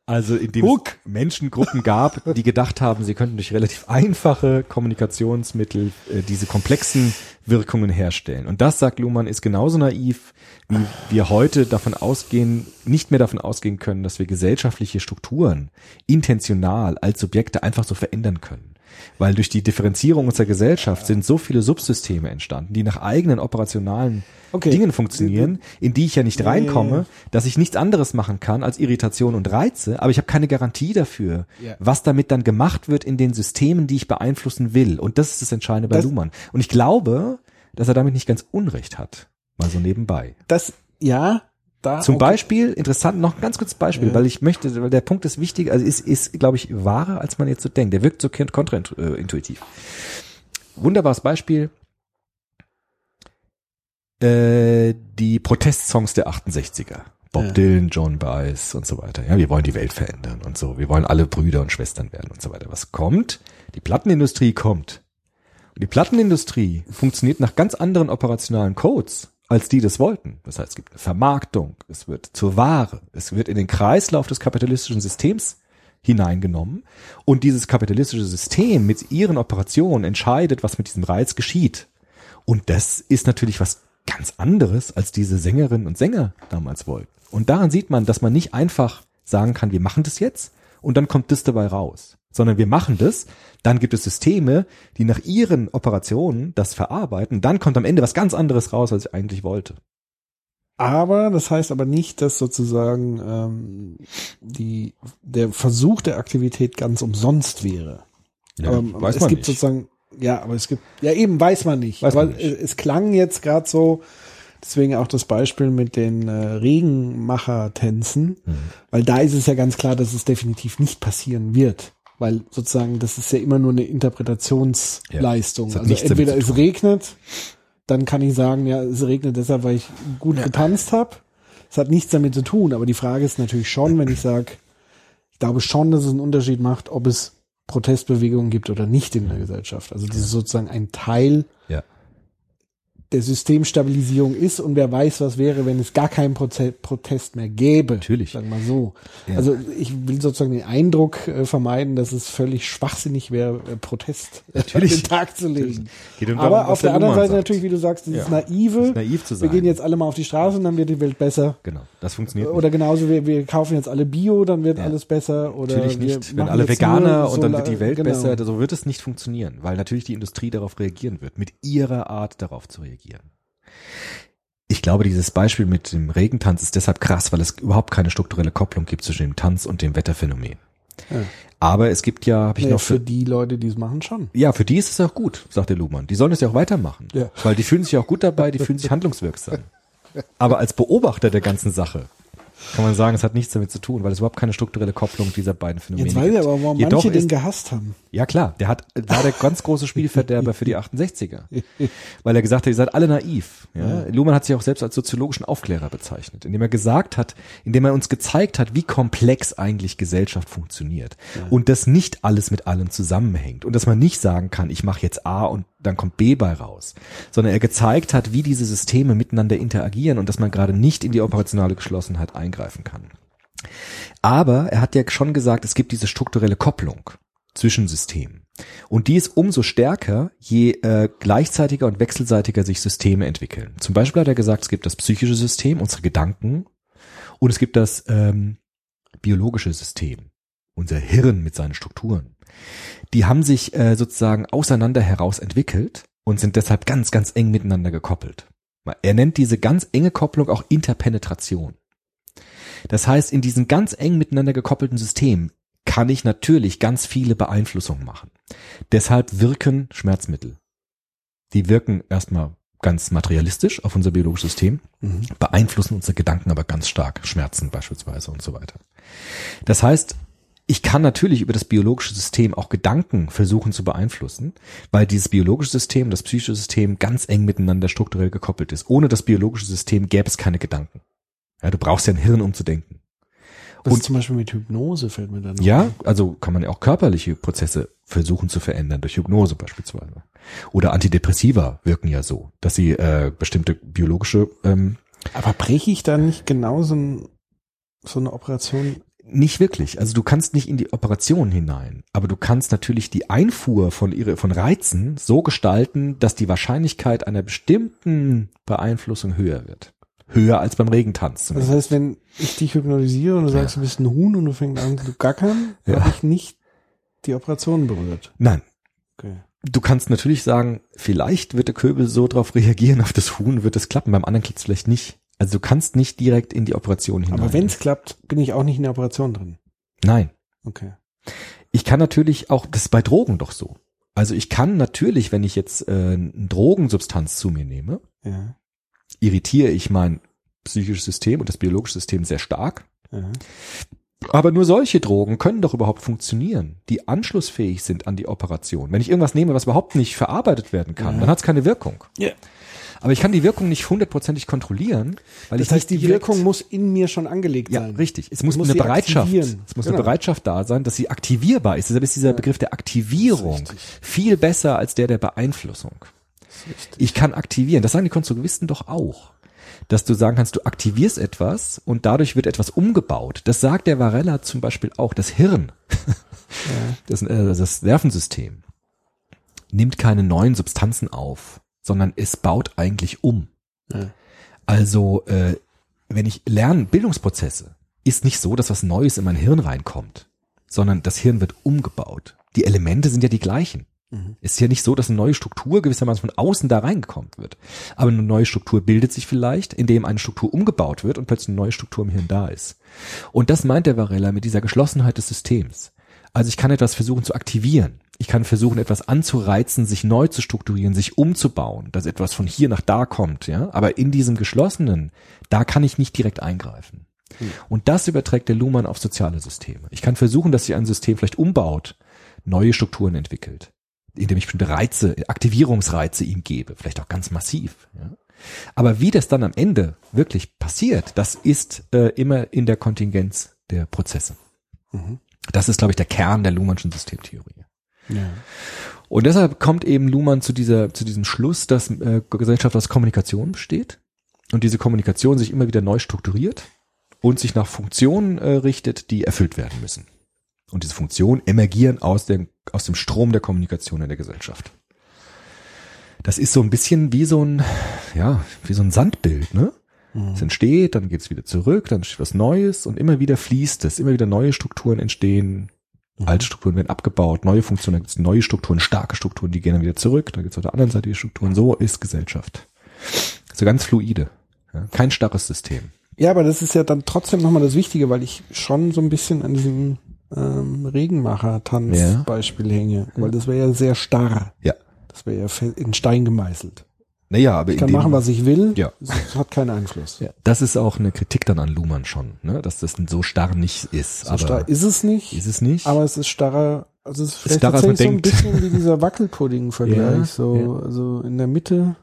also indem es Menschengruppen gab, die gedacht haben, sie könnten durch relativ einfache Kommunikationsmittel äh, diese komplexen Wirkungen herstellen. Und das, sagt Luhmann, ist genauso naiv, wie wir heute davon ausgehen, nicht mehr davon ausgehen können, dass wir gesellschaftliche Strukturen intentional als Subjekte einfach so verändern können. Weil durch die Differenzierung unserer Gesellschaft sind so viele Subsysteme entstanden, die nach eigenen operationalen Okay. Dingen funktionieren, in die ich ja nicht reinkomme, dass ich nichts anderes machen kann als Irritation und Reize, aber ich habe keine Garantie dafür, was damit dann gemacht wird in den Systemen, die ich beeinflussen will. Und das ist das Entscheidende bei Das- Luhmann. Und ich glaube, dass er damit nicht ganz Unrecht hat. Mal so nebenbei. Das, ja, da. Zum okay. Beispiel, interessant, noch ein ganz kurzes Beispiel, Ja. weil ich möchte, weil der Punkt ist wichtig, also ist, ist glaube ich, wahrer, als man jetzt so denkt. Der wirkt so kontraintuitiv. Wunderbares Beispiel. Äh, die Protestsongs der 68er. Bob Ja. Dylan, John Baez und so weiter. Ja, wir wollen die Welt verändern und so. Wir wollen alle Brüder und Schwestern werden und so weiter. Was kommt? Die Plattenindustrie kommt. Und die Plattenindustrie funktioniert nach ganz anderen operationalen Codes, als die das wollten. Das heißt, es gibt eine Vermarktung, es wird zur Ware, es wird in den Kreislauf des kapitalistischen Systems hineingenommen und dieses kapitalistische System mit ihren Operationen entscheidet, was mit diesem Reiz geschieht. Und das ist natürlich was ganz anderes, als diese Sängerinnen und Sänger damals wollten. Und daran sieht man, dass man nicht einfach sagen kann, wir machen das jetzt und dann kommt das dabei raus, sondern wir machen das, dann gibt es Systeme, die nach ihren Operationen das verarbeiten, dann kommt am Ende was ganz anderes raus, als ich eigentlich wollte. Aber das heißt aber nicht, dass sozusagen ähm, die, der Versuch der Aktivität ganz umsonst wäre. ähm, weiß es man gibt nicht. sozusagen, ja, aber es gibt, ja eben weiß man nicht. Weiß man nicht. Es, es klang jetzt gerade so, deswegen auch das Beispiel mit den äh, Regenmacher-Tänzen, Mhm. weil da ist es ja ganz klar, dass es definitiv nicht passieren wird. Weil sozusagen, das ist ja immer nur eine Interpretationsleistung. Ja, also entweder es regnet, dann kann ich sagen, ja, es regnet deshalb, weil ich gut getanzt habe. Es hat nichts damit zu tun, aber die Frage ist natürlich schon, wenn ich sage, ich glaube schon, dass es einen Unterschied macht, ob es Protestbewegungen gibt oder nicht in der Gesellschaft. Also das ist sozusagen ein Teil Ja. Der Systemstabilisierung ist und wer weiß, was wäre, wenn es gar keinen Proze Protest mehr gäbe. Natürlich. Sagen wir mal so. Ja. Also ich will sozusagen den Eindruck äh, vermeiden, dass es völlig schwachsinnig wäre, äh, Protest Natürlich. an den Tag zu legen. Um Aber darum, auf der der anderen Seite sagt. natürlich, wie du sagst, dieses Ja. Naive. Naiv zu Wir gehen sein. jetzt alle mal auf die Straße und dann wird die Welt besser. Genau, das funktioniert Oder genauso, wir, wir kaufen jetzt alle Bio, dann wird Ja. alles besser. Oder Natürlich nicht. Wenn alle Veganer und dann wird die Welt genau. besser, so wird es nicht funktionieren, weil natürlich die Industrie darauf reagieren wird, mit ihrer Art darauf zu reagieren. Ich glaube, dieses Beispiel mit dem Regentanz ist deshalb krass, weil es überhaupt keine strukturelle Kopplung gibt zwischen dem Tanz und dem Wetterphänomen. Ja. Aber es gibt ja, habe ich Naja, noch für für, die Leute, die es machen, schon. ja, für die ist es auch gut, sagt der Luhmann. Die sollen es ja auch weitermachen. Ja. Weil die fühlen sich auch gut dabei, die fühlen sich handlungswirksam. Aber als Beobachter der ganzen Sache kann man sagen, es hat nichts damit zu tun, weil es überhaupt keine strukturelle Kopplung dieser beiden Phänomene Jetzt weiß ich aber, warum Jedoch manche den ist- gehasst haben. ja klar, der hat war der ganz große Spielverderber für die 68er, weil er gesagt hat, ihr seid alle naiv. Ja? Luhmann hat sich auch selbst als soziologischen Aufklärer bezeichnet, indem er gesagt hat, indem er uns gezeigt hat, wie komplex eigentlich Gesellschaft funktioniert und dass nicht alles mit allem zusammenhängt und dass man nicht sagen kann, ich mache jetzt A und dann kommt B bei raus, sondern er gezeigt hat, wie diese Systeme miteinander interagieren und dass man gerade nicht in die operationale Geschlossenheit eingreifen kann. Aber er hat ja schon gesagt, es gibt diese strukturelle Kopplung zwischen Systemen. Und die ist umso stärker, je äh, gleichzeitiger und wechselseitiger sich Systeme entwickeln. Zum Beispiel hat er gesagt, es gibt das psychische System, unsere Gedanken, und es gibt das ähm, biologische System, unser Hirn mit seinen Strukturen. Die haben sich äh, sozusagen auseinander heraus entwickelt und sind deshalb ganz, ganz eng miteinander gekoppelt. Er nennt diese ganz enge Kopplung auch Interpenetration. Das heißt, in diesen ganz eng miteinander gekoppelten Systemen kann ich natürlich ganz viele Beeinflussungen machen. Deshalb wirken Schmerzmittel. Die wirken erstmal ganz materialistisch auf unser biologisches System, beeinflussen unsere Gedanken aber ganz stark, Schmerzen beispielsweise und so weiter. Das heißt, Ich kann natürlich über das biologische System auch Gedanken versuchen zu beeinflussen, weil dieses biologische System, das psychische System ganz eng miteinander strukturell gekoppelt ist. Ohne das biologische System gäbe es keine Gedanken. Ja, du brauchst ja ein Hirn, um zu denken. Was Und- zum Beispiel mit Hypnose fällt mir dann Ja, ein. also kann man ja auch körperliche Prozesse versuchen zu verändern, durch Hypnose beispielsweise. Oder Antidepressiva wirken ja so, dass sie äh, bestimmte biologische ähm, Aber breche ich da nicht genau so, ein, so eine Operation? Nicht wirklich. Also du kannst nicht in die Operation hinein, aber du kannst natürlich die Einfuhr von ihre von Reizen so gestalten, dass die Wahrscheinlichkeit einer bestimmten Beeinflussung höher wird. Höher als beim Regentanz. Das heißt, wenn ich dich hypnotisiere und du sagst, du bist ein Huhn und du fängst an zu gackern, Ja. habe ich nicht die Operation berührt. Nein. Okay. Du kannst natürlich sagen, vielleicht wird der Köbel so darauf reagieren, auf das Huhn wird es klappen, beim anderen klappt es vielleicht nicht. Also du kannst nicht direkt in die Operation hinein. Aber wenn es klappt, bin ich auch nicht in der Operation drin. Nein. Okay. Ich kann natürlich auch, das ist bei Drogen doch so. Also ich kann natürlich, wenn ich jetzt äh, eine Drogensubstanz zu mir nehme, Ja. irritiere ich mein psychisches System und das biologische System sehr stark. ja. Aber nur solche Drogen können doch überhaupt funktionieren, die anschlussfähig sind an die Operation. Wenn ich irgendwas nehme, was überhaupt nicht verarbeitet werden kann, Ja. dann hat es keine Wirkung. Ja. Aber ich kann die Wirkung nicht hundertprozentig kontrollieren, weil Das ich heißt, die Wirkung muss in mir schon angelegt ja, sein. richtig. Es muss muss eine Bereitschaft, aktivieren. es muss Genau. eine Bereitschaft da sein, dass sie aktivierbar ist. Deshalb ist dieser Begriff der Aktivierung viel besser als der der Beeinflussung. Ich kann aktivieren. Das sagen die Konstruktivisten doch auch. Dass du sagen kannst, du aktivierst etwas und dadurch wird etwas umgebaut. Das sagt der Varela zum Beispiel auch. Das Hirn, das, äh, das Nervensystem, nimmt keine neuen Substanzen auf, sondern es baut eigentlich um. Ja. Also, äh, wenn ich lerne, Bildungsprozesse, ist nicht so, dass was Neues in mein Hirn reinkommt, sondern das Hirn wird umgebaut. Die Elemente sind ja die gleichen. Es ist ja nicht so, dass eine neue Struktur gewissermaßen von außen da reingekommen wird. Aber eine neue Struktur bildet sich vielleicht, indem eine Struktur umgebaut wird und plötzlich eine neue Struktur im Hirn da ist. Und das meint der Varela mit dieser Geschlossenheit des Systems. Also ich kann etwas versuchen zu aktivieren. Ich kann versuchen, etwas anzureizen, sich neu zu strukturieren, sich umzubauen, dass etwas von hier nach da kommt, ja. Aber in diesem geschlossenen, da kann ich nicht direkt eingreifen. Und das überträgt der Luhmann auf soziale Systeme. Ich kann versuchen, dass sich ein System vielleicht umbaut, neue Strukturen entwickelt, indem ich bestimmte Reize, Aktivierungsreize ihm gebe, vielleicht auch ganz massiv. Ja. Aber wie das dann am Ende wirklich passiert, das ist äh, immer in der Kontingenz der Prozesse. Mhm. Das ist, glaube ich, der Kern der Luhmannschen Systemtheorie. Ja. Und deshalb kommt eben Luhmann zu dieser, zu diesem Schluss, dass äh, Gesellschaft aus Kommunikation besteht und diese Kommunikation sich immer wieder neu strukturiert und sich nach Funktionen äh, richtet, die erfüllt werden müssen. Und diese Funktionen emergieren aus dem, aus dem Strom der Kommunikation in der Gesellschaft. Das ist so ein bisschen wie so ein, ja, wie so ein Sandbild, ne? Es entsteht, dann geht es wieder zurück, dann entsteht was Neues und immer wieder fließt es, immer wieder neue Strukturen entstehen, alte Strukturen werden abgebaut, neue Funktionen, gibt's neue Strukturen, starke Strukturen, die gehen dann wieder zurück, dann gibt's auf der anderen Seite die Strukturen. So ist Gesellschaft. So ganz fluide. Ja? Kein starres System. Ja, aber das ist ja dann trotzdem nochmal das Wichtige, weil ich schon so ein bisschen an diesem ähm, Regenmacher-Tanz-Beispiel hänge. Weil das wäre ja sehr starr. Ja. Das wäre ja in Stein gemeißelt. Naja, aber Ich kann machen, was ich will. Ja. Es hat keinen Einfluss. ja, das ist auch eine Kritik dann an Luhmann schon, ne? dass das so starr nicht ist. So aber starr ist es nicht. ist es nicht? Aber es ist starrer, also es ist vielleicht man tatsächlich so ein denkt. bisschen wie dieser Wackelpudding-Vergleich. Ja, so, ja. also in der Mitte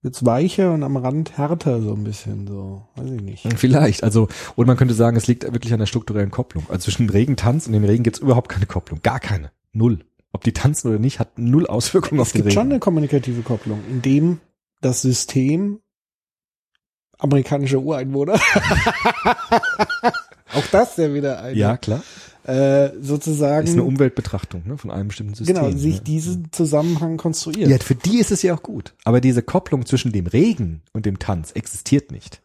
wird's weicher und am Rand härter so ein bisschen, so, weiß ich nicht. Vielleicht, also, und man könnte sagen, es liegt wirklich an der strukturellen Kopplung. Also zwischen dem Regentanz und dem Regen gibt's überhaupt keine Kopplung. Gar keine. Null. Ob die tanzen oder nicht, hat null Auswirkungen auf Es den gibt schon eine kommunikative Kopplung, in dem das System amerikanische Ureinwohner, auch das ja wieder eine, Ja, klar. äh, sozusagen, Ist eine Umweltbetrachtung ne, von einem bestimmten System. genau, sich ne? diesen Zusammenhang konstruiert. Ja, für die ist es ja auch gut. Aber diese Kopplung zwischen dem Regen und dem Tanz existiert nicht.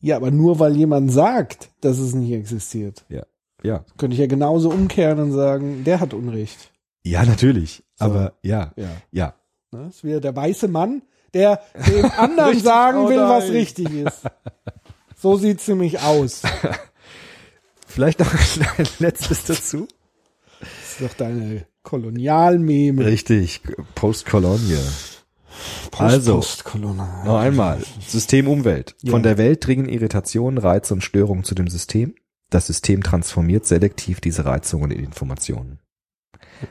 Ja, aber nur weil jemand sagt, dass es nicht existiert, Ja. Ja. könnte ich ja genauso umkehren und sagen, der hat Unrecht. Ja, natürlich. So. Aber ja. Ja. Ja. Ne? Das ist wieder der weiße Mann, der dem anderen Richtig, sagen oh will, was richtig ist. So sieht's nämlich aus. Das Vielleicht noch ein letztes dazu. ist doch deine Kolonialmeme. Richtig. Post-Colonia. Also, Postkolonial. Noch einmal. System Umwelt. Ja. Von der Welt dringen Irritationen, Reize und Störungen zu dem System. Das System transformiert selektiv diese Reizungen in Informationen.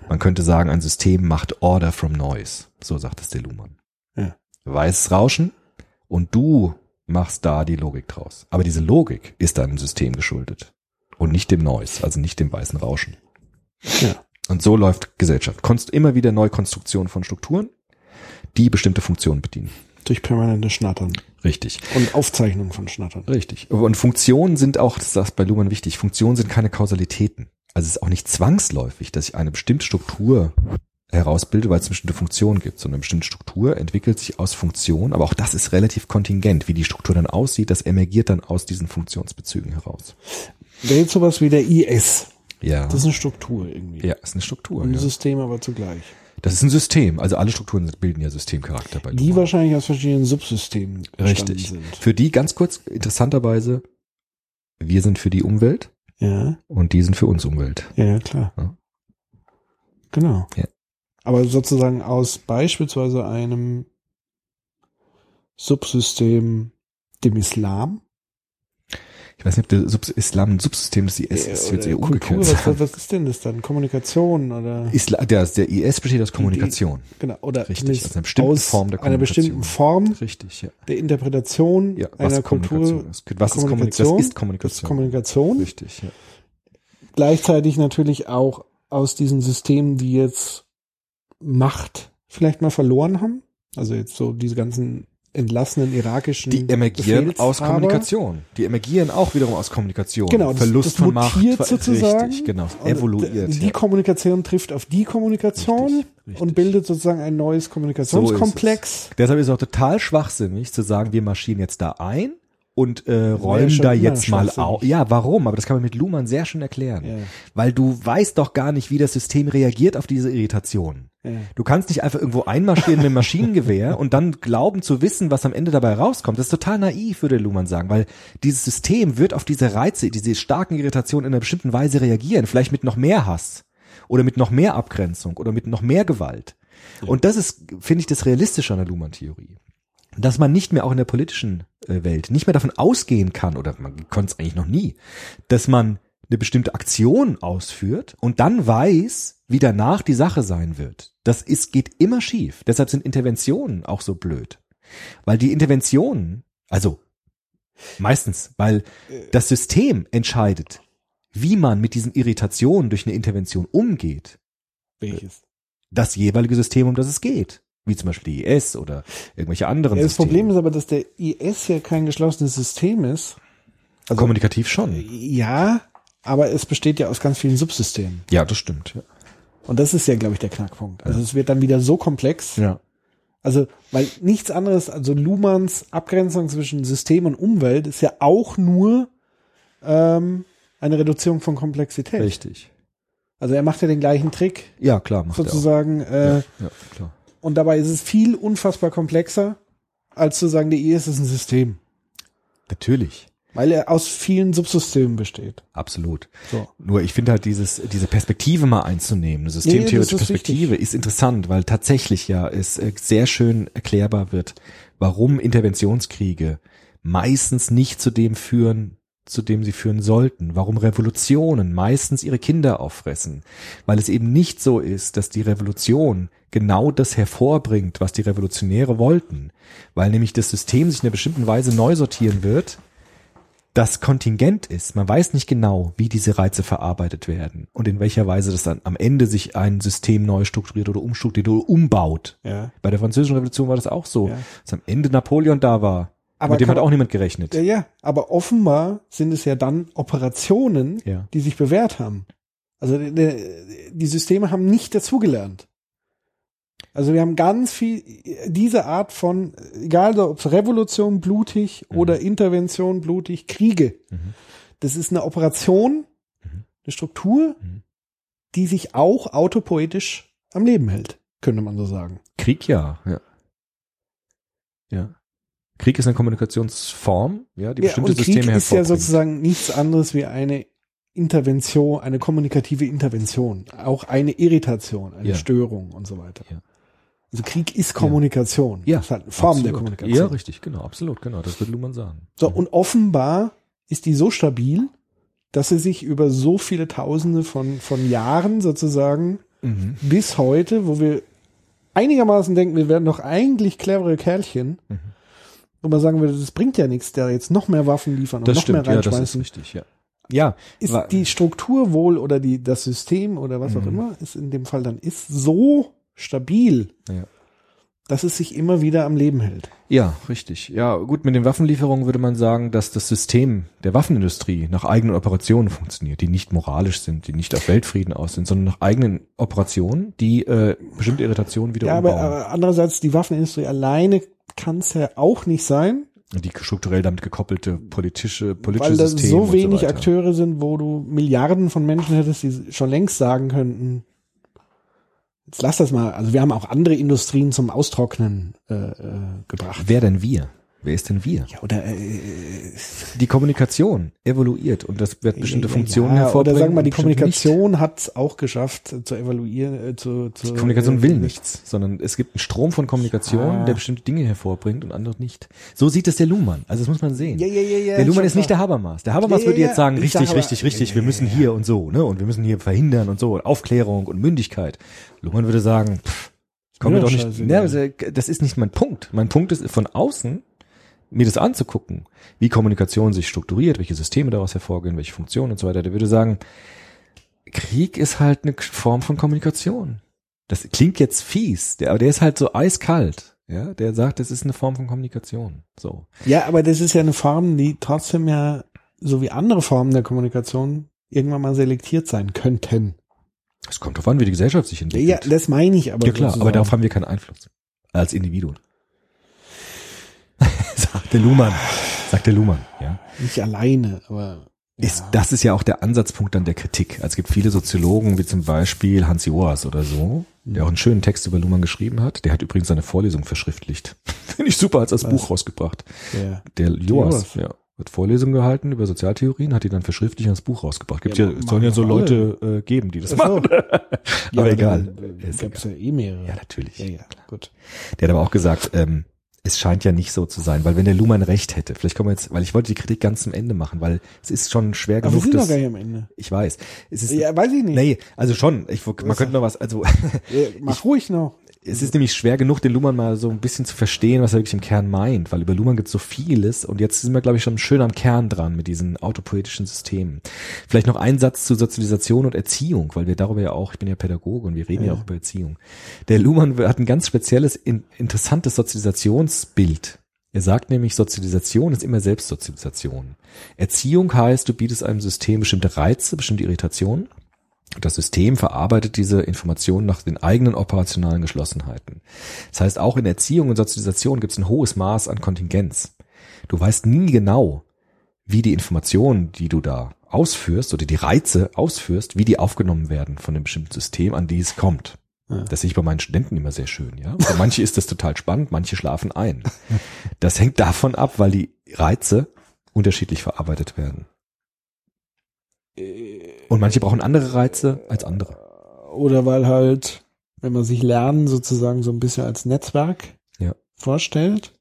Man könnte sagen, ein System macht Order from Noise. So sagt es der Luhmann. Ja. Weißes Rauschen und du machst da die Logik draus. Aber diese Logik ist deinem System geschuldet und nicht dem Noise, also nicht dem weißen Rauschen. Ja. Und so läuft Gesellschaft. Konst immer wieder Neukonstruktion von Strukturen, die bestimmte Funktionen bedienen. Durch permanente Schnattern. Richtig. Und Aufzeichnung von Schnattern. Richtig. Und Funktionen sind auch, das ist bei Luhmann wichtig, Funktionen sind keine Kausalitäten. Also es ist auch nicht zwangsläufig, dass ich eine bestimmte Struktur herausbilde, weil es eine bestimmte Funktion gibt. So eine bestimmte Struktur entwickelt sich aus Funktionen, aber auch das ist relativ kontingent. Wie die Struktur dann aussieht, das emergiert dann aus diesen Funktionsbezügen heraus. Wäre jetzt sowas wie der IS. Ja. Das ist eine Struktur irgendwie. ja, ist eine Struktur. Und ein Ja. System aber zugleich. Das ist ein System. Also alle Strukturen bilden ja Systemcharakter bei Die Luhmann. wahrscheinlich aus verschiedenen Subsystemen Richtig. sind. Für die ganz kurz, interessanterweise, wir sind für die Umwelt Ja, und die sind für uns Umwelt. ja, ja, klar. Ja. Genau. Ja. Aber sozusagen aus beispielsweise einem Subsystem dem Islam. Weiß nicht, ob der Sub Islam ein Subsystem des IS ist, wird eher umgekehrt. was, was ist denn das dann? Kommunikation oder Isla der, der IS besteht aus Kommunikation. genau oder Richtig, aus einer bestimmten aus Form der einer bestimmten Kommunikation. Form Richtig, ja. der Interpretation Ja, was einer Kommunikation Kultur. ist. Was ist Kommunikation? Das ist Kommunikation. Das Kommunikation. Richtig, ja. Gleichzeitig natürlich auch aus diesen Systemen, die jetzt Macht vielleicht mal verloren haben. Also jetzt so diese ganzen entlassenen irakischen Die emergieren aus. Kommunikation. Die emergieren auch wiederum aus Kommunikation. Genau, das, Verlust das von Macht. sozusagen. Richtig, genau. Und Evoluiert. Die ja. Kommunikation trifft auf die Kommunikation Richtig, richtig. und bildet sozusagen ein neues Kommunikationskomplex. Deshalb ist es auch total schwachsinnig zu sagen, wir marschieren jetzt da ein und äh, ja räumen schon da jetzt mal auf. Ja, warum? Aber das kann man mit Luhmann sehr schön erklären. Ja. Weil du weißt doch gar nicht, wie das System reagiert auf diese Irritation. Ja. Du kannst nicht einfach irgendwo einmarschieren mit dem Maschinengewehr und dann glauben zu wissen, was am Ende dabei rauskommt. Das ist total naiv, würde Luhmann sagen, weil dieses System wird auf diese Reize, diese starken Irritationen in einer bestimmten Weise reagieren. Vielleicht mit noch mehr Hass oder mit noch mehr Abgrenzung oder mit noch mehr Gewalt. Und das ist, finde ich, das Realistische an der Luhmann-Theorie dass man nicht mehr auch in der politischen äh, Welt nicht mehr davon ausgehen kann, oder man konnte es eigentlich noch nie, dass man eine bestimmte Aktion ausführt und dann weiß, wie danach die Sache sein wird. Das ist, geht immer schief. Deshalb sind Interventionen auch so blöd. Weil die Interventionen, also meistens, weil das System entscheidet, wie man mit diesen Irritationen durch eine Intervention umgeht Welches? das jeweilige System, um das es geht. Wie zum Beispiel die IS oder irgendwelche anderen Ja, das Systeme. Problem ist aber, dass der IS ja kein geschlossenes System ist. Also, Kommunikativ schon. ja, aber es besteht ja aus ganz vielen Subsystemen. Ja, das stimmt. Ja. Und das ist ja, glaube ich, der Knackpunkt. Also es wird dann wieder so komplex. ja. Also, weil nichts anderes, also Luhmanns Abgrenzung zwischen System und Umwelt ist ja auch nur ähm, eine Reduzierung von Komplexität. Richtig. Also er macht ja den gleichen Trick Ja, klar, macht sozusagen. er Äh, auch. Ja, klar. Und dabei ist es viel unfassbar komplexer, als zu sagen, der IS ist ein System. Natürlich. Weil er aus vielen Subsystemen besteht. Absolut. So. Nur ich finde halt dieses, diese Perspektive mal einzunehmen, eine systemtheoretische ist Perspektive ist interessant, weil tatsächlich ja es äh, sehr schön erklärbar wird, warum Interventionskriege meistens nicht zu dem führen, zu dem sie führen sollten, warum Revolutionen meistens ihre Kinder auffressen, weil es eben nicht so ist, dass die Revolution genau das hervorbringt, was die Revolutionäre wollten, weil nämlich das System sich in einer bestimmten Weise neu sortieren wird, das Kontingent ist. Man weiß nicht genau, wie diese Reize verarbeitet werden und in welcher Weise das dann am Ende sich ein System neu strukturiert oder umstrukturiert oder umbaut. Ja. Bei der Französischen Revolution war das auch so, Ja. dass am Ende Napoleon da war. Aber mit dem hat auch niemand gerechnet. Ja, ja, aber offenbar sind es ja dann Operationen, Ja. die sich bewährt haben. Also die- die Systeme haben nicht dazugelernt. Also wir haben ganz viel, diese Art von, egal ob es Revolution blutig Mhm. oder Intervention blutig, Kriege. Das ist eine Operation, Mhm. eine Struktur, Mhm. die sich auch autopoetisch am Leben hält, könnte man so sagen. Krieg ja, ja. Ja. Krieg ist eine Kommunikationsform, ja, die Ja, bestimmte und Krieg Systeme ist ja sozusagen nichts anderes wie eine Intervention, eine kommunikative Intervention, auch eine Irritation, eine Ja. Störung und so weiter. Ja. Also Krieg ist Kommunikation. ja, Das ist halt eine Form der absolut. Kommunikation. Ja, richtig, genau, absolut, genau, das wird Luhmann sagen. So, und offenbar ist die so stabil, dass sie sich über so viele Tausende von, von Jahren sozusagen Mhm. bis heute, wo wir einigermaßen denken, wir wären doch eigentlich clevere Kerlchen, Mhm. wo man sagen würde, das bringt ja nichts, da jetzt noch mehr Waffen liefern und Das noch stimmt, mehr ja, das ist reinschmeißen. richtig, ja. Ja, ist die Struktur wohl oder die, das System oder was auch Mhm. immer ist in dem Fall dann ist so stabil, Ja. dass es sich immer wieder am Leben hält. Ja, richtig. Ja, gut, mit den Waffenlieferungen würde man sagen, dass das System der Waffenindustrie nach eigenen Operationen funktioniert, die nicht moralisch sind, die nicht auf Weltfrieden aus sind, sondern nach eigenen Operationen, die äh, bestimmte Irritationen wieder Ja, aber, umbauen. aber andererseits die Waffenindustrie alleine kann es ja auch nicht sein, die strukturell damit gekoppelte politische, politische weil da so wenig weiter. Akteure sind, wo du Milliarden von Menschen hättest, die schon längst sagen könnten, jetzt lass das mal, also wir haben auch andere Industrien zum Austrocknen äh, äh, gebracht. Wer denn wir? Wer ist denn wir? Ja, oder äh, Die Kommunikation evoluiert und das wird bestimmte ja, Funktionen ja, hervorbringen. Oder sagen wir mal, die bestimmte nicht. Kommunikation hat es auch geschafft zu evaluieren, äh, zu, zu Die Kommunikation äh, will nichts, sondern es gibt einen Strom von Kommunikation, Ja. der bestimmte Dinge hervorbringt und andere nicht. So sieht es der Luhmann. Also das muss man sehen. Ja, ja, ja, ja, der Luhmann ist nicht der Habermas. Der Habermas Ja, ja, würde jetzt ja. sagen, Ich richtig, sag aber- richtig, richtig, Ja, wir ja, müssen ja. hier und so, ne? Und wir müssen hier verhindern und so. Aufklärung und Mündigkeit. Luhmann würde sagen, pff, komm mir mir doch nicht. scheißegal. Ne, also, das ist nicht mein Punkt. Mein Punkt ist von außen mir das anzugucken, wie Kommunikation sich strukturiert, welche Systeme daraus hervorgehen, welche Funktionen und so weiter. Der würde sagen, Krieg ist halt eine Form von Kommunikation. Das klingt jetzt fies, der, aber der ist halt so eiskalt. Ja, der sagt, das ist eine Form von Kommunikation. So. Ja, aber das ist ja eine Form, die trotzdem ja, so wie andere Formen der Kommunikation, irgendwann mal selektiert sein könnten. Es kommt darauf an, wie die Gesellschaft sich entwickelt. ja das meine ich aber. Ja klar, aber sozusagen. darauf haben wir keinen Einfluss. Als Individuen. sagt der Luhmann. Sagt der Luhmann, ja. Nicht alleine, aber. Ist, das ist ja auch der Ansatzpunkt dann der Kritik. Also es gibt viele Soziologen, wie zum Beispiel Hans Joas oder so, der auch einen schönen Text über Luhmann geschrieben hat. Der hat übrigens seine Vorlesung verschriftlicht. Finde ich super, als das Buch rausgebracht. Ja. Der Joas, Joas. ja. Hat Vorlesungen gehalten über Sozialtheorien, hat die dann verschriftlich ans Buch rausgebracht. Gibt Ja, ja, es sollen ja so. Leute äh, geben, die das so. machen. aber egal. Gab es ja eh mehrere. Ja, natürlich. Ja, ja, gut. Der hat aber auch gesagt, ähm, es scheint ja nicht so zu sein, weil wenn der Luhmann recht hätte, vielleicht kommen wir jetzt, weil ich wollte die Kritik ganz zum Ende machen, weil es ist schon schwer Aber wir genug, sind noch dass, gar nicht am Ende. ich weiß, es ist, Ja, weiß ich nicht. nee, also schon, ich, man könnte noch was, also, Ja, Mach ruhig noch. Es ist nämlich schwer genug, den Luhmann mal so ein bisschen zu verstehen, was er wirklich im Kern meint, weil über Luhmann gibt es so vieles und jetzt sind wir, glaube ich, schon schön am Kern dran mit diesen autopoetischen Systemen. Vielleicht noch ein Satz zu Sozialisation und Erziehung, weil wir darüber ja auch, ich bin ja Pädagoge und wir reden ja, auch über Erziehung. Der Luhmann hat ein ganz spezielles, in, interessantes Sozialisationsbild. Er sagt nämlich, Sozialisation ist immer Selbstsozialisation. Erziehung heißt, du bietest einem System bestimmte Reize, bestimmte Irritationen das System verarbeitet diese Informationen nach den eigenen operationalen Geschlossenheiten. Das heißt, auch in Erziehung und Sozialisation gibt es ein hohes Maß an Kontingenz. Du weißt nie genau, wie die Informationen, die du da ausführst oder die Reize ausführst, wie die aufgenommen werden von dem bestimmten System, an die es kommt. Das sehe ich bei meinen Studenten immer sehr schön, ja. Für manche ist das total spannend, manche schlafen ein. Das hängt davon ab, weil die Reize unterschiedlich verarbeitet werden. Und manche brauchen andere Reize als andere. Oder weil halt, wenn man sich Lernen sozusagen so ein bisschen als Netzwerk Ja. vorstellt,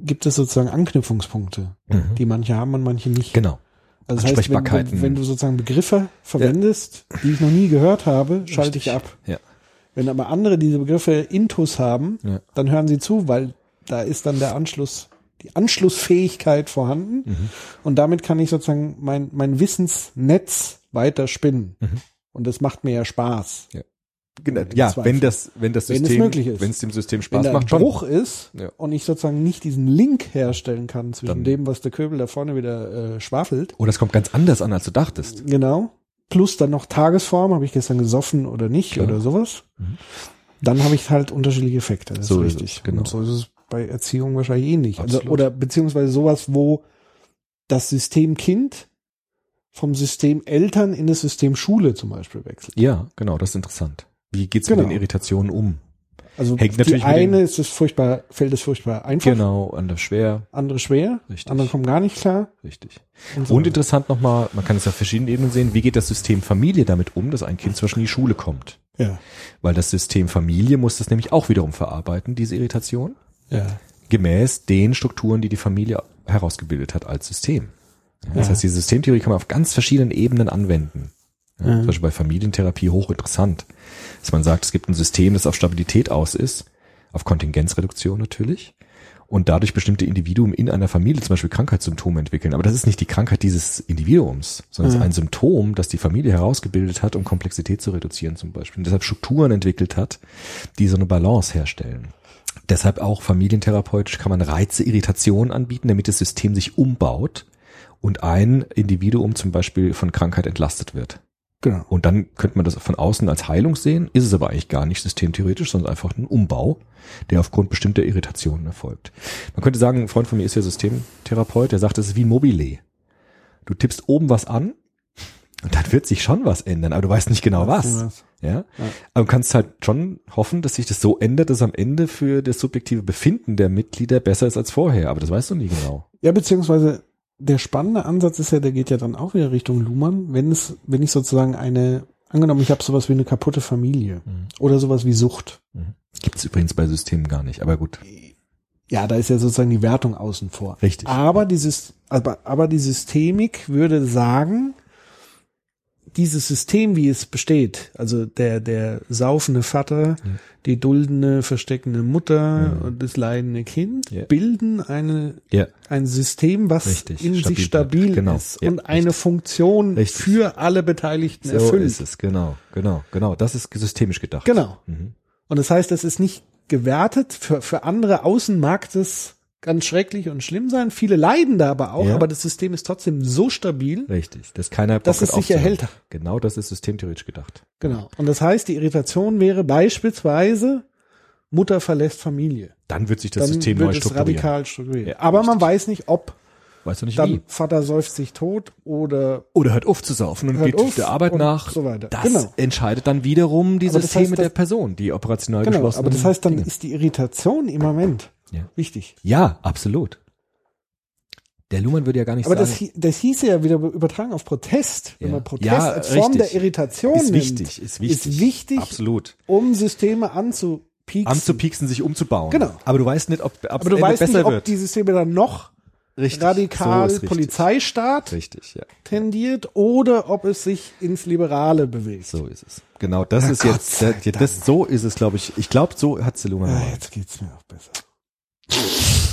gibt es sozusagen Anknüpfungspunkte, die manche haben und manche nicht. Genau. Also das heißt, wenn, Ansprechbarkeiten. wenn, du sozusagen Begriffe verwendest, die ich noch nie gehört habe, schalte ich ab. Ja. Wenn aber andere diese Begriffe intus haben, Ja. dann hören sie zu, weil da ist dann der Anschluss, die Anschlussfähigkeit vorhanden. Mhm. Und damit kann ich sozusagen mein, mein Wissensnetz weiter spinnen. Mhm. Und das macht mir ja Spaß. Genau. Im Ja, Zweifel. wenn das, wenn das Wenn es System, möglich ist. wenn es dem System Wenn Spaß ein macht, schon. Bruch ist Ja. und ich sozusagen nicht diesen Link herstellen kann zwischen Dann- dem, was der Köbel da vorne wieder äh, schwafelt, Oder es kommt ganz anders an, als du dachtest. Genau. Plus dann noch Tagesform, habe ich gestern gesoffen oder nicht Klar. oder sowas. Dann habe ich halt unterschiedliche Effekte. Das So ist ist richtig. es, genau. Und so ist es bei Erziehung wahrscheinlich ähnlich. Also, Absolut. oder beziehungsweise sowas, wo das System Kind vom System Eltern in das System Schule zum Beispiel wechselt. Ja, genau, das ist interessant. Wie geht's Genau. mit den Irritationen um? Also Hängt natürlich die eine ist es furchtbar, fällt es furchtbar einfach, Genau, anders schwer, andere schwer, Richtig. andere kommen gar nicht klar. richtig. Und so Und interessant nochmal, man kann es auf verschiedenen Ebenen sehen, wie geht das System Familie damit um, dass ein Kind zwischen die Schule kommt? ja, Weil das System Familie muss das nämlich auch wiederum verarbeiten, diese Irritation, ja. gemäß den Strukturen, die die Familie herausgebildet hat als System. Das Ja. heißt, die Systemtheorie kann man auf ganz verschiedenen Ebenen anwenden. Ja, Ja. Zum Beispiel bei Familientherapie hochinteressant, dass man sagt, es gibt ein System, das auf Stabilität aus ist, auf Kontingenzreduktion natürlich, und dadurch bestimmte Individuen in einer Familie zum Beispiel Krankheitssymptome entwickeln. Aber das ist nicht die Krankheit dieses Individuums, sondern es ist ein Symptom, das die Familie herausgebildet hat, um Komplexität zu reduzieren zum Beispiel. Und deshalb Strukturen entwickelt hat, die so eine Balance herstellen. Deshalb auch familientherapeutisch kann man Reize, Irritationen anbieten, damit das System sich umbaut und ein Individuum zum Beispiel von Krankheit entlastet wird. Genau. Und dann könnte man das von außen als Heilung sehen, ist es aber eigentlich gar nicht systemtheoretisch, sondern einfach ein Umbau, der aufgrund bestimmter Irritationen erfolgt. Man könnte sagen, ein Freund von mir ist ja Systemtherapeut, der sagt, das ist wie ein Mobile. Du tippst oben was an und dann wird sich schon was ändern, aber du weißt nicht genau was. Ja? Aber du kannst halt schon hoffen, dass sich das so ändert, dass am Ende für das subjektive Befinden der Mitglieder besser ist als vorher, aber das weißt du nie genau. Ja, beziehungsweise der spannende Ansatz ist ja, der geht ja dann auch wieder Richtung Luhmann, wenn es, wenn ich sozusagen eine, angenommen, ich habe sowas wie eine kaputte Familie Mhm. oder sowas wie Sucht. Gibt es übrigens bei Systemen gar nicht, aber gut. Ja, da ist ja sozusagen die Wertung außen vor. Richtig. Aber dieses, aber, aber die Systemik würde sagen, dieses System, wie es besteht, also der, der saufende Vater, die duldende, versteckende Mutter und das leidende Kind, Ja. bilden eine, Ja. ein System, was Richtig, in stabil sich stabil. Genau. ist Ja, und eine richtig. Funktion Richtig. für alle Beteiligten So erfüllt. ist es, genau, genau, genau. Das ist systemisch gedacht. Genau. Mhm. Und das heißt, es ist nicht gewertet. Für, für andere außen mag es ganz schrecklich und schlimm sein. Viele leiden da aber auch, Ja. aber das System ist trotzdem so stabil. Richtig. Das keiner Dass es sich erhält. Genau, das ist systemtheoretisch gedacht. Genau. Und das heißt, die Irritation wäre beispielsweise, Mutter verlässt Familie. Dann wird sich das Dann System wird neu es strukturieren. radikal strukturiert. Ja, aber man richtig. weiß nicht, ob Weißt du nicht dann wie? Vater säuft sich tot oder Oder hört auf zu saufen und geht auf der Arbeit nach. so weiter. Das Genau. entscheidet dann wiederum die Aber das Systeme heißt, dass- der Person, die operational genau. geschlossen Aber das heißt, dann ist die Irritation im Moment Ja. wichtig. Ja, absolut. Der Luhmann würde ja gar nicht Aber sagen, das, hie- das hieße ja wieder übertragen auf Protest. Wenn Ja. man Protest Ja, als Form richtig. der Irritation ist nimmt, wichtig, ist wichtig. ist wichtig, Absolut. um Systeme anzupieksen. Anzupieksen, sich umzubauen. Genau. Aber du weißt nicht, ob ob Aber du es weißt besser nicht, ob wird. die Systeme dann noch richtig. radikal So. Polizeistaat Richtig, ja. tendiert oder ob es sich ins Liberale bewegt. So ist es. Genau, das Na ist Gott jetzt, das, das, so ist es, glaube ich. Ich glaube, so hat Luhmann Ah, gemeint. jetzt geht's mir auch besser.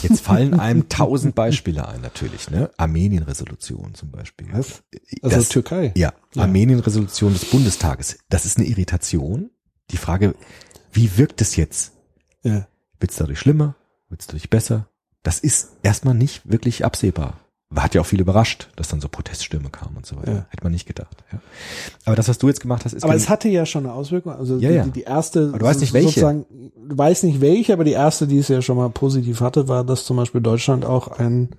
Jetzt fallen einem tausend Beispiele ein, natürlich, ne? Armenien-Resolution zum Beispiel. Was? Also Das- Türkei. Ja, Ja. Armenien-Resolution des Bundestages. Das ist eine Irritation. Die Frage, wie wirkt es jetzt? Ja. Wird es dadurch schlimmer? Wird es dadurch besser? Das ist erstmal nicht wirklich absehbar. Hat ja auch viel überrascht, dass dann so Proteststürme kamen und so weiter. Ja. Hätte man nicht gedacht. Ja. Aber das, was du jetzt gemacht hast, ist Aber es hatte ja schon eine Auswirkung. Also Ja, die, ja. Die, die erste, Aber du weißt nicht, welche. sozusagen, du weißt nicht welche, aber die erste, die es ja schon mal positiv hatte, war, dass zum Beispiel Deutschland auch ein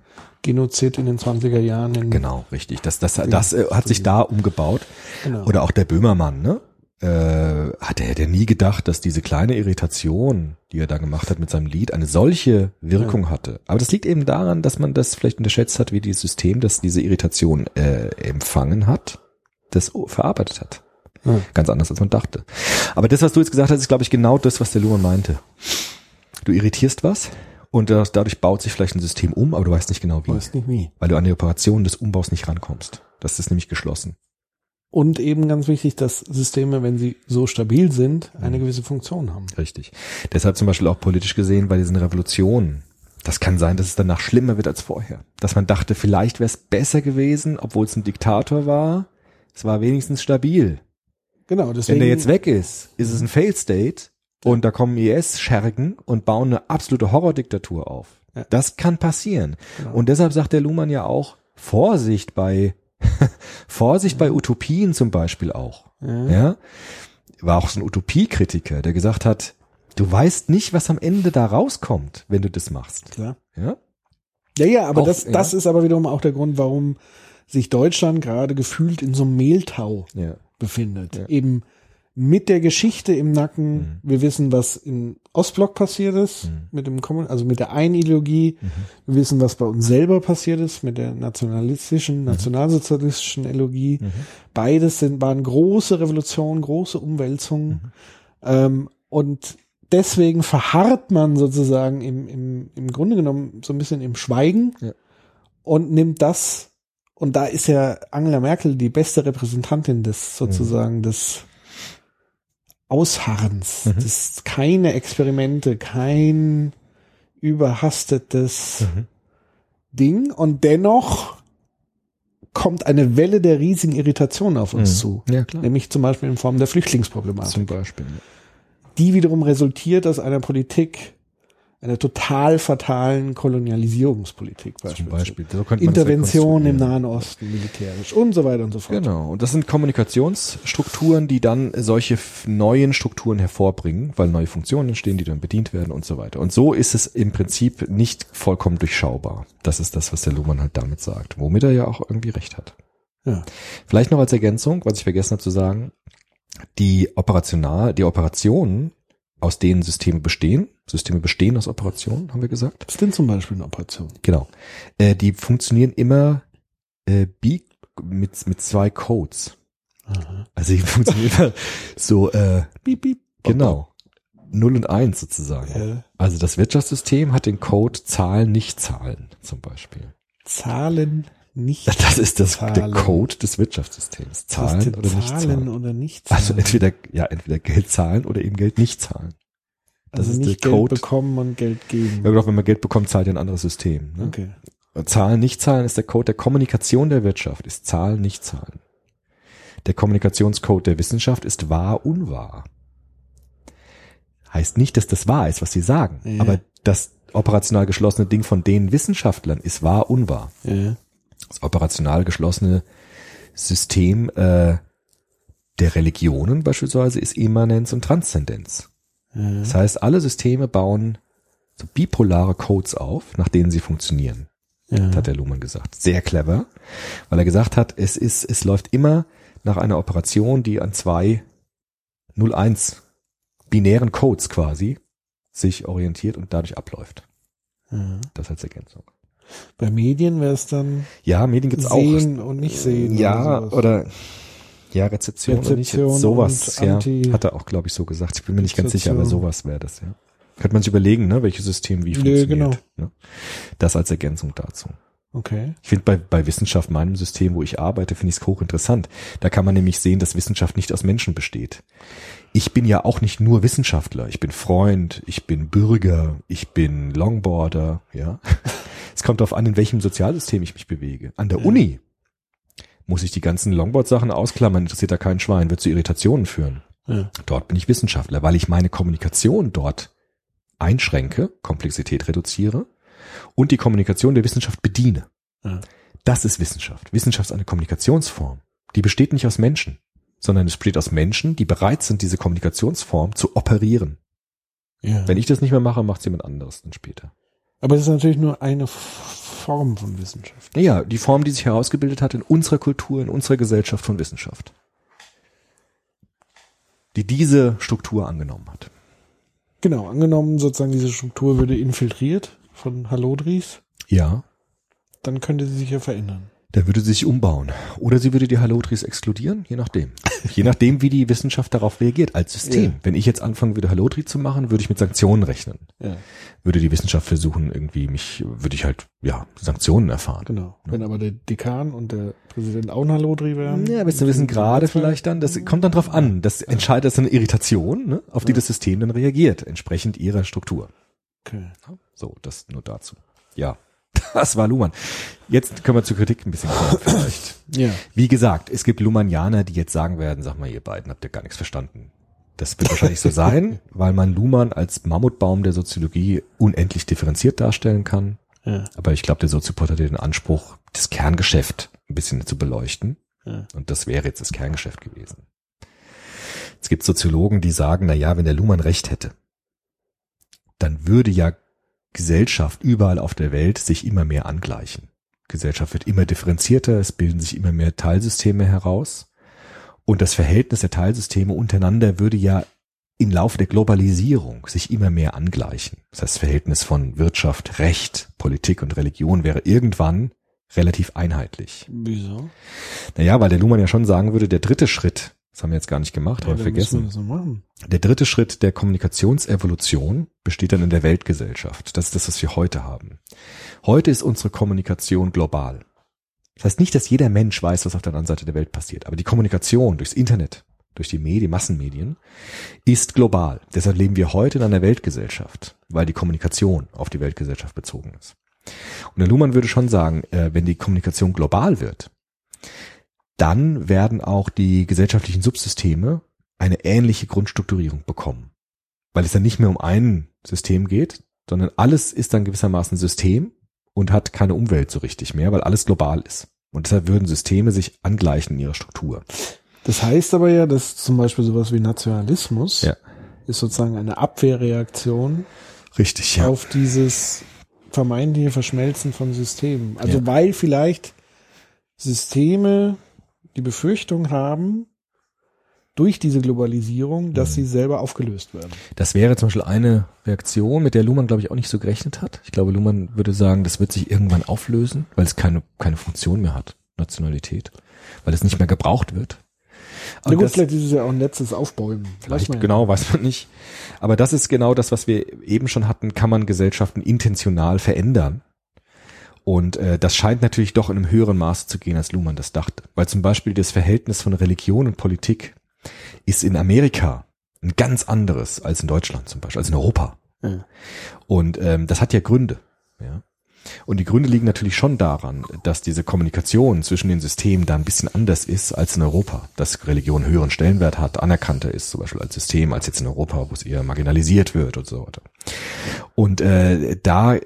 Genozid in den 20er Jahren in Genau, richtig. Das, das, das äh, hat sich da umgebaut. Genau. Oder auch der Böhmermann, ne? Äh, hat er hätte nie gedacht, dass diese kleine Irritation, die er da gemacht hat mit seinem Lied, eine solche Wirkung hatte. Aber das liegt eben daran, dass man das vielleicht unterschätzt hat, wie dieses System, das diese Irritation äh, empfangen hat, das verarbeitet hat. Ja. Ganz anders, als man dachte. Aber das, was du jetzt gesagt hast, ist, glaube ich, genau das, was der Luhmann meinte. Du irritierst was und das, dadurch baut sich vielleicht ein System um, aber du weißt nicht genau wie. weiß nicht wie. Weil du an die Operation des Umbaus nicht rankommst. Das ist nämlich geschlossen. Und eben ganz wichtig, dass Systeme, wenn sie so stabil sind, Mhm. eine gewisse Funktion haben. Richtig. Deshalb zum Beispiel auch politisch gesehen bei diesen Revolutionen. Das kann sein, dass es danach schlimmer wird als vorher. Dass man dachte, vielleicht wäre es besser gewesen, obwohl es ein Diktator war. Es war wenigstens stabil. Genau, deswegen. Wenn der jetzt weg ist, ist es ein Failed State und da kommen IS-Schergen und bauen eine absolute Horrordiktatur auf. Ja. Das kann passieren. Genau. Und deshalb sagt der Luhmann ja auch, Vorsicht bei, Vorsicht bei Utopien zum Beispiel auch. Ja. Ja. War auch so ein Utopiekritiker, der gesagt hat, du weißt nicht, was am Ende da rauskommt, wenn du das machst. Klar. Ja. Ja, ja, aber Auch, das, ja. das ist aber wiederum auch der Grund, warum sich Deutschland gerade gefühlt in so einem Mehltau Ja. befindet. Ja. Eben mit der Geschichte im Nacken. Mhm. Wir wissen, was im Ostblock passiert ist, Mhm. mit dem Kommun also mit der einen Ideologie. Wir wissen, was bei uns selber passiert ist, mit der nationalistischen, nationalsozialistischen Ideologie. Mhm. Beides sind, waren große Revolutionen, große Umwälzungen. Ähm, und deswegen verharrt man sozusagen im, im, im Grunde genommen so ein bisschen im Schweigen Ja. und nimmt das Und da ist ja Angela Merkel die beste Repräsentantin des sozusagen des Ausharrens, Mhm. des keine Experimente, kein überhastetes Mhm. Ding und dennoch kommt eine Welle der riesigen Irritation auf uns Mhm. zu. Ja, klar. Nämlich zum Beispiel in Form der Flüchtlingsproblematik. Zum Beispiel. Die wiederum resultiert aus einer Politik, einer total fatalen Kolonialisierungspolitik Zum beispielsweise. Beispiel. So Intervention im. Nahen Osten militärisch und so weiter und so fort. Genau. Und das sind Kommunikationsstrukturen, die dann solche neuen Strukturen hervorbringen, weil neue Funktionen entstehen, die dann bedient werden und so weiter. Und so ist es im Prinzip nicht vollkommen durchschaubar. Das ist das, was der Luhmann halt damit sagt. Womit er ja auch irgendwie recht hat. Ja. Vielleicht noch als Ergänzung, was ich vergessen habe zu sagen. Die operational, die Operationen, aus denen Systeme bestehen, Systeme bestehen aus Operationen, haben wir gesagt. Was ist denn zum Beispiel eine Operation? Genau. Äh, die funktionieren immer äh, mit, mit zwei Codes. Also die funktionieren immer so, äh, Piep, piep. genau. Null und eins sozusagen. Ja. Also das Wirtschaftssystem hat den Code Zahlen, nicht Zahlen zum Beispiel. Zahlen nicht. Das ist das, der Zahlen. Code des Wirtschaftssystems. Zahlen oder nicht Zahlen zahlen. oder nicht zahlen. Also entweder, ja, entweder Geld zahlen oder eben Geld nicht zahlen. Das also ist nicht der Geld Code. bekommen und Geld geben. Ja, genau, wenn man Geld bekommt, zahlt ihr ein anderes System. Ne? Okay. Zahlen, nicht zahlen ist der Code der Kommunikation der Wirtschaft, ist Zahlen, nicht zahlen. Der Kommunikationscode der Wissenschaft ist wahr, unwahr. Heißt nicht, dass das wahr ist, was sie sagen, Ja. aber das operational geschlossene Ding von den Wissenschaftlern ist wahr, unwahr. Ja. Das operational geschlossene System äh, der Religionen beispielsweise ist Immanenz und Transzendenz. Ja. Das heißt, alle Systeme bauen so bipolare Codes auf, nach denen sie funktionieren Ja. hat der Luhmann gesagt. Sehr clever, weil er gesagt hat, es ist, es läuft immer nach einer Operation, die an zwei 01 binären Codes quasi sich orientiert und dadurch abläuft. Ja. Das als Ergänzung. Bei Medien wäre es dann Ja, Medien gibt's auch. sehen und nicht sehen. Ja, sowas. oder ja, Rezeption. Rezeption Sowas, und ja. Hat er auch, glaube ich, so gesagt. Ich bin mir nicht ganz sicher, aber Rezeption. sowas wäre das, ja. Könnte man sich überlegen, ne, welches System wie Nö, funktioniert. genau. Ne? Das als Ergänzung dazu. Okay. Ich finde bei, bei Wissenschaft, meinem System, wo ich arbeite, finde ich es hochinteressant. Da kann man nämlich sehen, dass Wissenschaft nicht aus Menschen besteht. Ich bin ja auch nicht nur Wissenschaftler. Ich bin Freund, ich bin Bürger, ich bin Longboarder, ja. Es kommt darauf an, in welchem Sozialsystem ich mich bewege. An der Uni muss ich die ganzen Longboard-Sachen ausklammern, interessiert da kein Schwein, wird zu Irritationen führen. Ja. Dort bin ich Wissenschaftler, weil ich meine Kommunikation dort einschränke, Komplexität reduziere und die Kommunikation der Wissenschaft bediene. Ja. Das ist Wissenschaft. Wissenschaft ist eine Kommunikationsform. Die besteht nicht aus Menschen, sondern es besteht aus Menschen, die bereit sind, diese Kommunikationsform zu operieren. Ja. Wenn ich das nicht mehr mache, macht es jemand anderes dann später. Aber es ist natürlich nur eine Form von Wissenschaft. Naja, die Form, die sich herausgebildet hat in unserer Kultur, in unserer Gesellschaft von Wissenschaft. Die diese Struktur angenommen hat. Genau, angenommen sozusagen diese Struktur würde infiltriert von Halodris, Ja, dann könnte sie sich ja verändern. Dann würde sie sich umbauen. Oder sie würde die Halotris exkludieren, je nachdem. je nachdem, wie die Wissenschaft darauf reagiert, als System. Ja. Wenn ich jetzt anfangen würde, Halotri zu machen, würde ich mit Sanktionen rechnen. Ja, Würde die Wissenschaft versuchen, irgendwie mich, würde ich halt, ja, Sanktionen erfahren. genau. Wenn aber der Dekan und der Präsident auch ein Halodri wären. Ja, willst du wissen, gerade vielleicht dann, das kommt dann drauf an. Das entscheidet, das ist eine Irritation, ne, auf die das System dann reagiert, entsprechend ihrer Struktur. Okay. So, das nur dazu. Ja, das war Luhmann. Jetzt können wir zur Kritik ein bisschen kommen, vielleicht. Ja. Wie gesagt, es gibt Luhmannianer, die jetzt sagen werden, sag mal, ihr beiden habt ja gar nichts verstanden. Das wird wahrscheinlich so sein, weil man Luhmann als Mammutbaum der Soziologie unendlich differenziert darstellen kann. Ja. Aber ich glaube, der Soziopod hat den Anspruch, das Kerngeschäft ein bisschen zu beleuchten. Ja. Und das wäre jetzt das Kerngeschäft gewesen. Es gibt Soziologen, die sagen, na ja, wenn der Luhmann recht hätte, dann würde ja Gesellschaft überall auf der Welt sich immer mehr angleichen. Gesellschaft wird immer differenzierter, es bilden sich immer mehr Teilsysteme heraus. Und das Verhältnis der Teilsysteme untereinander würde ja im Laufe der Globalisierung sich immer mehr angleichen. Das heißt, das Verhältnis von Wirtschaft, Recht, Politik und Religion wäre irgendwann relativ einheitlich. Wieso? Naja, weil der Luhmann ja schon sagen würde, der dritte Schritt, das haben wir jetzt gar nicht gemacht, Ja, dann müssen vergessen. wir. Der dritte Schritt der Kommunikationsevolution besteht dann in der Weltgesellschaft. Das ist das, was wir heute haben. Heute ist unsere Kommunikation global. Das heißt nicht, dass jeder Mensch weiß, was auf der anderen Seite der Welt passiert, aber die Kommunikation durchs Internet, durch die Medien, Massenmedien, ist global. Deshalb leben wir heute in einer Weltgesellschaft, weil die Kommunikation auf die Weltgesellschaft bezogen ist. Und der Luhmann würde schon sagen, äh, wenn die Kommunikation global wird, dann werden auch die gesellschaftlichen Subsysteme eine ähnliche Grundstrukturierung bekommen. Weil es dann nicht mehr um ein System geht, sondern alles ist dann gewissermaßen System und hat keine Umwelt so richtig mehr, weil alles global ist. Und deshalb würden Systeme sich angleichen in ihrer Struktur. Das heißt aber ja, dass zum Beispiel sowas wie Nationalismus Ja. ist sozusagen eine Abwehrreaktion Richtig, ja. auf dieses vermeintliche Verschmelzen von Systemen. Also Ja. weil vielleicht Systeme die Befürchtung haben, durch diese Globalisierung, dass Mhm. sie selber aufgelöst werden. Das wäre zum Beispiel eine Reaktion, mit der Luhmann, glaube ich, auch nicht so gerechnet hat. Ich glaube, Luhmann würde sagen, das wird sich irgendwann auflösen, weil es keine, keine Funktion mehr hat, Nationalität, weil es nicht mehr gebraucht wird. Na Und gut, das- vielleicht ist es ja auch ein letztes Aufbäumen. Vielleicht, ja genau, weiß man nicht. Aber das ist genau das, was wir eben schon hatten, kann man Gesellschaften intentional verändern. Und äh, das scheint natürlich doch in einem höheren Maße zu gehen, als Luhmann das dachte. Weil zum Beispiel das Verhältnis von Religion und Politik ist in Amerika ein ganz anderes als in Deutschland zum Beispiel, als in Europa. Ja. Und ähm, das hat ja Gründe. Ja. Und die Gründe liegen natürlich schon daran, dass diese Kommunikation zwischen den Systemen da ein bisschen anders ist als in Europa. Dass Religion einen höheren Stellenwert hat, anerkannter ist zum Beispiel als System, als jetzt in Europa, wo es eher marginalisiert wird und so weiter. Und äh, da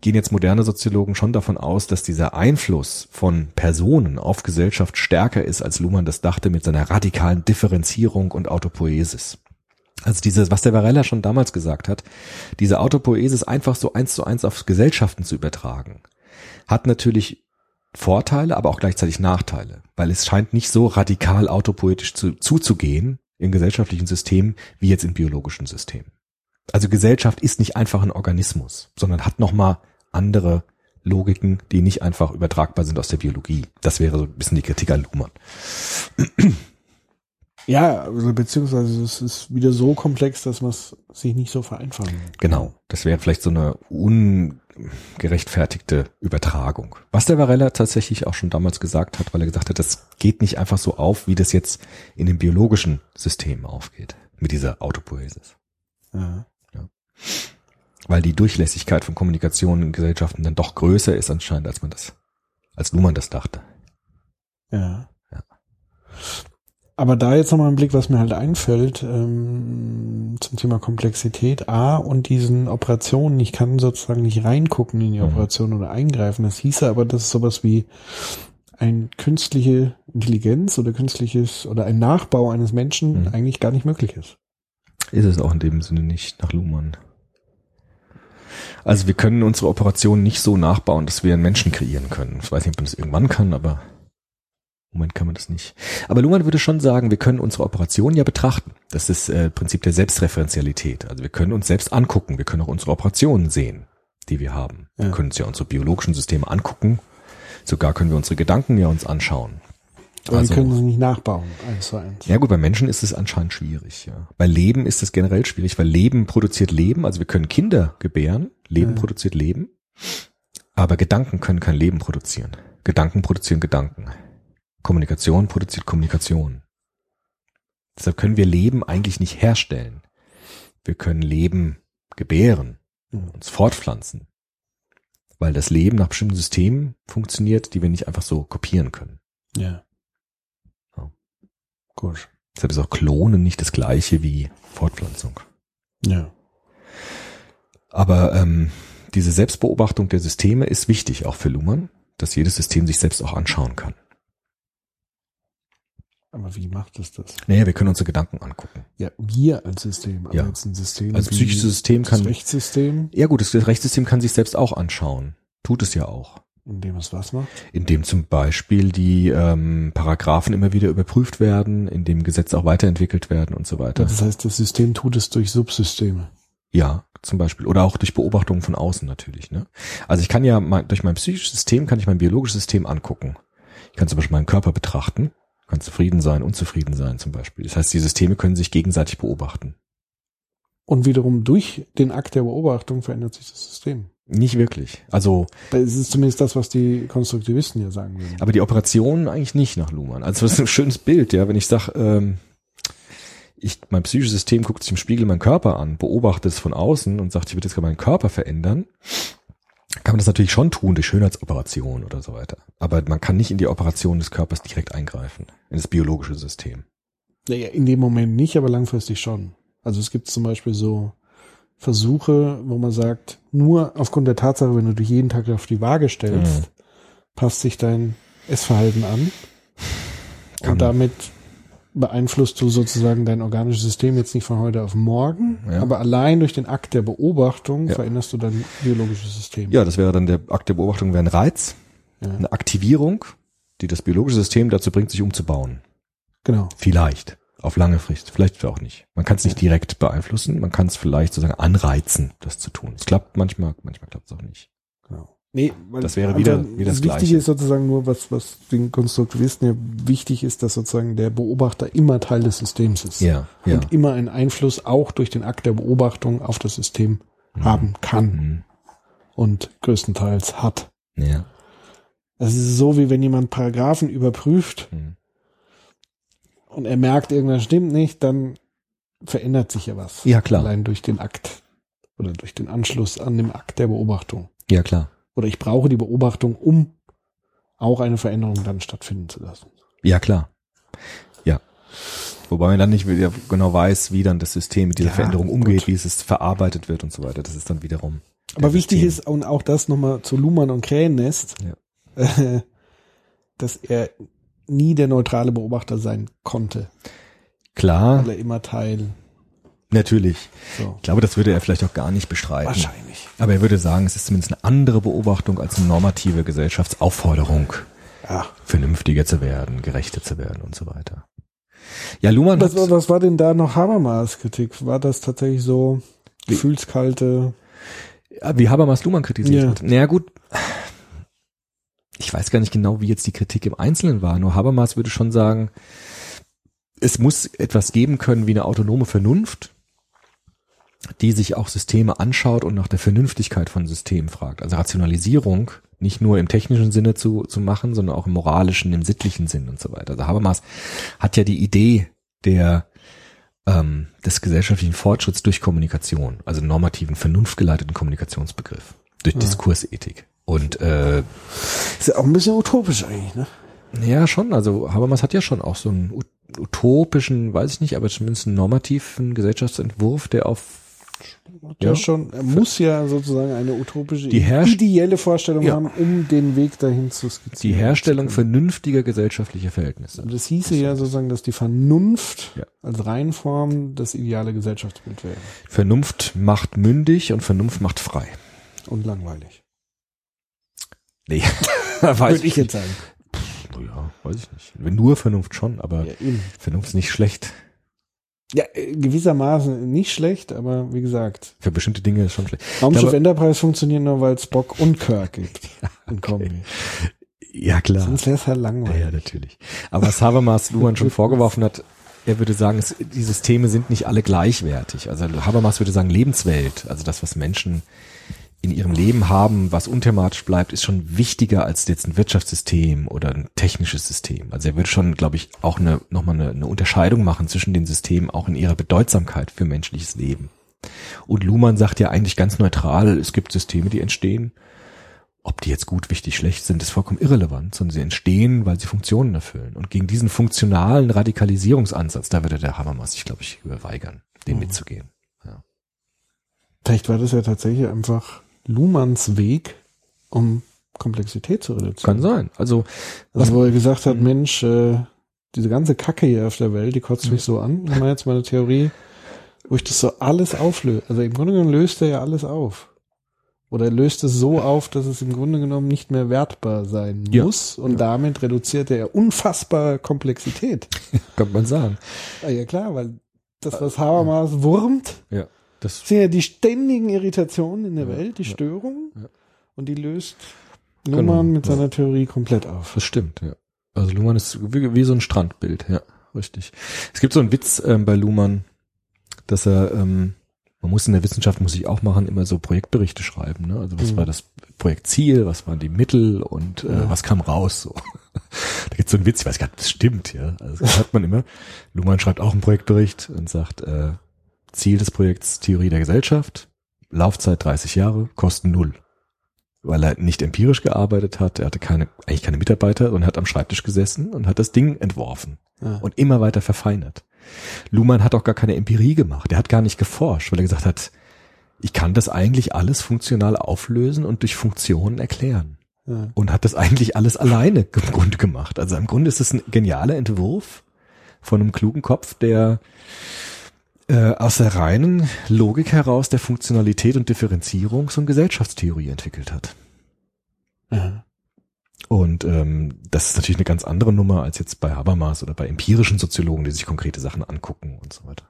gehen jetzt moderne Soziologen schon davon aus, dass dieser Einfluss von Personen auf Gesellschaft stärker ist, als Luhmann das dachte mit seiner radikalen Differenzierung und Autopoiesis. Also diese, was der Varela schon damals gesagt hat, diese Autopoiesis einfach so eins zu eins auf Gesellschaften zu übertragen, hat natürlich Vorteile, aber auch gleichzeitig Nachteile, weil es scheint nicht so radikal autopoetisch zu, zuzugehen in gesellschaftlichen Systemen wie jetzt in biologischen Systemen. Also Gesellschaft ist nicht einfach ein Organismus, sondern hat nochmal andere Logiken, die nicht einfach übertragbar sind aus der Biologie. Das wäre so ein bisschen die Kritik an Luhmann. Ja, also beziehungsweise es ist wieder so komplex, dass man es sich nicht so vereinfachen. Genau, das wäre vielleicht so eine ungerechtfertigte Übertragung. Was der Varela tatsächlich auch schon damals gesagt hat, weil er gesagt hat, das geht nicht einfach so auf, wie das jetzt in den biologischen Systemen aufgeht, mit dieser Autopoiesis. Ja. Weil die Durchlässigkeit von Kommunikation in Gesellschaften dann doch größer ist anscheinend, als man das, als Luhmann das dachte. Ja. Ja. Aber da jetzt nochmal ein Blick, was mir halt einfällt ähm, zum Thema Komplexität. A und diesen Operationen, ich kann sozusagen nicht reingucken in die Mhm. Operation oder eingreifen. Das hieße aber, dass sowas wie ein künstliche Intelligenz oder künstliches oder ein Nachbau eines Menschen Mhm. eigentlich gar nicht möglich ist. Ist es auch in dem Sinne nicht nach Luhmann. Also wir können unsere Operation nicht so nachbauen, dass wir einen Menschen kreieren können. Ich weiß nicht, ob man das irgendwann kann, aber im Moment kann man das nicht. Aber Luhmann würde schon sagen, wir können unsere Operation ja betrachten. Das ist äh, Prinzip der Selbstreferenzialität. Also wir können uns selbst angucken, wir können auch unsere Operationen sehen, die wir haben. Wir Ja. können uns ja unsere biologischen Systeme angucken. Sogar können wir unsere Gedanken ja uns anschauen. Aber Also- wir können sie nicht nachbauen, eins zu eins. Ja gut, bei Menschen ist es anscheinend schwierig. Ja. Bei Leben ist es generell schwierig, weil Leben produziert Leben. Also wir können Kinder gebären, Leben Ja. produziert Leben, aber Gedanken können kein Leben produzieren. Gedanken produzieren Gedanken. Kommunikation produziert Kommunikation. Deshalb können wir Leben eigentlich nicht herstellen. Wir können Leben gebären, uns fortpflanzen, weil das Leben nach bestimmten Systemen funktioniert, die wir nicht einfach so kopieren können. Ja. Gut. Deshalb ist auch Klonen nicht das gleiche wie Fortpflanzung. Ja. Aber ähm, diese Selbstbeobachtung der Systeme ist wichtig, auch für Luhmann, dass jedes System sich selbst auch anschauen kann. Aber wie macht es das? Naja, wir können unsere Gedanken angucken. Ja, wir als System, aber Ja. jetzt ein System. Als wie psychisches System das kann, Rechtssystem, ja gut, das Rechtssystem kann sich selbst auch anschauen. Tut es ja auch. In dem es was macht. Indem zum Beispiel die ähm, Paragraphen immer wieder überprüft werden, indem Gesetze auch weiterentwickelt werden und so weiter. Das heißt, das System tut es durch Subsysteme. Ja, zum Beispiel. Oder auch durch Beobachtungen von außen natürlich. Ne? Also ich kann ja mein, durch mein psychisches System kann ich mein biologisches System angucken. Ich kann zum Beispiel meinen Körper betrachten, kann zufrieden sein, unzufrieden sein zum Beispiel. Das heißt, die Systeme können sich gegenseitig beobachten. Und wiederum durch den Akt der Beobachtung verändert sich das System. Nicht wirklich. Also, Es ist zumindest das, was die Konstruktivisten ja sagen würden. aber die Operation eigentlich nicht nach Luhmann. Also das ist ein schönes Bild, ja, wenn ich sage, ähm, ich, mein psychisches System guckt sich im Spiegel meinen Körper an, beobachtet es von außen und sagt, ich würde jetzt gerade meinen Körper verändern, kann man das natürlich schon tun durch Schönheitsoperation oder so weiter. Aber man kann nicht in die Operation des Körpers direkt eingreifen, in das biologische System. Naja, in dem Moment nicht, aber langfristig schon. Also es gibt zum Beispiel so Versuche, wo man sagt, nur aufgrund der Tatsache, wenn du dich jeden Tag auf die Waage stellst, Mhm. passt sich dein Essverhalten an. Kann- Und damit beeinflusst du sozusagen dein organisches System jetzt nicht von heute auf morgen, Ja. aber allein durch den Akt der Beobachtung Ja. veränderst du dein biologisches System. Ja, das wäre dann der Akt der Beobachtung, wäre ein Reiz, Ja. eine Aktivierung, die das biologische System dazu bringt, sich umzubauen. Genau. Vielleicht. Auf lange Frist. Vielleicht auch nicht. Man kann es nicht direkt beeinflussen. Man kann es vielleicht sozusagen anreizen, das zu tun. Es klappt manchmal, manchmal klappt es auch nicht. Genau. Nee, weil Das wäre wieder- wieder das Wichtige Gleiche. ist sozusagen nur, was, was den Konstruktivisten ja wichtig ist, dass sozusagen der Beobachter immer Teil des Systems ist. Ja, ja. Und immer einen Einfluss auch durch den Akt der Beobachtung auf das System haben kann Mhm. und größtenteils hat. Ja. Es ist so, wie wenn jemand Paragraphen überprüft Mhm. Und er merkt, irgendwas stimmt nicht, dann verändert sich ja was. Ja, klar. Allein durch den Akt oder durch den Anschluss an dem Akt der Beobachtung. Ja, klar. Oder ich brauche die Beobachtung, um auch eine Veränderung dann stattfinden zu lassen. Ja, klar. Ja. Wobei man dann nicht genau weiß, wie dann das System mit dieser Ja, Veränderung umgeht, gut. wie es ist verarbeitet wird und so weiter. Das ist dann wiederum. der Aber wichtig System. ist, und auch das nochmal zu Luhmann und Krähennest, äh, dass er nie der neutrale Beobachter sein konnte, Klar, weil er immer Teil. natürlich. So. Ich glaube, das würde er vielleicht auch gar nicht bestreiten. Wahrscheinlich. Aber er würde sagen, es ist zumindest eine andere Beobachtung als eine normative Gesellschaftsaufforderung, Ja. vernünftiger zu werden, gerechter zu werden und so weiter. Ja, Luhmann Was, was war denn da noch Habermas Kritik? War das tatsächlich so gefühlskalte? Ja, wie Habermas Luhmann kritisiert Ja. hat. Naja, gut. Ich weiß gar nicht genau, wie jetzt die Kritik im Einzelnen war. Nur Habermas würde schon sagen, es muss etwas geben können wie eine autonome Vernunft, die sich auch Systeme anschaut und nach der Vernünftigkeit von Systemen fragt. Also Rationalisierung nicht nur im technischen Sinne zu, zu machen, sondern auch im moralischen, im sittlichen Sinn und so weiter. Also Habermas hat ja die Idee der ähm, des gesellschaftlichen Fortschritts durch Kommunikation, also normativen, vernunftgeleiteten Kommunikationsbegriff, durch Diskursethik. Und äh, Ist ja auch ein bisschen utopisch eigentlich, ne? ja, schon. Also Habermas hat ja schon auch so einen ut- utopischen, weiß ich nicht, aber zumindest einen normativen Gesellschaftsentwurf, der auf Ja, Ja. schon. Er muss ja sozusagen eine utopische, Die ideelle Vorstellung Ja. haben, um den Weg dahin zu die skizzieren. Herstellung vernünftiger gesellschaftlicher Verhältnisse. Aber das hieße ja sozusagen, dass die Vernunft Ja. als Reinform das ideale Gesellschaftsbild wäre. Vernunft macht mündig und Vernunft macht frei. Und langweilig. Nee, weiß Würde ich jetzt sagen. Ja, weiß ich nicht. Nur Vernunft schon, aber Ja. Vernunft ist nicht schlecht. ja äh, gewissermaßen nicht schlecht, aber wie gesagt, Für bestimmte Dinge ist schon schlecht. Raumschiff Aber- Enterprise funktioniert nur, weil es Spock und Kirk gibt. In Kombi. Ja, klar. Sonst wäre es halt Ja, langweilig. ja, natürlich. Aber was Habermas Luhmann schon vorgeworfen hat, er würde sagen, es, die Systeme sind nicht alle gleichwertig. Also Habermas würde sagen, Lebenswelt, also das, was Menschen in ihrem Leben haben, was unthematisch bleibt, ist schon wichtiger als jetzt ein Wirtschaftssystem oder ein technisches System. Also er würde schon, glaube ich, auch eine, nochmal eine, eine Unterscheidung machen zwischen den Systemen, auch in ihrer Bedeutsamkeit für menschliches Leben. Und Luhmann sagt ja eigentlich ganz neutral, es gibt Systeme, die entstehen. Ob die jetzt gut, wichtig, schlecht sind, ist vollkommen irrelevant, sondern sie entstehen, weil sie Funktionen erfüllen. Und gegen diesen funktionalen Radikalisierungsansatz, da würde der Habermas sich, glaube ich, überweigern, den mitzugehen. Vielleicht war das ja tatsächlich einfach Luhmanns Weg, um Komplexität zu reduzieren. Kann sein. Also, Also wo er gesagt hat, Mensch, äh, diese ganze Kacke hier auf der Welt, die kotzt mich so an. Ich mache jetzt mal eine Theorie, wo ich das so alles auflöse. Also im Grunde genommen löst er ja alles auf. Oder er löst es so auf, dass es im Grunde genommen nicht mehr wertbar sein Ja. muss. Und damit reduziert er unfassbare Komplexität. kann man sagen. Ja, ja klar, weil das, was Habermas wurmt, Ja. Das, sind ja die ständigen Irritationen in der Ja, Welt, die ja, Störungen. ja. Und die löst Genau, Luhmann mit ja. seiner Theorie komplett auf. das stimmt, ja. Also Luhmann ist wie, wie so ein Strandbild, ja, richtig. Es gibt so einen Witz ähm, bei Luhmann, dass er, ähm, Man muss in der Wissenschaft, muss ich auch machen, immer so Projektberichte schreiben. Ne? Also was Mhm. war das Projektziel, was waren die Mittel und äh, was kam raus? So. da gibt's so einen Witz, ich weiß gar nicht, das stimmt. Ja, also das hört man immer. Luhmann schreibt auch einen Projektbericht und sagt, äh, Ziel des Projekts Theorie der Gesellschaft, Laufzeit 30 Jahre, Kosten null. Weil er nicht empirisch gearbeitet hat, er hatte keine, eigentlich keine Mitarbeiter und hat am Schreibtisch gesessen und hat das Ding entworfen Ja. und immer weiter verfeinert. Luhmann hat auch gar keine Empirie gemacht. Er hat gar nicht geforscht, weil er gesagt hat, ich kann das eigentlich alles funktional auflösen und durch Funktionen erklären. Ja. Und hat das eigentlich alles alleine im Grunde gemacht. Also im Grunde ist es ein genialer Entwurf von einem klugen Kopf, der äh, aus der reinen Logik heraus der Funktionalität und Differenzierung so eine Gesellschaftstheorie entwickelt hat. Ja. Und ähm, das ist natürlich eine ganz andere Nummer als jetzt bei Habermas oder bei empirischen Soziologen, die sich konkrete Sachen angucken und so weiter.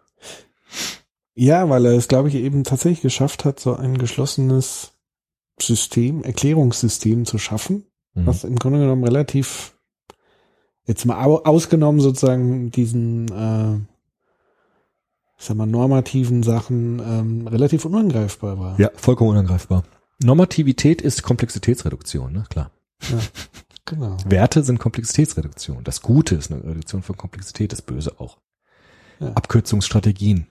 Ja, weil er es, glaube ich, eben tatsächlich geschafft hat, so ein geschlossenes System, Erklärungssystem zu schaffen, Mhm. was im Grunde genommen relativ, jetzt mal au ausgenommen sozusagen diesen, äh, ich sag mal, normativen Sachen, ähm, relativ unangreifbar war. Ja, vollkommen unangreifbar. Normativität ist Komplexitätsreduktion, ne? Klar. Genau. Werte sind Komplexitätsreduktion. Das Gute ist eine Reduktion von Komplexität, das Böse auch. Ja. Abkürzungsstrategien.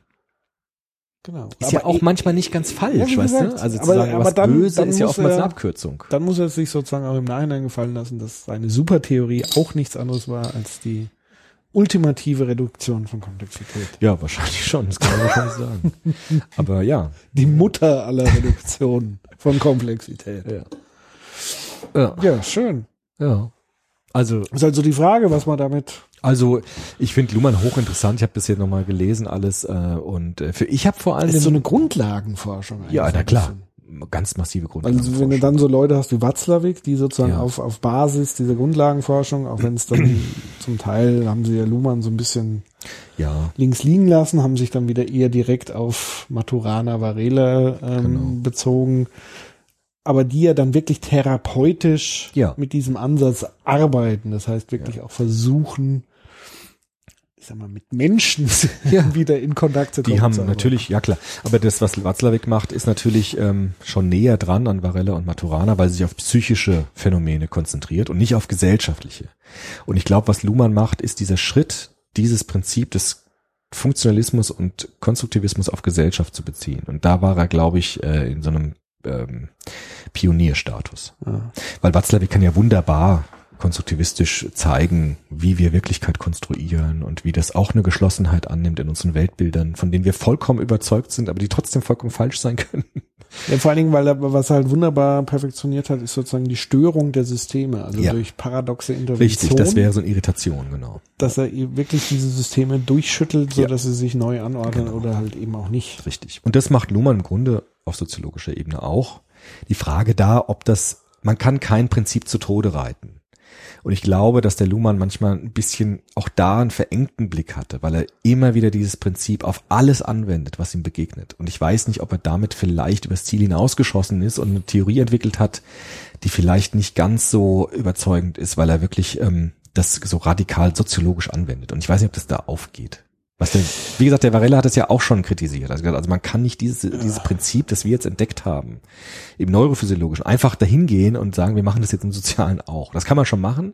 genau. Ist ja auch manchmal nicht ganz falsch, Ja, weißt gesagt, du? Also zu aber- sagen, aber was dann- böse dann ist ja oftmals er- eine Abkürzung. Dann muss er sich sozusagen auch im Nachhinein gefallen lassen, dass seine Supertheorie auch nichts anderes war als die ultimative Reduktion von Komplexität. Ja, wahrscheinlich schon, das kann man wahrscheinlich sagen. Aber ja. Die Mutter aller Reduktionen von Komplexität. Ja. Ja. Ja, schön. ja. Also, Ist also die Frage, was man damit. also ich finde Luhmann hochinteressant. Ich habe das hier nochmal gelesen alles äh, und äh, für ich habe vor allem ist so eine Grundlagenforschung. eigentlich ja, na klar, bisschen. Ganz massive Grundlagen. Also wenn du dann so Leute hast wie Watzlawick, die sozusagen Ja. auf, auf Basis dieser Grundlagenforschung, auch wenn es dann zum Teil haben sie ja Luhmann so ein bisschen ja, links liegen lassen, haben sich dann wieder eher direkt auf Maturana Varela ähm, Genau. bezogen. Aber die ja dann wirklich therapeutisch Ja. mit diesem Ansatz arbeiten. Das heißt wirklich auch versuchen, ich sag mal, mit Menschen Ja. wieder in Kontakt zu kommen. Die haben natürlich, ja klar, aber das, was Watzlawick macht, ist natürlich ähm, schon näher dran an Varela und Maturana, weil sie sich auf psychische Phänomene konzentriert und nicht auf gesellschaftliche. Und ich glaube, was Luhmann macht, ist dieser Schritt, dieses Prinzip des Funktionalismus und Konstruktivismus auf Gesellschaft zu beziehen. Und da war er, glaube ich, äh, in so einem ähm, Pionierstatus. Ja. Weil Watzlawick kann ja wunderbar konstruktivistisch zeigen, wie wir Wirklichkeit konstruieren und wie das auch eine Geschlossenheit annimmt in unseren Weltbildern, von denen wir vollkommen überzeugt sind, aber die trotzdem vollkommen falsch sein können. Ja, vor allen Dingen, weil er, was er halt wunderbar perfektioniert hat, ist sozusagen die Störung der Systeme, also Ja. durch paradoxe Intervention. Richtig, das wäre so eine Irritation, genau. dass er wirklich diese Systeme durchschüttelt, so Ja. dass sie sich neu anordnen Genau. oder halt eben auch nicht. Richtig. Und das macht Luhmann im Grunde auf soziologischer Ebene auch. Die Frage da, ob das, man kann kein Prinzip zu Tode reiten. Und ich glaube, dass der Luhmann manchmal ein bisschen auch da einen verengten Blick hatte, weil er immer wieder dieses Prinzip auf alles anwendet, was ihm begegnet. Und ich weiß nicht, ob er damit vielleicht übers Ziel hinausgeschossen ist und eine Theorie entwickelt hat, die vielleicht nicht ganz so überzeugend ist, weil er wirklich ähm, das so radikal soziologisch anwendet. Und ich weiß nicht, ob das da aufgeht. Was denn, wie gesagt, der Varela hat es ja auch schon kritisiert. Also, man kann nicht dieses, dieses Prinzip, das wir jetzt entdeckt haben, im Neurophysiologischen, einfach dahin gehen und sagen, wir machen das jetzt im Sozialen auch. Das kann man schon machen,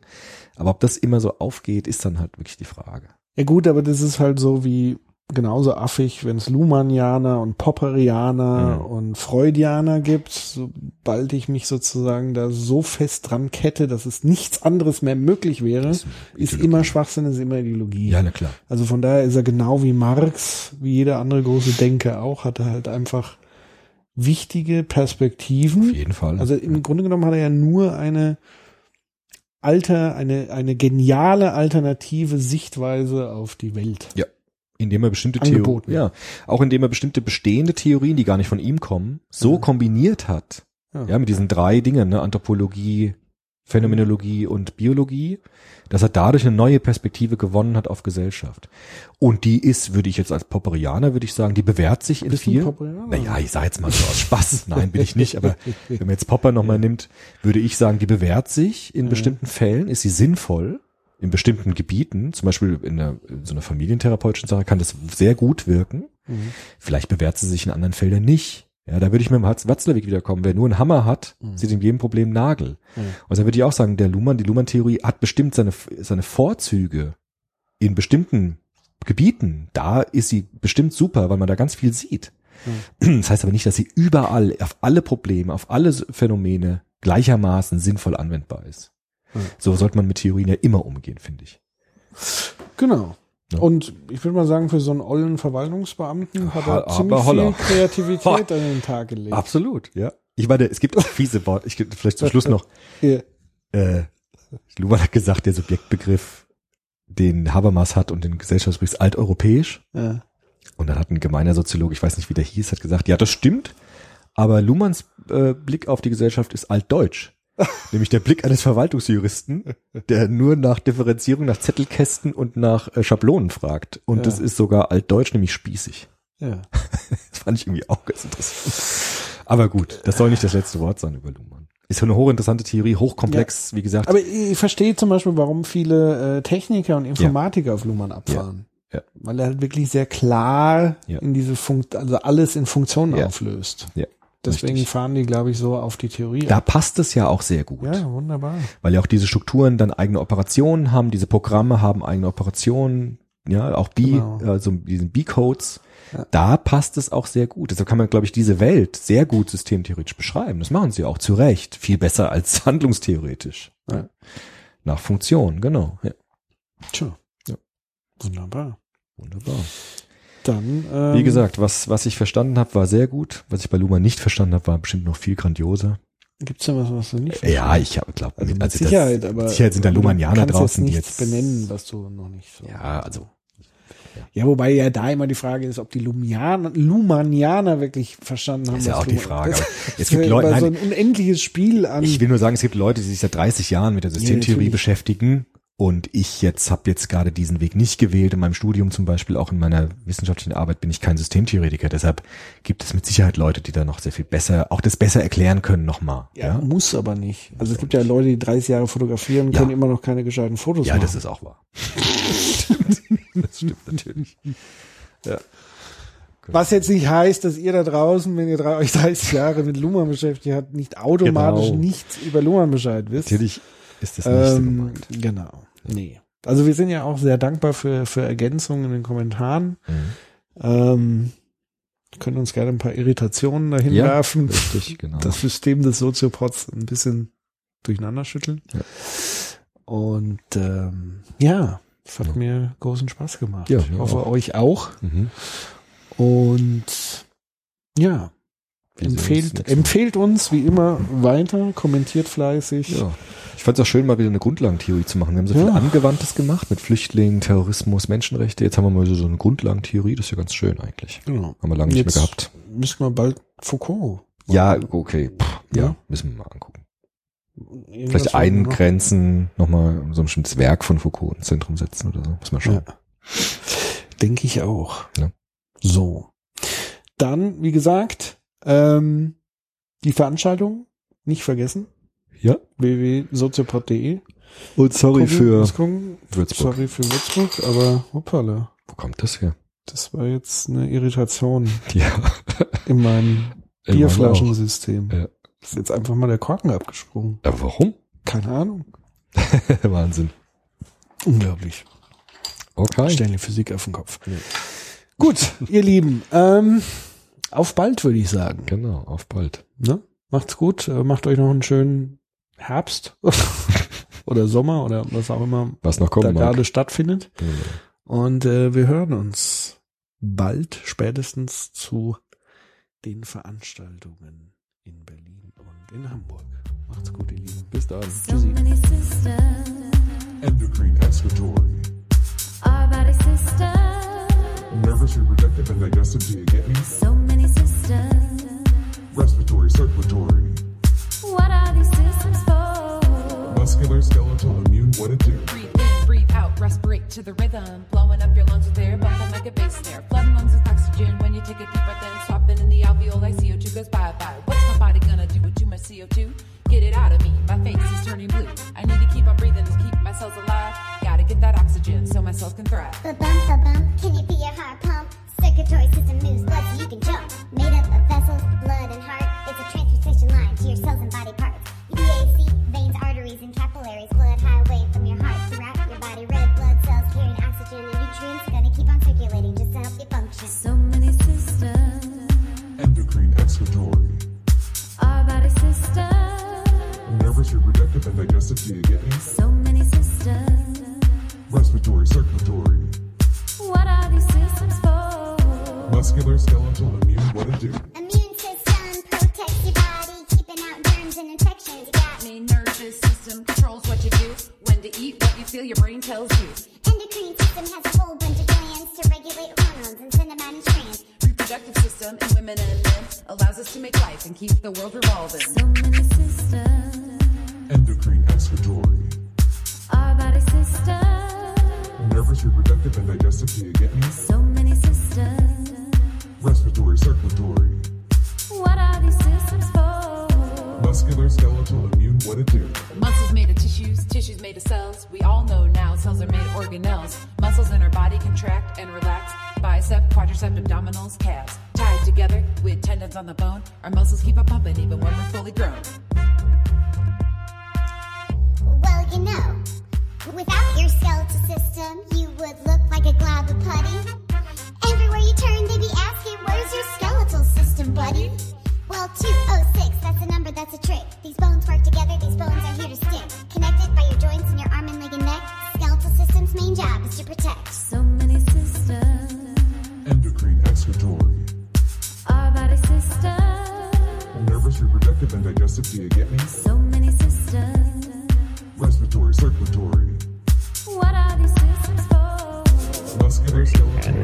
aber ob das immer so aufgeht, ist dann halt wirklich die Frage. Ja gut, aber das ist halt so wie genauso affig, wenn es Luhmannianer und Popperianer Mhm. und Freudianer gibt, sobald ich mich sozusagen da so fest dran kette, dass es nichts anderes mehr möglich wäre, Ist ist immer Schwachsinn, ist immer Ideologie. Ja, na klar. Also von daher ist er genau wie Marx, wie jeder andere große Denker auch, hat er halt einfach wichtige Perspektiven. Auf jeden Fall. Also im Grunde genommen hat er ja nur eine alter, eine, eine geniale alternative Sichtweise auf die Welt. Indem er bestimmte Theorien, ja, auch indem er bestimmte bestehende Theorien, die gar nicht von ihm kommen, so Ja. kombiniert hat. Ja. Ja, mit diesen drei Dingen, ne, Anthropologie, Phänomenologie und Biologie, dass er dadurch eine neue Perspektive gewonnen hat auf Gesellschaft. Und die ist, würde ich jetzt als Popperianer, würde ich sagen, die bewährt sich in Bist. Popperianer? Naja, ich sage jetzt mal so aus Spaß. Nein, bin ich nicht. Aber wenn man jetzt Popper nochmal nimmt, würde ich sagen, die bewährt sich in bestimmten Fällen, ist sie sinnvoll. In bestimmten Gebieten, zum Beispiel in, einer, in so einer familientherapeutischen Sache, kann das sehr gut wirken. Mhm. Vielleicht bewährt sie sich in anderen Feldern nicht. Ja, da würde ich mit dem Watzlawick wiederkommen. Wer nur einen Hammer hat, sieht in jedem Problem Nagel. Mhm. Und da würde ich auch sagen, der Luhmann, die Luhmann-Theorie hat bestimmt seine, seine Vorzüge in bestimmten Gebieten. Da ist sie bestimmt super, weil man da ganz viel sieht. Das heißt aber nicht, dass sie überall, auf alle Probleme, auf alle Phänomene gleichermaßen sinnvoll anwendbar ist. So sollte man mit Theorien ja immer umgehen, finde ich. Genau. Ja. Und ich würde mal sagen, für so einen ollen Verwaltungsbeamten hat er Ha- ziemlich viel Kreativität an den Tag gelegt. Absolut, ja. Ich meine, es gibt auch fiese Worte. Ich vielleicht zum Schluss noch. Ja. Äh, Luhmann hat gesagt, der Subjektbegriff, den Habermas hat und den Gesellschaftsbegriff ist alteuropäisch. Ja. Und dann hat ein gemeiner Soziologe, ich weiß nicht, wie der hieß, hat gesagt, ja, das stimmt, aber Luhmanns äh, Blick auf die Gesellschaft ist altdeutsch. Nämlich der Blick eines Verwaltungsjuristen, der nur nach Differenzierung, nach Zettelkästen und nach äh, Schablonen fragt. Und Ja. das ist sogar altdeutsch, nämlich spießig. ja. Das fand ich irgendwie auch ganz interessant. Aber gut, das soll nicht das letzte Wort sein über Luhmann. Ist eine hochinteressante Theorie, hochkomplex, wie gesagt. Aber ich verstehe zum Beispiel, warum viele äh, Techniker und Informatiker auf Luhmann abfahren. Ja. Weil er halt wirklich sehr klar Ja. in diese Funkt, also alles in Funktionen Ja. auflöst. ja, Deswegen richtig. fahren die, glaube ich, so auf die Theorie. Da ab. passt es ja auch sehr gut. Ja, wunderbar. weil ja auch diese Strukturen dann eigene Operationen haben, diese Programme haben eigene Operationen, ja, auch B, Genau. also diesen B-Codes. Ja. Da passt es auch sehr gut. Deshalb kann man, glaube ich, diese Welt sehr gut systemtheoretisch beschreiben. Das machen sie auch zu Recht. Viel besser als handlungstheoretisch. Ja. Nach Funktion, genau. Ja, Tja. Ja. Wunderbar. wunderbar. Dann, ähm, Wie gesagt, was, was ich verstanden habe, war sehr gut. Was ich bei Luhmann nicht verstanden habe, war bestimmt noch viel grandioser. gibt's da was, was du nicht Ja, ich glaube, Also mit das- Sicherheit, aber mit Sicherheit sind da kannst draußen, die jetzt jetzt benennen, was du noch nicht so. Ja, also Ja, wobei ja da immer die Frage ist, ob die Lumianer, Luhmannianer wirklich verstanden haben. Ist ja auch die Frage, Das, das es gibt Leute- immer so nein. ein unendliches Spiel an. Ich will nur sagen, es gibt Leute, die sich seit 30 Jahren mit der Systemtheorie natürlich. beschäftigen und ich jetzt habe jetzt gerade diesen Weg nicht gewählt. In meinem Studium zum Beispiel, auch in meiner wissenschaftlichen Arbeit bin ich kein Systemtheoretiker. Deshalb gibt es mit Sicherheit Leute, die da noch sehr viel besser, auch das besser erklären können nochmal. ja, Ja, muss aber nicht. Also es gibt ja Leute, die 30 Jahre fotografieren, Ja. können immer noch keine gescheiten Fotos ja machen. das ist auch wahr. stimmt. Das stimmt natürlich. Was jetzt nicht heißt, dass ihr da draußen, wenn ihr drei- euch 30 Jahre mit Luhmann beschäftigt habt, nicht automatisch Genau. nichts über Luhmann Bescheid wisst. Natürlich ist das nicht so Ähm, gemeint. genau. Nee. Also wir sind ja auch sehr dankbar für, für Ergänzungen in den Kommentaren. Mhm. Ähm, können uns gerne ein paar Irritationen dahin Ja, werfen. Richtig, genau. Das System des Soziopods ein bisschen durcheinander schütteln. Ja. Und ähm, ja, es hat Ja. mir großen Spaß gemacht. Ja, ich hoffe auch. euch auch. mhm. Und ja, empfehlt, empfehlt uns wie immer weiter, kommentiert fleißig. Ja. Ich fand es auch schön, mal wieder eine Grundlagentheorie zu machen. Wir haben so viel Ja. Angewandtes gemacht mit Flüchtlingen, Terrorismus, Menschenrechte. Jetzt haben wir mal so, so eine Grundlagentheorie. Das ist ja ganz schön eigentlich. Genau. Haben wir lange nicht Jetzt mehr gehabt. Müssen wir bald Foucault. Ja, okay. Puh, ja, Ja. müssen wir mal angucken. Irgendwas Vielleicht eingrenzen, nochmal so ein bestimmtes Werk von Foucault ins Zentrum setzen oder so. Muss man schauen. Ja. Denke ich auch. Ja. So. Dann, wie gesagt, ähm, die Veranstaltung nicht vergessen. Ja. www.soziopod.de Und sorry gucken. Würzburg. Sorry für Würzburg, aber hoppala. Wo kommt das her? Das war jetzt eine Irritation Ja. in meinem In meinem Bierflaschensystem. Ja. Ist jetzt einfach mal der Korken abgesprungen. Aber warum? Keine Ahnung. Wahnsinn. Unglaublich. Okay. Stellen die Physik auf den Kopf. Gut, ihr Lieben, ähm, auf bald würde ich sagen. Genau, auf bald. Ne? Macht's gut, äh, macht euch noch einen schönen Herbst oder Sommer oder was auch immer Was noch da kommen mag. gerade stattfindet. Genau. Und äh, wir hören uns bald spätestens zu den Veranstaltungen in Berlin und in Hamburg. Macht's gut, ihr Lieben. Bis dann. So many sisters, endocrine excretory, our body sisters. Nervous, reproductive, and digestive. Do you get me? So many systems. Respiratory, circulatory, What are these systems for? muscular, skeletal, immune. What it do? Breathe in, breathe out, respirate to the rhythm. Blowing up your lungs with air, bumping like a bass snare. Flooding lungs with oxygen when you take a deep breath in. Swapping in the alveoli, CO2 goes bye bye. What's my body gonna do with too much CO2? Get it out of me, my face is turning blue. I need to keep on breathing to keep my cells alive. Gotta oxygen so my cells can thrive. Ba bum ba bum, can you be your heart pump? Circulatory system moves blood so you can jump. Made up of vessels, blood, and heart. It's a transportation line to your cells and body parts. VAC, veins, arteries, and capillaries. Blood highway from your heart throughout your body. Red blood cells carrying oxygen and nutrients. Gonna keep on circulating just to help you function. So many systems, Endocrine, excretory, our body systems. nervous, reproductive, and digestive. Do you get me? So many systems. Respiratory, circulatory, What are these systems for? muscular, skeletal, immune. What it do? Immune system protects your body, keeping out germs and infections. You got Main nervous system controls what you do, when to eat, what you feel, your brain tells you. endocrine system has a whole bunch of glands to regulate hormones and send them out in strands. Reproductive system in women and men allows us to make life and keep the world revolving. So many systems, Endocrine, excretory, our body systems. Nervous, reproductive, and digestive. Do you get me? So many systems. Respiratory, circulatory, What are these systems for? muscular, skeletal, immune. What it do? Muscles made of tissues, tissues made of cells. We all know now cells are made of organelles. Muscles in our body contract and relax. Bicep, quadricep, abdominals, calves. Tied together with tendons on the bone, our muscles keep on pumping even when we're fully grown. Well, you know, without your skeletal system, you would look like a glob of putty. Everywhere you turn, they be asking, where's your skeletal system, buddy? Well, 206, that's a number, that's a trick. These bones work together, these bones are here to stick. Connected by your joints in your arm and leg and neck. Skeletal system's main job is to protect. So many systems, Endocrine, excretory, our body systems. nervous, reproductive, and digestive. Do you get me? So many systems. Respiratory, circulatory, What are these systems for? muscular, skeletal,